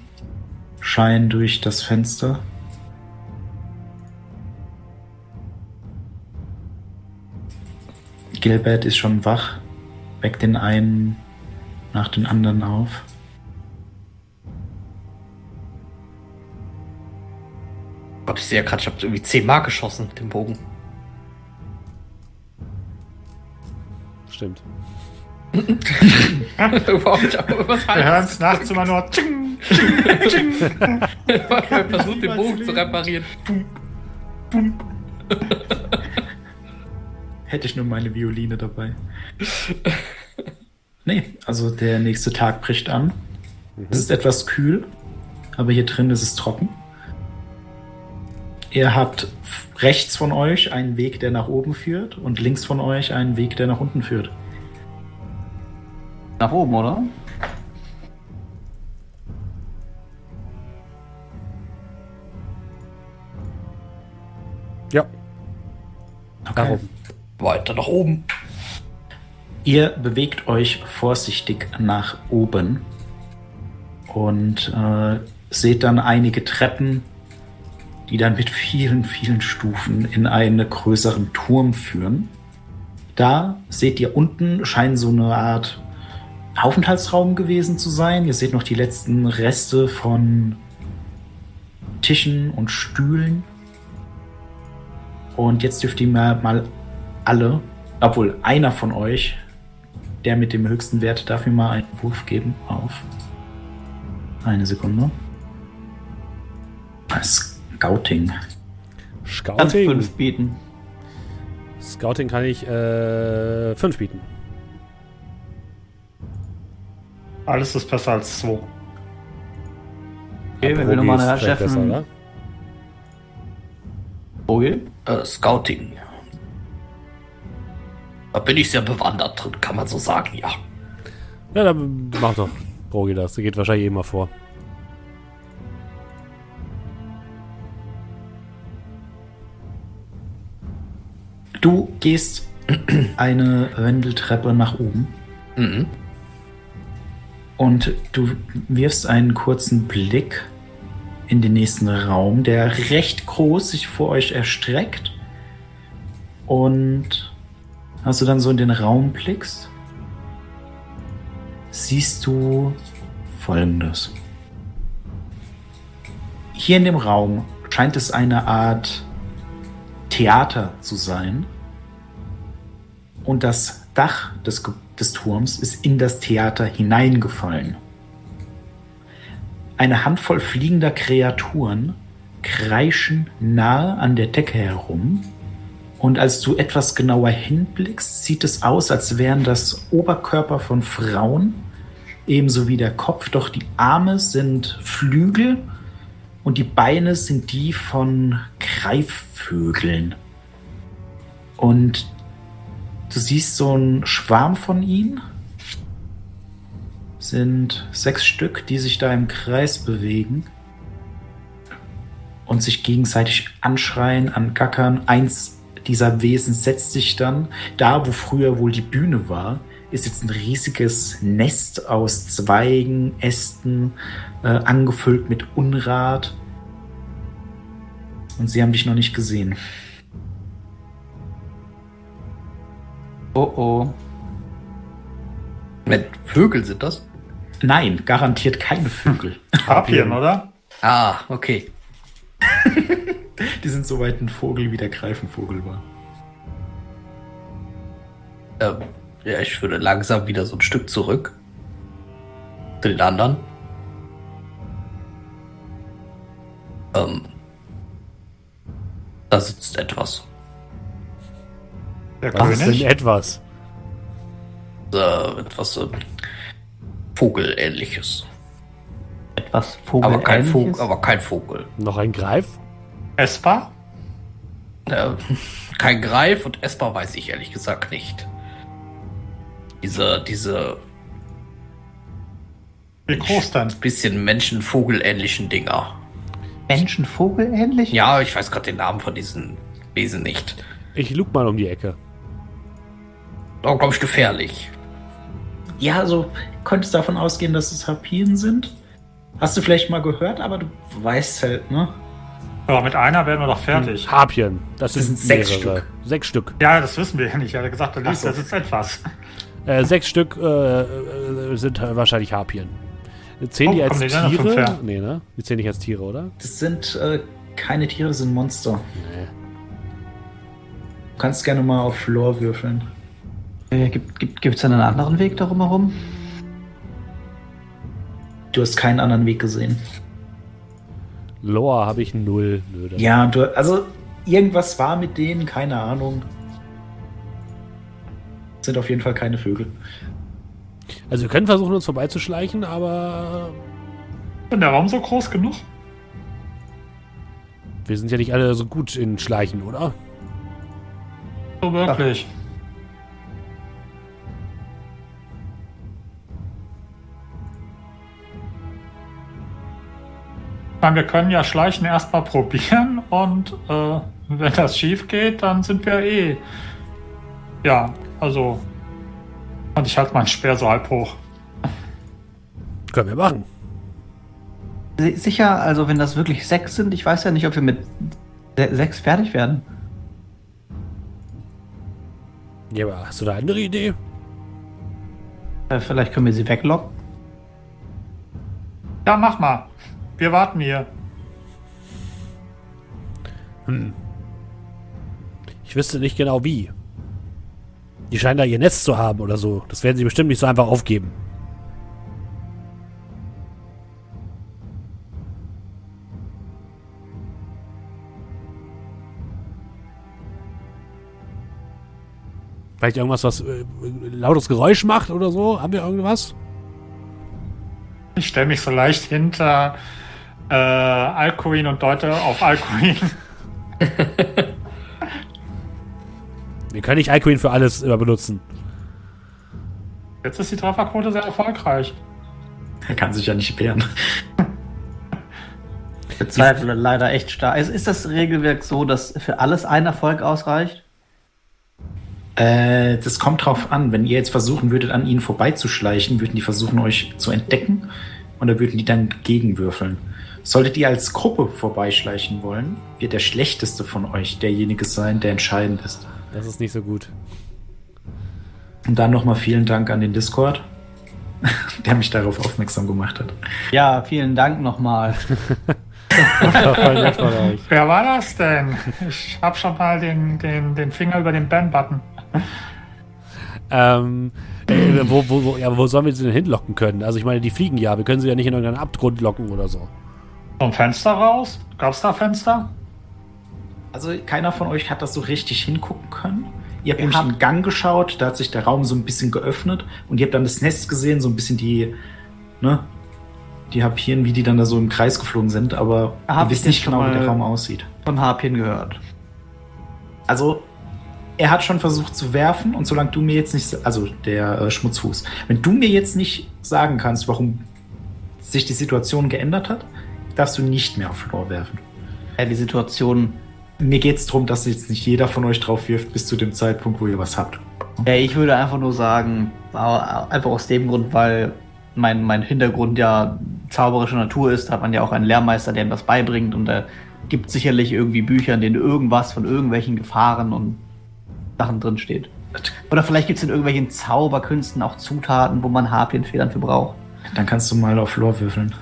scheinen durch das Fenster. Gilbert ist schon wach, weckt den einen nach den anderen auf. Gott, ich sehe ja gerade, ich habe irgendwie 10 Mark geschossen mit dem Bogen. Stimmt. Überhaupt nicht, aber was Wir hören es nachts immer nur. Versucht den Bogen zu reparieren. Hätte ich nur meine Violine dabei. nee, also der nächste Tag bricht an. Es ist etwas kühl, aber hier drin ist es trocken. Ihr habt rechts von euch einen Weg, der nach oben führt und links von euch einen Weg, der nach unten führt. Nach oben, oder? Ja, Okay. darum. Weiter nach oben. Ihr bewegt euch vorsichtig nach oben und äh, seht dann einige Treppen, die dann mit vielen, vielen Stufen in einen größeren Turm führen. Da seht ihr unten, scheint so eine Art Aufenthaltsraum gewesen zu sein. Ihr seht noch die letzten Reste von Tischen und Stühlen. Und jetzt dürft ihr mal, mal alle, obwohl einer von euch, der mit dem höchsten Wert, darf mir mal einen Wurf geben auf. Eine Sekunde. Scouting. Kannst Scouting. fünf bieten. Scouting kann ich äh, fünf bieten. Alles ist besser als 2. Okay, wer will Rogi nochmal oder? Vogel? Äh, Scouting. Da bin ich sehr bewandert drin, kann man so sagen, ja. Ja, dann mach doch Rogi das. Der geht wahrscheinlich immer vor. Du gehst eine Wendeltreppe nach oben Mhm. und du wirfst einen kurzen Blick in den nächsten Raum, der recht groß sich vor euch erstreckt. Und als du dann so in den Raum blickst, siehst du folgendes. Hier in dem Raum scheint es eine Art Theater zu sein. Und das Dach des, des Turms ist in das Theater hineingefallen. Eine Handvoll fliegender Kreaturen kreischen nahe an der Decke herum. Und als du etwas genauer hinblickst, sieht es aus, als wären das Oberkörper von Frauen, ebenso wie der Kopf, doch die Arme sind Flügel und die Beine sind die von Greifvögeln. Und du siehst so einen Schwarm von ihnen. Sind sechs Stück, die sich da im Kreis bewegen und sich gegenseitig anschreien, angackern. Eins dieser Wesen setzt sich dann da, wo früher wohl die Bühne war, ist jetzt ein riesiges Nest aus Zweigen, Ästen, äh, angefüllt mit Unrat. Und sie haben dich noch nicht gesehen. Oh oh. Mit Vögel sind das? Nein, garantiert keine Vögel. Harpien, oder? Ah, okay. Die sind so weit ein Vogel, wie der Greifenvogel war. Ähm, ja, ich würde langsam wieder so ein Stück zurück. Zu den anderen. Ähm, da sitzt etwas. Der Was ist denn König. etwas? Äh, etwas äh, Vogelähnliches. Etwas Vogel. Aber kein, Vogel, aber kein Vogel. Noch ein Greif? Espa? Äh, kein Greif und essbar weiß ich ehrlich gesagt nicht. Diese, diese Wie groß denn? bisschen Menschen-Vogel-ähnlichen Dinger. Menschen Vogel ähnlich? Ja, ich weiß gerade den Namen von diesen Wesen nicht. Ich lug mal um die Ecke. Aber glaube ich gefährlich. ja, also könntest davon ausgehen, dass es Harpien sind. Hast du vielleicht mal gehört, aber du weißt halt, ne? Aber mit einer werden wir doch fertig. Hm, Harpien. Das, Das sind, sind sechs mehrere. Stück. Sechs Stück. Ja, das wissen wir ja nicht. Er hat gesagt, er liest, Ach so. das ist etwas. Äh, sechs Stück äh, äh, sind wahrscheinlich Harpien. Zählen Oh, die als die Tiere? her? Nee, ne? Die zählen nicht als Tiere, oder? Das sind äh, keine Tiere, das sind Monster. Nee. Du kannst gerne mal auf Lore würfeln. Äh, gibt gibt gibt's denn einen anderen Weg darum herum? Du hast keinen anderen Weg gesehen. Lore habe ich null. Nö, Ja, du, also irgendwas war mit denen, keine Ahnung. Sind auf jeden Fall keine Vögel. Also wir können versuchen, uns vorbeizuschleichen, aber Ist der Raum so groß genug? wir sind ja nicht alle so gut in Schleichen, oder? So wirklich. Meine, wir können ja Schleichen erstmal probieren und äh, wenn das schief geht, dann sind wir eh. Ja, also. Und ich halte meinen Speer so halb hoch. Können wir machen. Si- Sicher, also wenn das wirklich sechs sind, ich weiß ja nicht, ob wir mit se sechs fertig werden. Ja, aber hast du da eine andere Idee? Äh, vielleicht können wir sie weglocken. Ja, mach mal. Wir warten hier. Hm. Ich wüsste nicht genau wie. Die scheinen da ihr Netz zu haben oder so. Das werden sie bestimmt nicht so einfach aufgeben. Vielleicht irgendwas, was äh, lautes Geräusch macht oder so? Haben wir irgendwas? Ich stelle mich so leicht hinter äh, Alcuin und deute auf Alcuin. Wir können nicht Alcuin für alles immer benutzen. Jetzt ist die Trefferquote sehr erfolgreich. Er kann sich ja nicht wehren. Bezweifle leider echt stark. Ist, ist das Regelwerk so, dass für alles ein Erfolg ausreicht? Äh, das kommt drauf an. Wenn ihr jetzt versuchen würdet, an ihnen vorbeizuschleichen, würden die versuchen, euch zu entdecken. Und da würden die dann gegenwürfeln. Solltet ihr als Gruppe vorbeischleichen wollen, wird der schlechteste von euch derjenige sein, der entscheidend ist. Das ist nicht so gut. Und dann nochmal vielen Dank an den Discord, der mich darauf aufmerksam gemacht hat. Ja, vielen Dank nochmal. Wer war das denn? Ich habe schon mal den, den, den Finger über den Ban-Button. Ähm, äh, wo, wo, wo, ja, wo sollen wir sie denn hinlocken können? Also ich meine, die fliegen ja. Wir können sie ja nicht in irgendeinen Abgrund locken oder so. Vom Fenster raus? Gab's da Fenster? Also keiner von euch hat das so richtig hingucken können. Ihr habt Ihr nämlich habt- einen Gang geschaut, da hat sich der Raum so ein bisschen geöffnet und ihr habt dann das Nest gesehen, so ein bisschen die, ne, die Harpien, wie die dann da so im Kreis geflogen sind, aber Hab ihr wisst ich nicht genau, wie der Raum aussieht. Von Harpien gehört. Also, er hat schon versucht zu werfen und solange du mir jetzt nicht, also der äh, Schmutzfuß, wenn du mir jetzt nicht sagen kannst, warum sich die Situation geändert hat, darfst du nicht mehr auf Floor werfen. Ja, die Situation. Mir geht es darum, dass jetzt nicht jeder von euch drauf wirft bis zu dem Zeitpunkt, wo ihr was habt. Ja, ich würde einfach nur sagen, einfach aus dem Grund, weil mein, mein Hintergrund ja zauberische Natur ist, hat man ja auch einen Lehrmeister, der ihm das beibringt und da gibt sicherlich irgendwie Bücher, in denen irgendwas von irgendwelchen Gefahren und Sachen drin steht. Oder vielleicht gibt es in irgendwelchen Zauberkünsten auch Zutaten, wo man Harpienfedern für braucht. Dann kannst du mal auf Floor würfeln.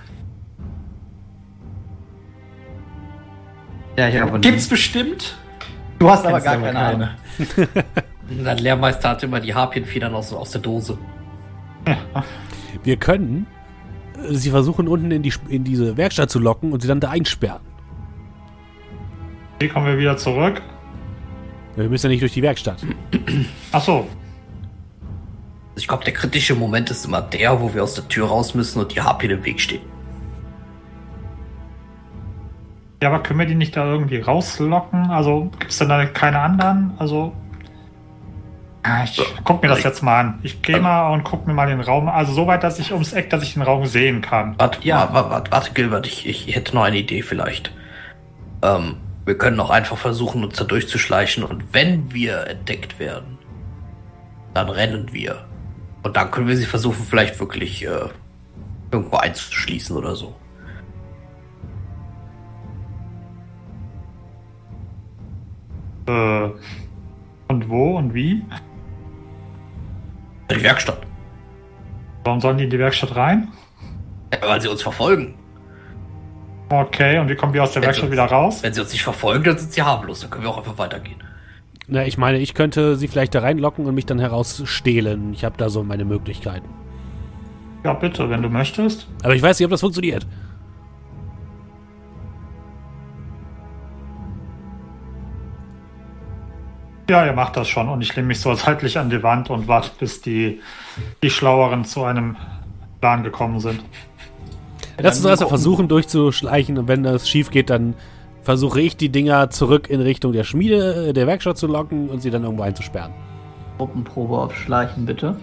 Ja, ich aber Gibt's bestimmt? Du hast aber gar aber keine Ahnung. Dein Lehrmeister hatte immer die Harpienfedern aus, aus der Dose. Wir können äh, sie versuchen, unten in, die, in diese Werkstatt zu locken und sie dann da einsperren. Wie kommen wir wieder zurück? Wir müssen ja nicht durch die Werkstatt. Ach so. Ich glaube, der kritische Moment ist immer der, wo wir aus der Tür raus müssen und die Harpien im Weg stehen. Ja, aber können wir die nicht da irgendwie rauslocken? Also gibt's denn da keine anderen? Also. Ah, Ich guck mir das jetzt mal an. Ich gehe mal und guck mir mal den Raum. Also so weit, dass ich ums Eck, dass ich den Raum sehen kann. Warte, Ja. warte, warte Gilbert, ich, ich hätte noch eine Idee vielleicht. Ähm, wir können auch einfach versuchen, uns da durchzuschleichen und wenn wir entdeckt werden, dann rennen wir. Und dann können wir sie versuchen, vielleicht wirklich äh, irgendwo einzuschließen oder so. Äh, und wo und wie? Die Werkstatt. Warum sollen die in die Werkstatt rein? Ja, weil sie uns verfolgen. Okay, und wie kommen wir aus der Wenn Werkstatt sie- wieder raus? Wenn sie uns nicht verfolgen, dann sind sie harmlos. Dann können wir auch einfach weitergehen. Na, ich meine, ich könnte sie vielleicht da reinlocken und mich dann herausstehlen. Ich habe da so meine Möglichkeiten. Ja, bitte, wenn du möchtest. Aber ich weiß nicht, ob das funktioniert. Ja, ihr macht das schon und ich lehne mich so seitlich an die Wand und warte, bis die, die Schlaueren zu einem Plan gekommen sind. Lass uns erstmal versuchen durchzuschleichen und wenn das schief geht, dann versuche ich die Dinger zurück in Richtung der Schmiede, äh, der Werkstatt zu locken und sie dann irgendwo einzusperren. Gruppenprobe auf Schleichen, bitte.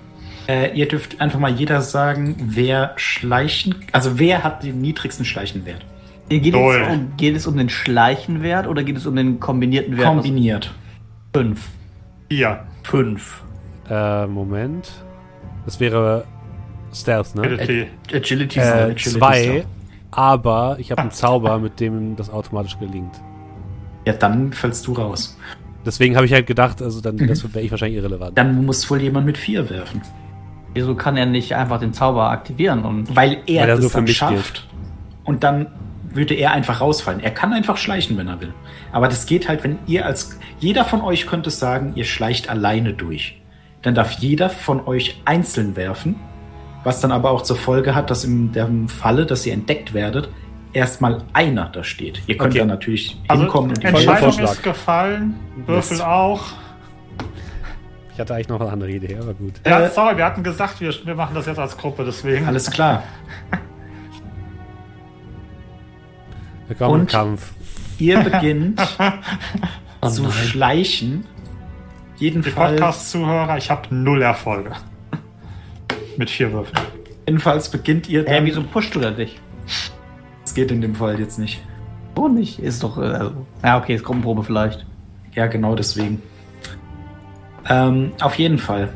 Äh, ihr dürft einfach mal jeder sagen, wer schleichen, also wer hat den niedrigsten Schleichenwert? Geht es, um, geht es um den Schleichenwert oder geht es um den kombinierten Wert? Kombiniert. Fünf. Hier, Fünf. Äh, Moment. Das wäre Stealth, ne? Agility. Agility Äh, Agility zwei, Stealth. aber ich habe einen Zauber, mit dem das automatisch gelingt. Ja, dann fällst du raus. Deswegen habe ich halt gedacht, also dann das wäre ich wahrscheinlich irrelevant. Dann muss wohl jemand mit vier werfen. Wieso kann er nicht einfach den Zauber aktivieren und Weil er Weil das für dann schafft. Und dann würde er einfach rausfallen. Er kann einfach schleichen, wenn er will. Aber das geht halt, wenn ihr als. Jeder von euch könnte sagen, ihr schleicht alleine durch. Dann darf jeder von euch einzeln werfen. Was dann aber auch zur Folge hat, dass in dem Falle, dass ihr entdeckt werdet, erstmal einer da steht. Ihr könnt Okay. dann natürlich Also, hinkommen und die Entscheidung Vorschlag. ist gefallen, Würfel Mist. auch. Ich hatte eigentlich noch eine andere Idee, aber gut. Ja, Äh, sorry, wir hatten gesagt, wir, wir machen das jetzt als Gruppe, deswegen. Alles klar. Willkommen im Und- Kampf. Ihr beginnt Oh zu schleichen. Die Jedenfalls, Podcast-Zuhörer, ich habe null Erfolge. Mit vier Würfeln. jedenfalls beginnt ihr Hä, dann. wieso pusht du da dich? Das geht in dem Fall jetzt nicht. So nicht. Ist doch. Äh, also, ja, okay, ist Gruppenprobe vielleicht. Ja, genau deswegen. Ähm, auf jeden Fall.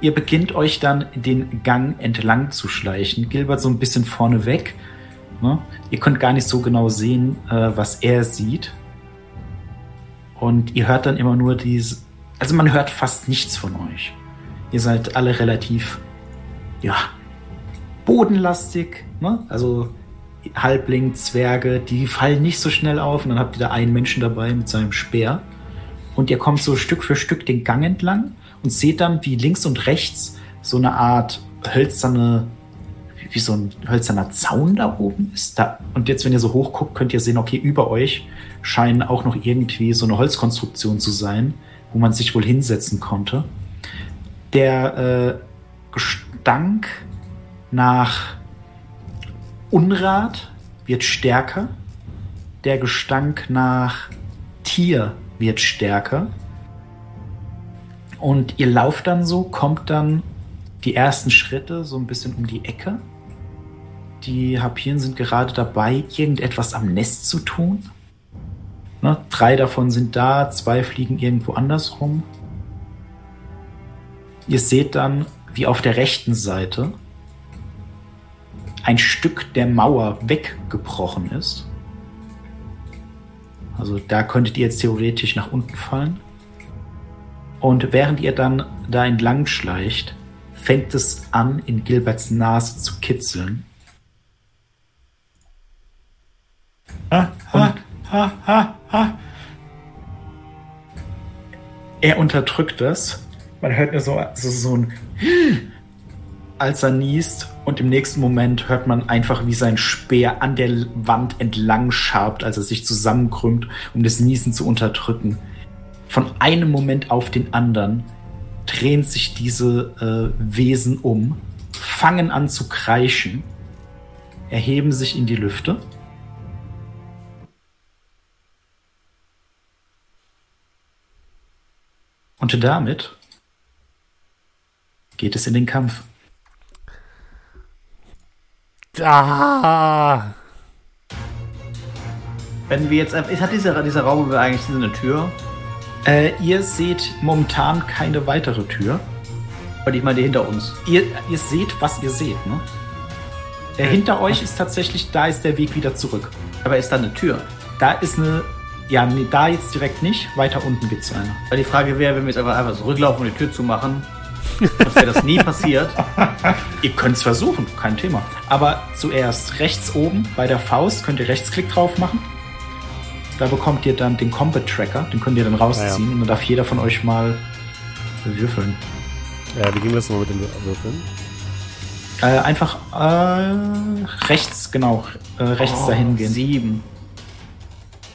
Ihr beginnt euch dann den Gang entlang zu schleichen. Gilbert so ein bisschen vorne weg. Ne? Ihr könnt gar nicht so genau sehen, äh, was er sieht. Und ihr hört dann immer nur diese. Also man hört fast nichts von euch. Ihr seid alle relativ, ja, bodenlastig. Ne? Also Halbling, Zwerge, die fallen nicht so schnell auf. Und dann habt ihr da einen Menschen dabei mit seinem Speer. Und ihr kommt so Stück für Stück den Gang entlang und seht dann, wie links und rechts so eine Art hölzerne, wie so ein hölzerner Zaun da oben ist. Da, und jetzt, wenn ihr so hoch guckt, könnt ihr sehen, okay, über euch scheinen auch noch irgendwie so eine Holzkonstruktion zu sein, wo man sich wohl hinsetzen konnte. Der äh, Gestank nach Unrat wird stärker. Der Gestank nach Tier wird stärker. Und ihr lauft dann so, kommt dann die ersten Schritte so ein bisschen um die Ecke. Die Harpien sind gerade dabei, irgendetwas am Nest zu tun. Ne, drei davon sind da, zwei fliegen irgendwo anders rum. Ihr seht dann, wie auf der rechten Seite ein Stück der Mauer weggebrochen ist. Also da könntet ihr jetzt theoretisch nach unten fallen. Und während ihr dann da entlang schleicht, fängt es an, in Gilberts Nase zu kitzeln. Er unterdrückt das. Man hört nur so, so, so ein als er niest und im nächsten Moment hört man einfach, wie sein Speer an der Wand entlang schabt, als er sich zusammenkrümmt, um das Niesen zu unterdrücken. Von einem Moment auf den anderen drehen sich diese äh, Wesen um, fangen an zu kreischen, erheben sich in die Lüfte. Und damit geht es in den Kampf. Ah! Wenn wir jetzt. Ist, hat dieser, dieser Raum eigentlich eine Tür? Äh, ihr seht momentan keine weitere Tür. Aber ich meine, die hinter uns. Ihr, ihr seht, was ihr seht, ne? Der hinter euch ist tatsächlich, da ist der Weg wieder zurück. Aber ist da eine Tür? Da ist eine, ja, nee, da jetzt direkt nicht, weiter unten gibt es eine. Weil die Frage wäre, wenn wir jetzt einfach, einfach zurücklaufen und die Tür zumachen, dass wäre das nie passiert. Ihr könnt es versuchen, kein Thema. Aber zuerst rechts oben bei der Faust könnt ihr Rechtsklick drauf machen. Da bekommt ihr dann den Combat Tracker, den könnt ihr dann rausziehen Ja, ja. und dann darf jeder von euch mal würfeln. Äh, wie ging das nochmal mit den Würfeln? Äh, einfach äh, rechts, genau, äh, rechts dahin gehen. Sieben.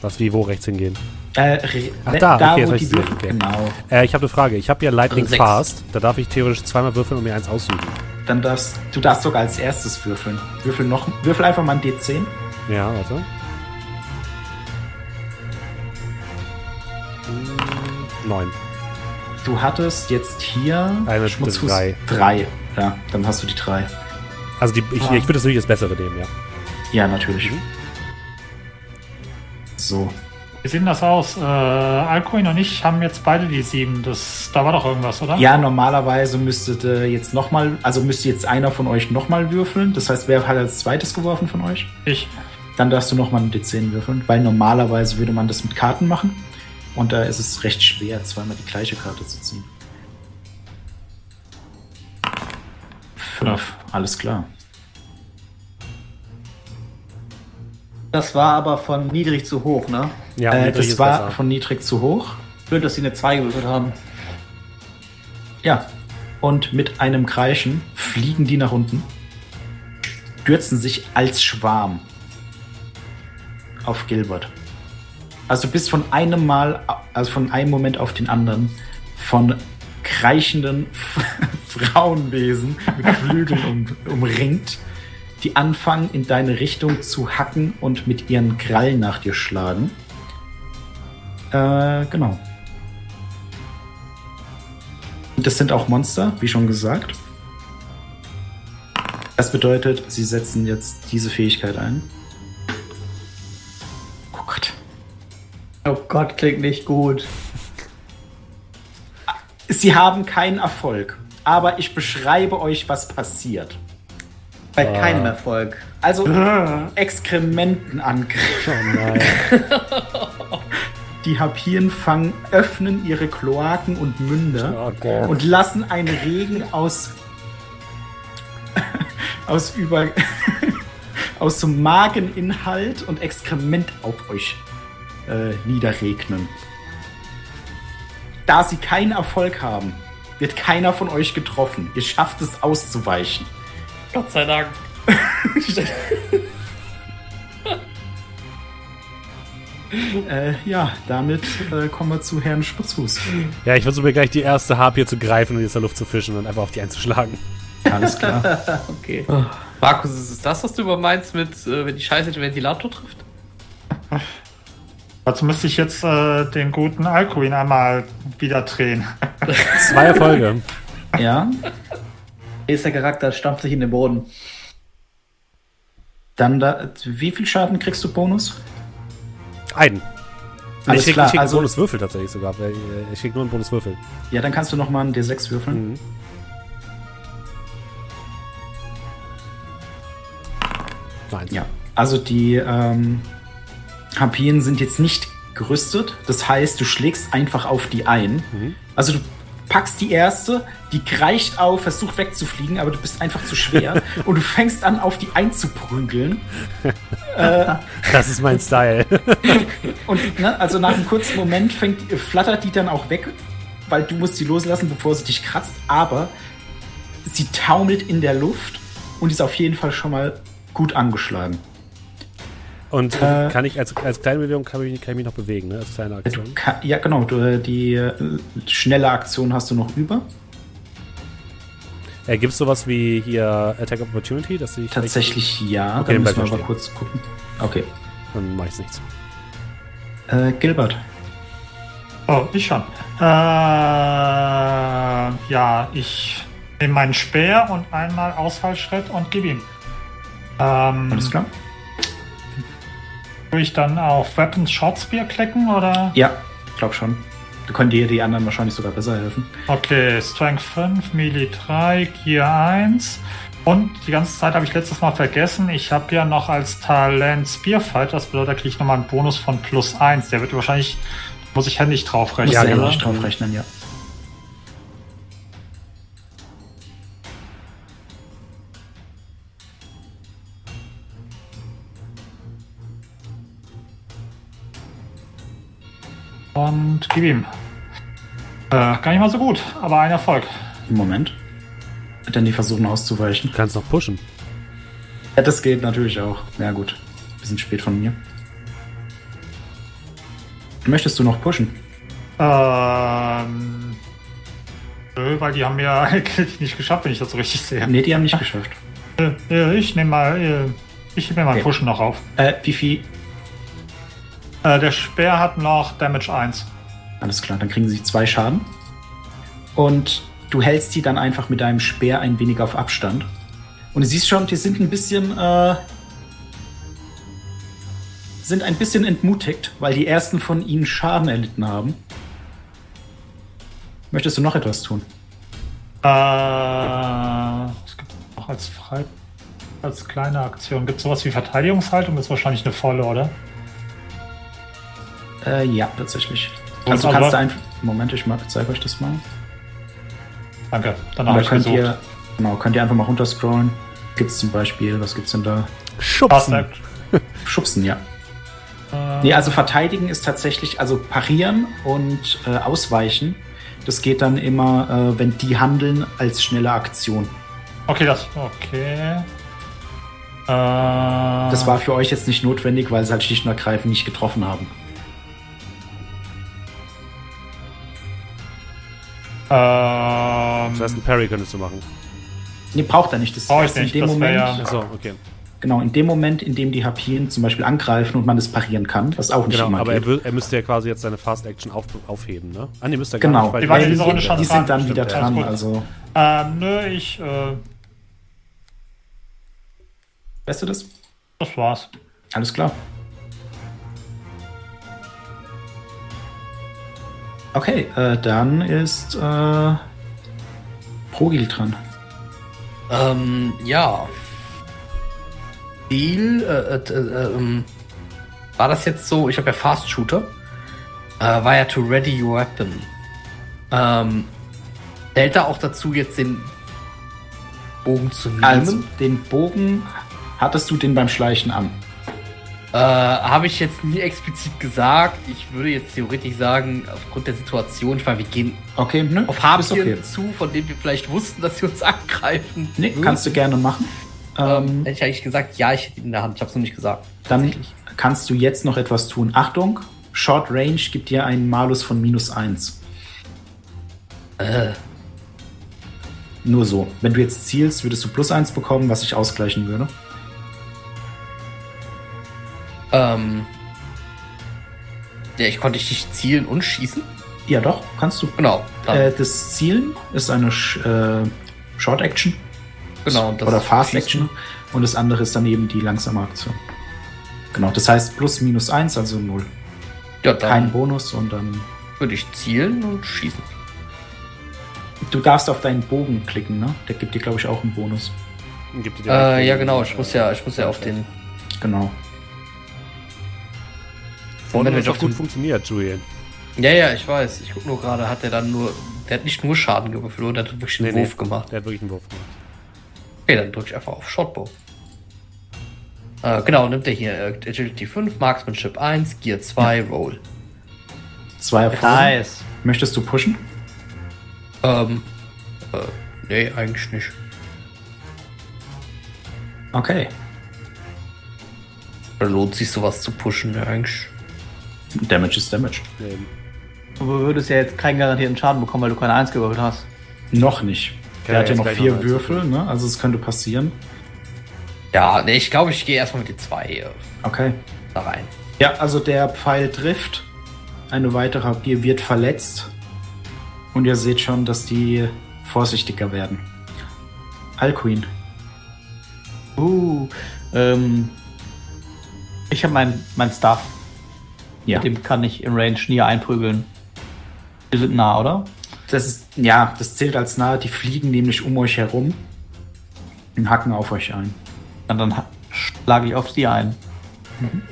Was, wie, wo rechts hingehen? Äh, Ach, da, okay, jetzt wo die ich Würfel, okay. genau. Äh, ich habe eine Frage. Ich habe ja Lightning Also. Fast. Da darf ich theoretisch zweimal würfeln und mir eins aussuchen. Dann darfst du darfst sogar als erstes würfeln. Würfel noch, würfel einfach mal ein D10. Ja, warte. Neun. Du hattest jetzt hier Eine Schmutzfuß drei. drei. Ja, dann hast du die drei. Also die, ich, ich würde das natürlich das Bessere nehmen, ja. Ja, natürlich. Mhm. So. Wie sieht denn das aus? Äh, Alcuin und ich haben jetzt beide die sieben. Das, da war doch irgendwas, oder? Ja, normalerweise müsstet ihr jetzt nochmal, also müsste jetzt einer von euch nochmal würfeln. Das heißt, wer hat als zweites geworfen von euch? Ich. Dann darfst du nochmal einen D10 würfeln, weil normalerweise würde man das mit Karten machen. Und da ist es recht schwer, zweimal die gleiche Karte zu ziehen. Fünf, alles klar. Das war aber von niedrig zu hoch, ne? Ja, äh, das war besser. von niedrig zu hoch. Schön, dass sie eine 2 gewürfelt haben. Ja. Und mit einem Kreischen fliegen die nach unten, stürzen sich als Schwarm auf Gilbert. Also bis von einem Mal, also von einem Moment auf den anderen, von kreischenden Frauenwesen mit Flügeln um, umringt, die anfangen in deine Richtung zu hacken und mit ihren Krallen nach dir schlagen. Äh, genau. Und Das sind auch Monster, wie schon gesagt. Das bedeutet, sie setzen jetzt diese Fähigkeit ein. Oh Gott. Oh Gott, klingt nicht gut. Sie haben keinen Erfolg, aber ich beschreibe euch, was passiert. Bei keinem Erfolg. Also Exkrementenangriff. Oh nein. Die Harpienfangen öffnen ihre Kloaken und Münder. Oh und lassen einen Regen aus aus über aus so Mageninhalt und Exkrement auf euch äh, niederregnen. Da sie keinen Erfolg haben, wird keiner von euch getroffen. Ihr schafft es auszuweichen. Gott sei Dank. Äh, ja, damit äh, kommen wir zu Herrn Spitzfuß. Ja, ich versuche mir gleich die erste Harpie zu greifen und die aus der Luft zu fischen und einfach auf die einzuschlagen. Alles klar. Okay. Markus, ist es das, was du über meinst mit, äh, wenn die Scheiße den Ventilator trifft? Dazu müsste ich jetzt äh, den guten Alcuin einmal wieder drehen. Zwei Erfolge. ja, Nächster Charakter stampft sich in den Boden. dann da. Wie viel Schaden kriegst du Bonus? Einen. Alles ich krieg, klar, ich krieg also- einen Bonuswürfel tatsächlich sogar. äh, Ich krieg nur einen Bonuswürfel. Ja, dann kannst du noch mal einen D6 würfeln. Mhm. Nein. Ja, also die ähm, Harpien sind jetzt nicht gerüstet. Das heißt, du schlägst einfach auf die ein. Also du packst die erste, die kreicht auf, versucht wegzufliegen, aber du bist einfach zu schwer und du fängst an, auf die einzuprügeln. Das ist mein Style. Und ne, also nach einem kurzen Moment fängt, flattert die dann auch weg, weil du musst sie loslassen, bevor sie dich kratzt. Aber sie taumelt in der Luft und ist auf jeden Fall schon mal gut angeschlagen. Und Äh, kann ich als, als kleine Bewegung kann ich, kann ich mich noch bewegen, ne? Als kleine Du Aktion. ka- ja, genau. Du, äh, die äh, schnelle Aktion hast du noch über. Äh, Gibt es sowas wie hier Attack of Opportunity, dass ich Tatsächlich ja. Okay, da müssen wir aber stehen. kurz gucken. Okay. Dann mache ich nichts. Äh, Gilbert. Oh, ich schon. Äh, ja, ich nehme meinen Speer und einmal Ausfallschritt und gebe ihm. Ähm, Alles klar? Ich dann auf Weapons Short Spear klicken oder? Ja, glaub schon. Da können dir die anderen wahrscheinlich sogar besser helfen. Okay, Strength 5, Melee 3, Gear 1. Und die ganze Zeit habe ich letztes Mal vergessen, ich habe ja noch als Talent Spearfight, das bedeutet, da kriege ich nochmal einen Bonus von plus 1. Der wird wahrscheinlich, muss ich händisch draufrechnen. Ja, ja, genau. nicht drauf rechnen, ja. Und gib ihm. Äh, gar nicht mal so gut, aber ein Erfolg. Im Moment. Denn die versuchen auszuweichen. Du kannst noch pushen. Ja, das geht natürlich auch. Ja, gut. Bisschen spät von mir. Möchtest du noch pushen? Ähm. Nö, weil die haben ja eigentlich nicht geschafft, wenn ich das so richtig sehe. Nee, die haben nicht geschafft. Äh, äh, ich nehme mal, äh, ich nehme mal Okay. Pushen noch auf. Äh, wie viel? Äh, der Speer hat noch Damage 1. Alles klar, dann kriegen sie zwei Schaden. Und du hältst die dann einfach mit deinem Speer ein wenig auf Abstand. Und du siehst schon, die sind ein bisschen, äh, sind ein bisschen entmutigt, weil die ersten von ihnen Schaden erlitten haben. Möchtest du noch etwas tun? Äh, was gibt es noch als frei, als kleine Aktion? Gibt es sowas wie Verteidigungshaltung? Das ist wahrscheinlich eine volle, oder? Äh, ja, tatsächlich. Und Also kannst du einfach. Moment, ich mag, zeige euch das mal. Danke, dann habe da ich könnt gesucht. ihr, genau, könnt ihr einfach mal runterscrollen. Gibt's zum Beispiel, was gibt's denn da? Schubsen. Act. Schubsen, ja. Äh, Nee, also verteidigen ist tatsächlich, also parieren und äh, ausweichen. Das geht dann immer, äh, wenn die handeln, als schnelle Aktion. Okay, das. Okay. Äh, Das war für euch jetzt nicht notwendig, weil sie halt schlicht und ergreifend nicht getroffen haben. Ähm, Das heißt, ein Parry könntest du machen. Nee, braucht er nicht. Das ich erst in nicht, dem Moment, ja- Achso, okay. genau, in dem Moment, in dem die Harpien zum Beispiel angreifen und man das parieren kann, was auch nicht Genau, immer aber er, geht. er müsste ja quasi jetzt seine Fast Action auf, aufheben, ne? Ah, nee, müsste er gar Genau, nicht, weil Die die, schon die dran. sind dann wieder ja. dran. Also, ähm, nö, ich. Äh, weißt du das? das war's. Alles klar. Okay, äh, dann ist äh, Progil dran. Ähm, ja. Ziel, äh, äh, äh, ähm, war das jetzt so, ich habe ja Fast Shooter, äh, war ja to ready your weapon. Ähm, zählt da auch dazu jetzt den Bogen zu nehmen? Also, den Bogen hattest du den beim Schleichen an. Äh, habe ich jetzt nie explizit gesagt. Ich würde jetzt theoretisch sagen, aufgrund der Situation, ich meine, wir gehen Okay, ne? auf Harpien okay. zu, von denen wir vielleicht wussten, dass sie uns angreifen. Nee, würden. kannst du gerne machen. Ähm, Ähm, hätte ich eigentlich gesagt, ja, ich hätte ihn in der Hand. Ich habe es noch nicht gesagt. dann kannst du jetzt noch etwas tun. Achtung, Short Range gibt dir einen Malus von minus 1. Äh, Nur so. Wenn du jetzt zielst, würdest du plus 1 bekommen, was sich ausgleichen würde. Ähm, ja, ich konnte nicht zielen und schießen. Ja, doch, kannst du. Genau. Äh, das Zielen ist eine Sch äh, Short Action genau. und das oder Fast Schießen. Action und das andere ist dann eben die langsame Aktion. Genau, das heißt plus minus 1, also 0. Ja, Kein Bonus und dann. würde ich zielen und schießen. Du darfst auf deinen Bogen klicken, ne? Der gibt dir, glaube ich, auch einen Bonus. Äh, ja, genau. Ich muss ja, ich muss ja auf den. Genau. Vorne Wenn hat doch gut funktioniert, Julian. Ja, ja, ich weiß. Ich guck nur gerade, hat er dann nur. Der hat nicht nur Schaden gewürfelt, der hat wirklich einen Nee, Wurf nee. gemacht. Der hat wirklich einen Wurf gemacht. Okay, dann drücke ich einfach auf Shortbow. Äh, genau, nimmt er hier äh, Agility 5, Marksmanship 1, Gear 2, Roll. Zwei Erfolge. Nice. Möchtest du pushen? Ähm, äh, nee, eigentlich nicht. Okay. Da lohnt sich sowas zu pushen, ja, eigentlich. Damage ist Damage. Nee, Du würdest ja jetzt keinen garantierten Schaden bekommen, weil du keine 1 gewürfelt hast. Noch nicht. Der hat ja noch vier noch Würfel, ne? Also es könnte passieren. Ja, nee, ich glaube, ich gehe erstmal mit den zwei äh, Okay. da rein. Ja, also der Pfeil trifft. Eine weitere Harpie wird verletzt. Und ihr seht schon, dass die vorsichtiger werden. Alcuin. Uh, ähm, ich habe mein, mein Stuff. Ja. Mit dem kann ich in Range nie einprügeln. Wir sind nah, oder? Das ist, ja, das zählt als nahe. Die fliegen nämlich um euch herum und hacken auf euch ein. Und dann schlage ich auf sie ein.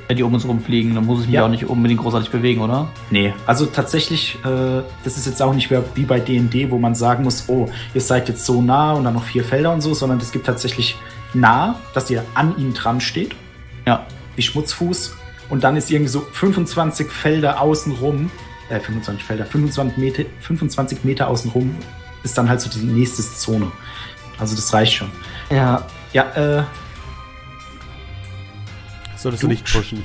Wenn die um uns rumfliegen, dann muss ich mich Ja. auch nicht unbedingt großartig bewegen, oder? Nee, also tatsächlich, äh, das ist jetzt auch nicht wie wie bei D&D, wo man sagen muss, oh, ihr seid jetzt so nah und dann noch vier Felder und so, sondern es gibt tatsächlich nah, dass ihr an ihm dran steht, Ja. wie Schmutzfuß, und dann ist irgendwie so 25 Felder außenrum, äh, 25 Felder, 25 Meter, 25 Meter außenrum ist dann halt so die nächste Zone. Also das reicht schon. Ja. Ja, äh, Solltest Du- du nicht pushen.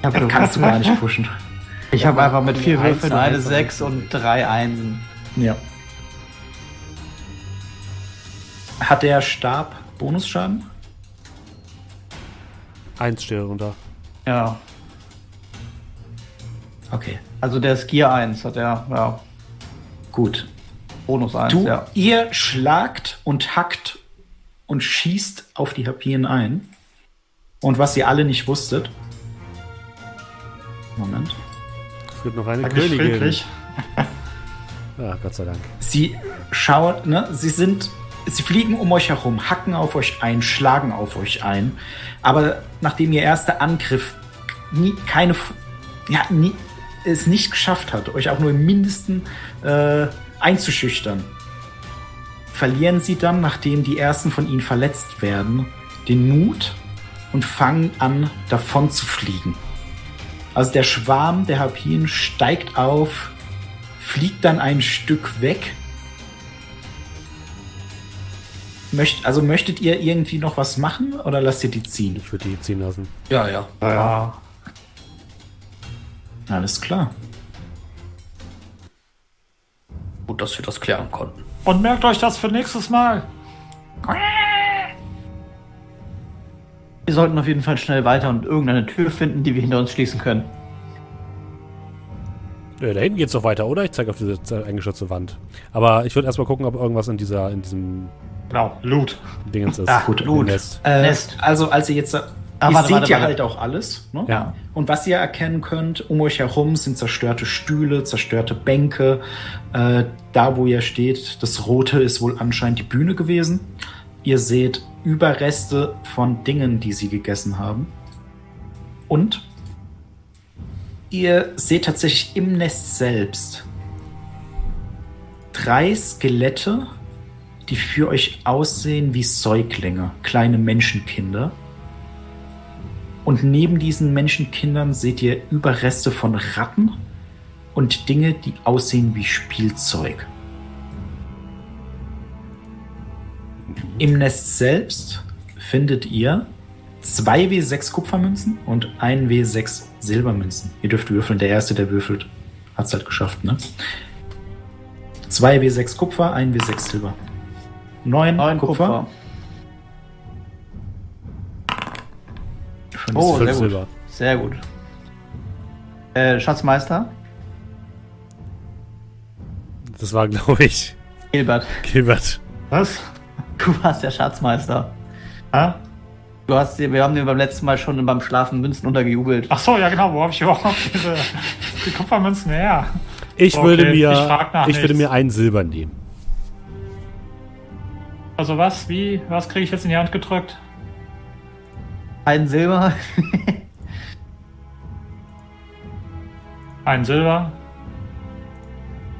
Ich habe kannst du gar nicht pushen. ich hab einfach mit vier Würfeln eine eins, 6 und drei Einsen. Ja. Hat der Stab Bonusschaden? Eins steht runter. Ja. Okay, Also der ist Gear 1, hat er, ja. gut. Bonus 1, Du, ja. ihr schlagt und hackt und schießt auf die Harpien ein. Und was ihr alle nicht wusstet. Moment. Es gibt noch eine Eigentlich Königin. Ja, Gott sei Dank. Sie schauen, ne, sie sind, sie fliegen um euch herum, hacken auf euch ein, schlagen auf euch ein. Aber nachdem ihr erster Angriff nie, keine, ja, nie, es nicht geschafft hat, euch auch nur im Mindesten äh, einzuschüchtern, verlieren sie dann, nachdem die ersten von ihnen verletzt werden, den Mut und fangen an, davon zu fliegen. Also der Schwarm der Harpien steigt auf, fliegt dann ein Stück weg. Möcht, also möchtet ihr irgendwie noch was machen oder lasst ihr die ziehen? Ich würde die ziehen lassen. Ja, ja. Ja. Alles klar. Gut, dass wir das klären konnten. Und merkt euch das für nächstes Mal. Wir sollten auf jeden Fall schnell weiter und irgendeine Tür finden, die wir hinter uns schließen können. Äh, da hinten geht's doch weiter, oder? Ich zeige auf diese äh, eingeschützte Wand. Aber ich würde erstmal gucken, ob irgendwas in dieser, in diesem Genau, Loot. Dingens ist. Ah, gut, gut. Nest. Äh, Nest. Also als ihr jetzt... Ah, ihr warte, seht warte, ja warte. halt auch alles. Ne? Ja. Und was ihr erkennen könnt, um euch herum sind zerstörte Stühle, zerstörte Bänke. Äh, da, wo ihr steht, das Rote ist wohl anscheinend die Bühne gewesen. Ihr seht Überreste von Dingen, die sie gegessen haben. Und ihr seht tatsächlich im Nest selbst drei Skelette, die für euch aussehen wie Säuglinge, kleine Menschenkinder. Und neben diesen Menschenkindern seht ihr Überreste von Ratten und Dinge, die aussehen wie Spielzeug. Im Nest selbst findet ihr 2 W6 Kupfermünzen und 1 W6 Silbermünzen. Ihr dürft würfeln. Der erste, der würfelt, hat es halt geschafft, ne? 2 W6 Kupfer, 1 W6 Silber. 9, Neun Kupfer. Kupfer. Fünf Oh, Fünf sehr gut. Silber. Sehr gut. Äh, Schatzmeister? Das war, glaube ich, Gilbert, Gilbert. Was? du warst der Schatzmeister. Hä? Du hast dir, wir haben dir beim letzten Mal schon beim Schlafen Münzen untergejubelt. Ach so, ja genau. Wo habe ich überhaupt diese die Kupfermünzen her? Ich Okay, würde mir, ich ich würde mir einen Silber nehmen. Also was? Wie? Was kriege ich jetzt in die Hand gedrückt? Ein Silber. Ein Silber.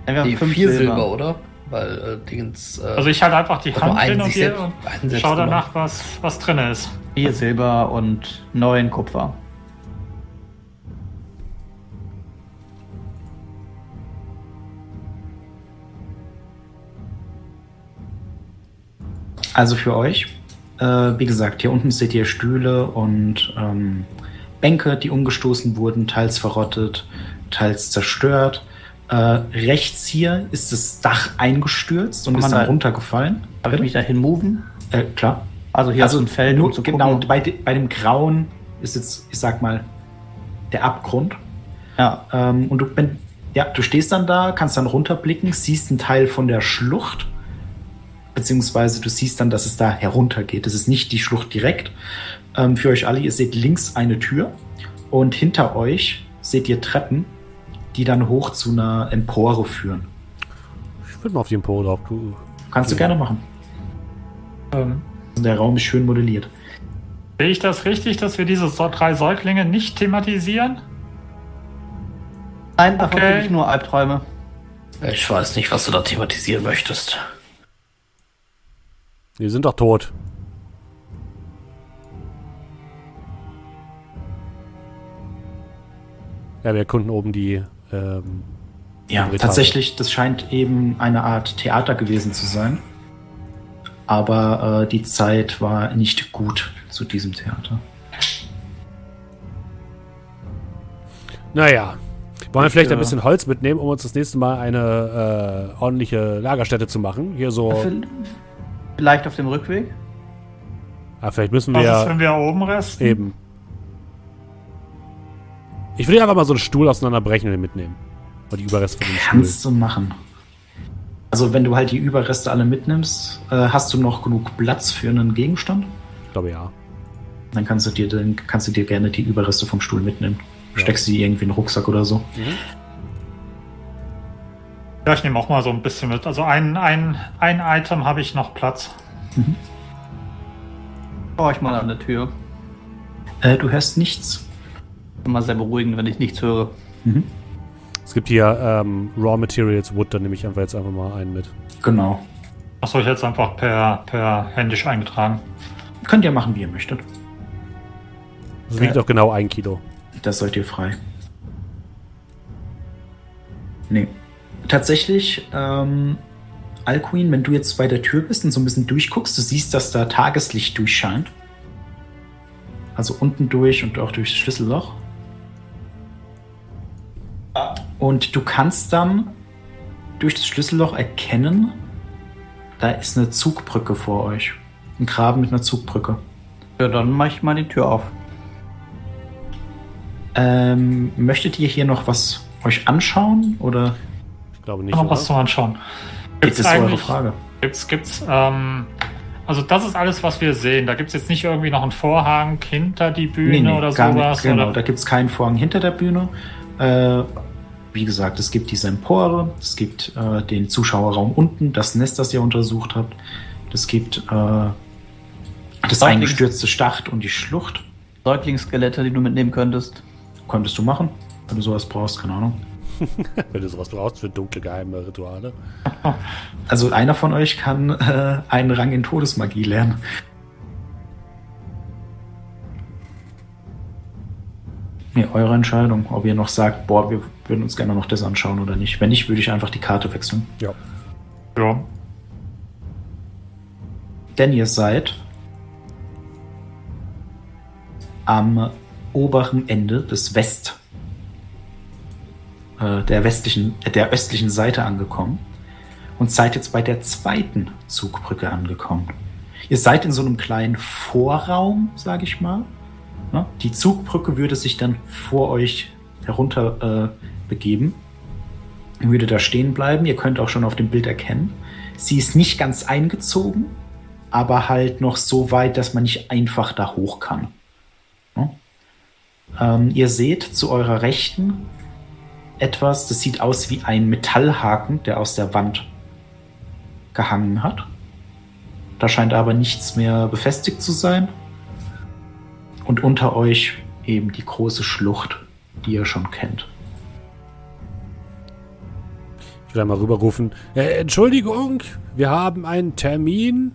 Fünf vier Silber, oder? Weil äh, Dingens. Äh, Also ich halte einfach die dass Hand hin und selbst und schau danach, was, was drin ist. Vier Silber und neun Kupfer. Also für euch, äh, wie gesagt, hier unten seht ihr Stühle und ähm, Bänke, die umgestoßen wurden, teils verrottet, teils zerstört. Äh, rechts hier ist das Dach eingestürzt und Kann ist dann da- runtergefallen. Darf ich mich dahin moven? Äh, klar. Also hier also ist ein Feld, nur, um zu genau, bei, de- bei dem Grauen ist jetzt, ich sag mal, der Abgrund. Ja, Ähm, und du, wenn, ja, du stehst dann da, kannst dann runterblicken, siehst einen Teil von der Schlucht, beziehungsweise du siehst dann, dass es da heruntergeht. Das ist nicht die Schlucht direkt. Ähm, für euch alle, ihr seht links eine Tür und hinter euch seht ihr Treppen die dann hoch zu einer Empore führen. Ich würde mal auf die Empore drauf. Kannst du gerne machen. Ähm, Der Raum ist schön modelliert. sehe ich das richtig, dass wir diese drei Säuglinge nicht thematisieren? Nein, davon Okay. ich nur Albträume. Ich weiß nicht, was du da thematisieren möchtest. Die sind doch tot. Ja, wir erkunden oben die. Ähm, Ja, Etage. tatsächlich, das scheint eben eine Art Theater gewesen zu sein. Aber äh, die Zeit war nicht gut zu diesem Theater. naja. Wollen wir vielleicht ein äh, bisschen Holz mitnehmen, um uns das nächste Mal eine äh, ordentliche Lagerstätte zu machen? Hier so. Vielleicht auf dem Rückweg? Ah, vielleicht müssen Was ist, wir wenn wir oben resten? eben. Ich würde einfach mal so einen Stuhl auseinanderbrechen und den mitnehmen. Oder die Überreste von dem Stuhl. Kannst du machen. Also wenn du halt die Überreste alle mitnimmst, äh, hast du noch genug Platz für einen Gegenstand? Ich glaube ja. Dann kannst du dir, dann kannst du dir gerne die Überreste vom Stuhl mitnehmen. Ja. Steckst sie irgendwie in den Rucksack oder so. Ja, ich nehme auch mal so ein bisschen mit. Also ein, ein, ein Item habe ich noch Platz. Schau ich mal an der Tür. Äh, du hörst nichts. Immer sehr beruhigend, wenn ich nichts höre. Es gibt hier ähm, Raw Materials Wood, da nehme ich einfach jetzt einfach mal einen mit. Genau. Achso, ich jetzt einfach per, per händisch eingetragen. Könnt ihr machen, wie ihr möchtet. Das wiegt Ja. auch genau ein Kilo. Das seid ihr frei. Nee. Tatsächlich, ähm, Alcuin, wenn du jetzt bei der Tür bist und so ein bisschen durchguckst, du siehst, dass da Tageslicht durchscheint. Also unten durch und auch durchs Schlüsselloch. Und du kannst dann durch das Schlüsselloch erkennen, da ist eine Zugbrücke vor euch. Ein Graben mit einer Zugbrücke. Ja, dann mache ich mal die Tür auf. Ähm, möchtet ihr hier noch was euch anschauen oder glaube nicht. Noch was Oder? zum Anschauen. jetzt ist eure Frage? Gibt's, gibt's, ähm, also das ist alles, was wir sehen. Da gibt's jetzt nicht irgendwie noch einen Vorhang hinter die Bühne oder gar sowas. nicht. Genau, oder? da gibt es keinen Vorhang hinter der Bühne. Äh, wie gesagt, es gibt diese Empore, es gibt äh, den Zuschauerraum unten, das Nest, das ihr untersucht habt. Es gibt äh, das Säuglings- eingestürzte Stacht und die Schlucht. Säuglingsskelette, die du mitnehmen könntest. Könntest du machen, wenn du sowas brauchst, keine Ahnung. Wenn du sowas brauchst für dunkle geheime Rituale. Also einer von euch kann äh, einen Rang in Todesmagie lernen. Nee, eure Entscheidung, ob ihr noch sagt, boah, wir würden uns gerne noch das anschauen oder nicht. Wenn nicht, würde ich einfach die Karte wechseln. Ja. Ja. Denn ihr seid am oberen Ende des West, äh, der westlichen, äh, der östlichen Seite angekommen und seid jetzt bei der zweiten Zugbrücke angekommen. Ihr seid in so einem kleinen Vorraum, sage ich mal. Ne? Die Zugbrücke würde sich dann vor euch herunter äh, begeben. Würde da stehen bleiben. Ihr könnt auch schon auf dem Bild erkennen. Sie ist nicht ganz eingezogen, aber halt noch so weit, dass man nicht einfach da hoch kann. Ne? Ähm, ihr seht zu eurer Rechten etwas, das sieht aus wie ein Metallhaken, der aus der Wand gehangen hat. Da scheint aber nichts mehr befestigt zu sein. Und unter euch eben die große Schlucht, die ihr schon kennt. Ich will einmal rüberrufen. Äh, Entschuldigung, wir haben einen Termin.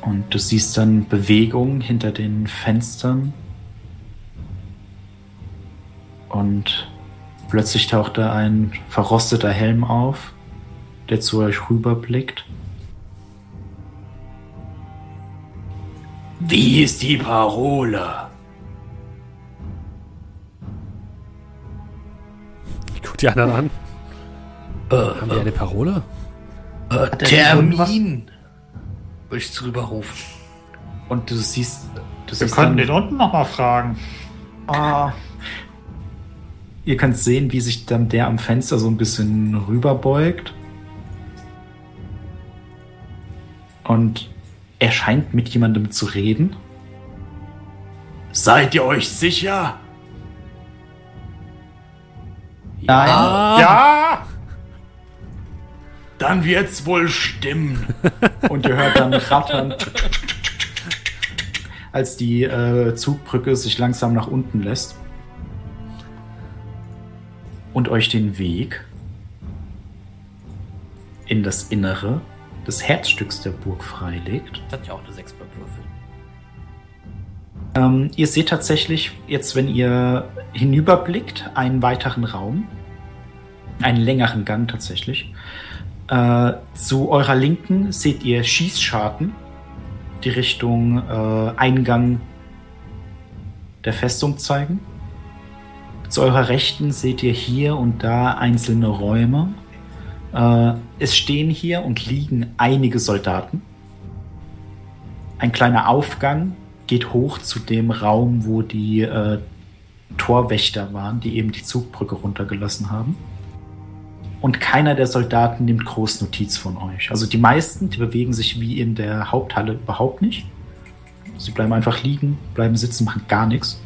Und du siehst dann Bewegung hinter den Fenstern. Und plötzlich taucht da ein verrosteter Helm auf, der zu euch rüberblickt. Wie ist die Parole? Ich guck die anderen an. Äh, Haben wir eine Parole? äh, Termin. Würde ich drüber rufen. Und du siehst, du Wir siehst könnten dann, den unten nochmal fragen. Ah, ihr könnt sehen, wie sich dann der am Fenster so ein bisschen rüberbeugt. Und er scheint mit jemandem zu reden. Seid ihr euch sicher? Nein. Ja! Dann wird's wohl stimmen. Und ihr hört dann rattern, als die äh, Zugbrücke sich langsam nach unten lässt und euch den Weg in das Innere des Herzstücks der Burg freilegt. Das hat ja auch eine 6 beim Würfeln. Ähm, ihr seht tatsächlich jetzt, wenn ihr hinüberblickt, einen weiteren Raum. Einen längeren Gang tatsächlich. Äh, zu eurer Linken seht ihr Schießscharten, die Richtung äh, Eingang der Festung zeigen. Zu eurer Rechten seht ihr hier und da einzelne Räume. Äh, es stehen hier und liegen einige Soldaten. Ein kleiner Aufgang geht hoch zu dem Raum, wo die äh, Torwächter waren, die eben die Zugbrücke runtergelassen haben. Und keiner der Soldaten nimmt groß Notiz von euch. Also die meisten, die bewegen sich wie in der Haupthalle überhaupt nicht. Sie bleiben einfach liegen, bleiben sitzen, machen gar nichts.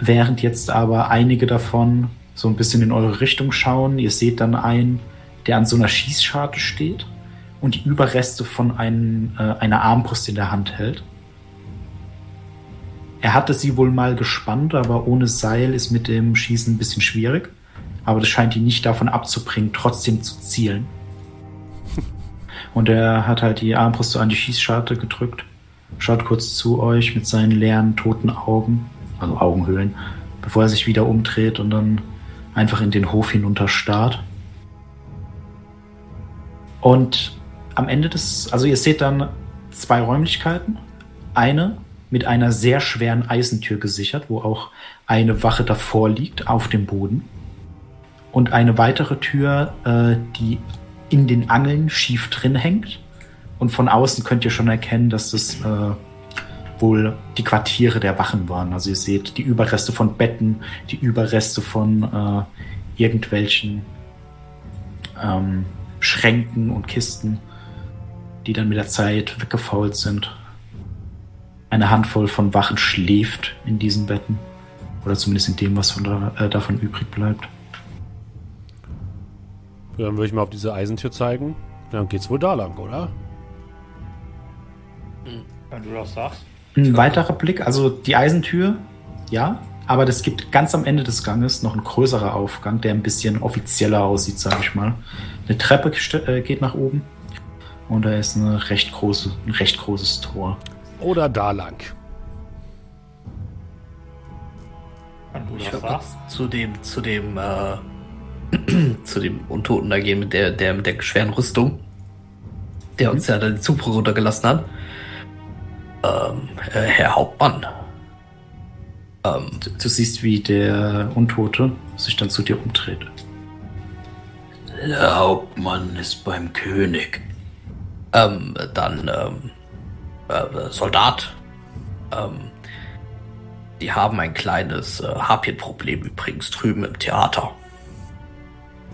Während jetzt aber einige davon so ein bisschen in eure Richtung schauen. Ihr seht dann einen, der an so einer Schießscharte steht und die Überreste von einem, äh, einer Armbrust in der Hand hält. Er hatte sie wohl mal gespannt, aber ohne Seil ist mit dem Schießen ein bisschen schwierig. Aber das scheint ihn nicht davon abzubringen, trotzdem zu zielen. Und er hat halt die Armbrust so an die Schießscharte gedrückt, schaut kurz zu euch mit seinen leeren, toten Augen, also Augenhöhlen, bevor er sich wieder umdreht und dann einfach in den Hof hinunter starrt. Und am Ende des, also ihr seht dann zwei Räumlichkeiten. Eine mit einer sehr schweren Eisentür gesichert, wo auch eine Wache davor liegt, auf dem Boden. Und eine weitere Tür, äh, die in den Angeln schief drin hängt. Und von außen könnt ihr schon erkennen, dass das äh, wohl die Quartiere der Wachen waren. Also ihr seht die Überreste von Betten, die Überreste von äh, irgendwelchen ähm, Schränken und Kisten, die dann mit der Zeit weggefault sind. Eine Handvoll von Wachen schläft in diesen Betten. Oder zumindest in dem, was von da, äh, davon übrig bleibt. Dann würde ich mal auf diese Eisentür zeigen. Dann geht's wohl da lang, oder? Wenn du das sagst. Ein weiterer Blick, also die Eisentür, ja, aber es gibt ganz am Ende des Ganges noch ein größerer Aufgang, der ein bisschen offizieller aussieht, sage ich mal. Eine Treppe äh, geht nach oben und da ist eine recht große, ein recht großes Tor. Oder da lang. Ich würde sagst. zu dem, zu dem, äh, zu dem Untoten da gehen mit der, der mit der schweren Rüstung, der uns ja dann die Zugbrücke runtergelassen hat. Ähm, äh, Herr Hauptmann. Ähm, Du, du siehst, wie der Untote sich dann zu dir umdreht. Der Hauptmann ist beim König. ähm, dann, ähm, äh, Soldat. Ähm, die haben ein kleines äh, Harpienproblem übrigens drüben im Theater.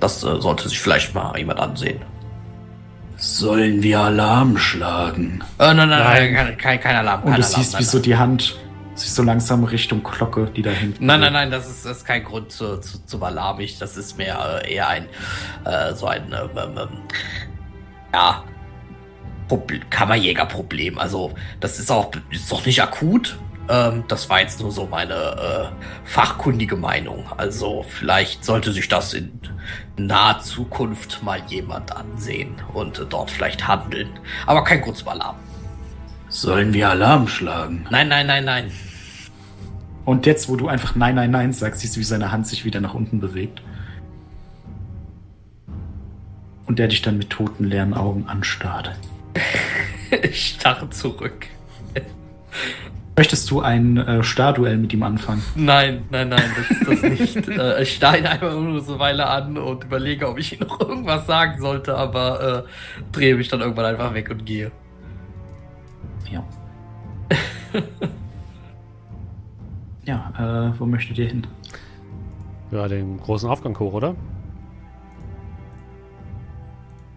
Das äh, sollte sich vielleicht mal jemand ansehen. Sollen wir Alarm schlagen? Äh, nein, nein, nein, Nein. kein, kein, kein Alarm. Und kein du Alarm, siehst, nein, wie so die Hand sich so langsam Richtung Glocke, die da hinten. Nein, nein, nein, das ist, das ist kein Grund zu, zu, zum Alarm. Ich, das ist mehr äh, eher ein, äh, so ein, ähm, ähm, ähm, ja, Proble Kammerjägerproblem. Also, das ist auch, ist doch nicht akut. Ähm, das war jetzt nur so meine äh, fachkundige Meinung. Also, vielleicht sollte sich das in naher Zukunft mal jemand ansehen und äh, dort vielleicht handeln. Aber kein Grund zum Alarm. Sollen wir Alarm schlagen? Nein, nein, nein, nein. Und jetzt, wo du einfach Nein, Nein, Nein sagst, siehst du, wie seine Hand sich wieder nach unten bewegt. Und der dich dann mit toten, leeren Augen anstarrt. Ich starre zurück. Möchtest du ein äh, Starduell mit ihm anfangen? Nein, nein, nein, das ist das nicht. äh, ich starre ihn einfach nur so eine Weile an und überlege, ob ich ihm noch irgendwas sagen sollte, aber äh, drehe mich dann irgendwann einfach weg und gehe. Ja. ja, äh, wo möchtet ihr hin? Ja, den großen Aufgang hoch, oder?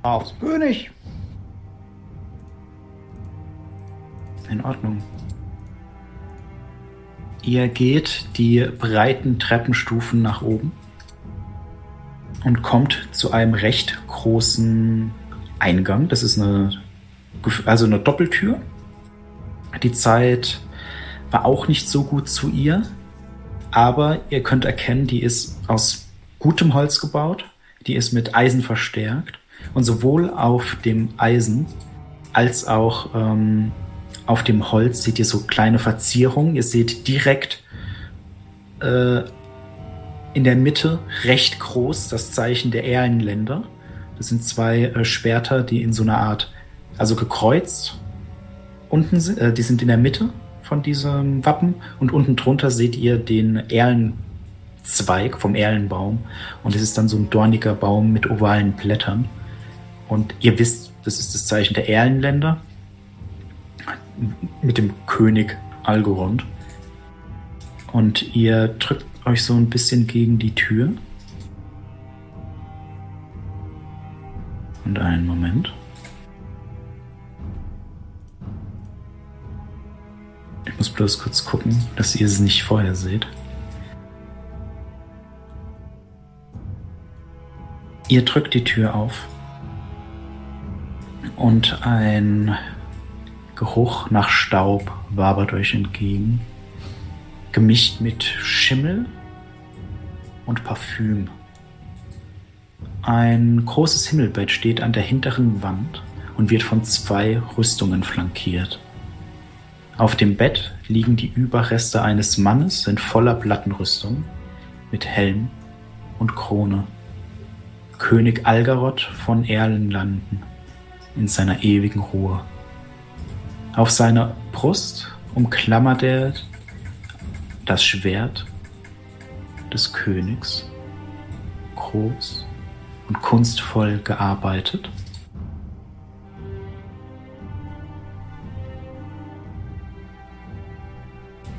Aufs König. In Ordnung. Ihr geht die breiten Treppenstufen nach oben. und kommt zu einem recht großen Eingang. Das ist eine, also eine Doppeltür. Die Zeit war auch nicht so gut zu ihr, aber ihr könnt erkennen, die ist aus gutem Holz gebaut, die ist mit Eisen verstärkt und sowohl auf dem Eisen als auch ähm, auf dem Holz seht ihr so kleine Verzierungen. Ihr seht direkt äh, in der Mitte recht groß das Zeichen der Erlenländer. Das sind zwei äh, Schwerter, die in so einer Art, also gekreuzt unten äh, die sind in der Mitte von diesem Wappen und unten drunter seht ihr den Erlenzweig vom Erlenbaum und es ist dann so ein dorniger Baum mit ovalen Blättern und ihr wisst, das ist das Zeichen der Erlenländer mit dem König Algorund und ihr drückt euch so ein bisschen gegen die Tür. Und einen Moment. Ich muss bloß kurz gucken, dass ihr es nicht vorher seht. Ihr drückt die Tür auf und ein Geruch nach Staub wabert euch entgegen, gemischt mit Schimmel und Parfüm. Ein großes Himmelbett steht an der hinteren Wand und wird von zwei Rüstungen flankiert. Auf dem Bett liegen die Überreste eines Mannes in voller Plattenrüstung mit Helm und Krone. König Algaroth von Erlenlanden in seiner ewigen Ruhe. Auf seiner Brust umklammert er das Schwert des Königs, groß und kunstvoll gearbeitet.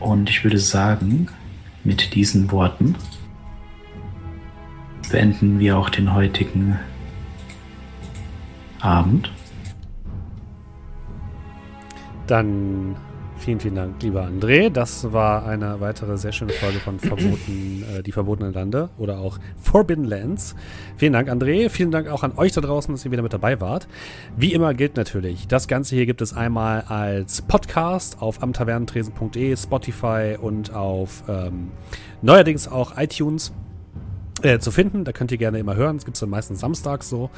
Und ich würde sagen, mit diesen Worten beenden wir auch den heutigen Abend. Dann Vielen, vielen Dank, lieber André. Das war eine weitere sehr schöne Folge von Verboten, äh, Die verbotenen Lande oder auch Forbidden Lands. Vielen Dank, André. Vielen Dank auch an euch da draußen, dass ihr wieder mit dabei wart. Wie immer gilt natürlich, das Ganze hier gibt es einmal als Podcast auf amtavernentresen.de, Spotify und auf ähm, neuerdings auch iTunes äh, zu finden. Da könnt ihr gerne immer hören. Es gibt es dann meistens samstags so.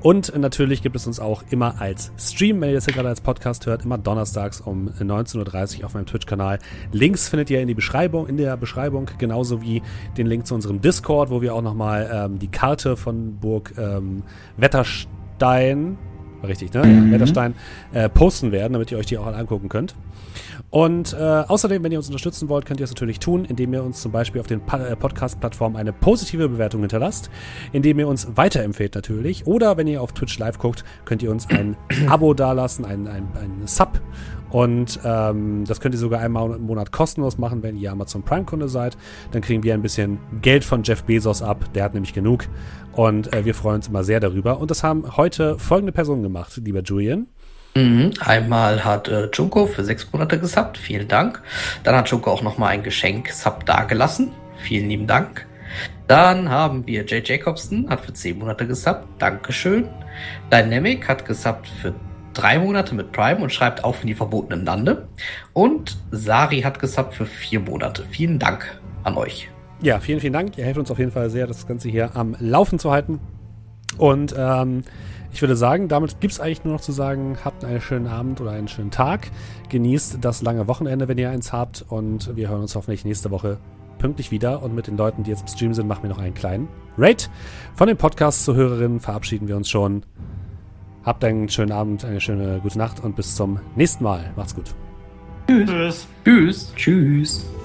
Und natürlich gibt es uns auch immer als Stream, wenn ihr das hier gerade als Podcast hört, immer donnerstags um 19.30 Uhr auf meinem Twitch-Kanal. Links findet ihr in, die Beschreibung, in der Beschreibung, genauso wie den Link zu unserem Discord, wo wir auch nochmal ähm, die Karte von Burg ähm, Wetterstein, richtig, ne? Mhm. Wetterstein, äh, posten werden, damit ihr euch die auch angucken könnt. Und äh, außerdem, wenn ihr uns unterstützen wollt, könnt ihr es natürlich tun, indem ihr uns zum Beispiel auf den äh, Podcast-Plattformen eine positive Bewertung hinterlasst, indem ihr uns weiterempfehlt natürlich. Oder wenn ihr auf Twitch live guckt, könnt ihr uns ein Abo dalassen, ein, ein, ein Sub. Und ähm, das könnt ihr sogar einmal im Monat kostenlos machen, wenn ihr Amazon Prime-Kunde seid. Dann kriegen wir ein bisschen Geld von Jeff Bezos ab. Der hat nämlich genug. Und äh, wir freuen uns immer sehr darüber. Und das haben heute folgende Personen gemacht, lieber Julian. Mhm. Einmal hat äh, Junko für sechs Monate gesubbt, vielen Dank. Dann hat Junko auch nochmal ein Geschenk Sub dagelassen, vielen lieben Dank. Dann haben wir Jay Jacobson, hat für zehn Monate gesubbt, Dankeschön. Dynamic hat gesubbt für drei Monate mit Prime und schreibt auf in die verbotenen Lande. Und Sari hat gesubbt für vier Monate. Vielen Dank an euch. Ja, vielen, vielen Dank. Ihr helft uns auf jeden Fall sehr, das Ganze hier am Laufen zu halten. Und ähm, ich würde sagen, damit gibt es eigentlich nur noch zu sagen, habt einen schönen Abend oder einen schönen Tag. Genießt das lange Wochenende, wenn ihr eins habt. Und wir hören uns hoffentlich nächste Woche pünktlich wieder. Und mit den Leuten, die jetzt im Stream sind, machen wir noch einen kleinen Raid. Von den Podcast-Zuhörerinnen verabschieden wir uns schon. Habt einen schönen Abend, eine schöne gute Nacht und bis zum nächsten Mal. Macht's gut. Tschüss. Tschüss. Tschüss.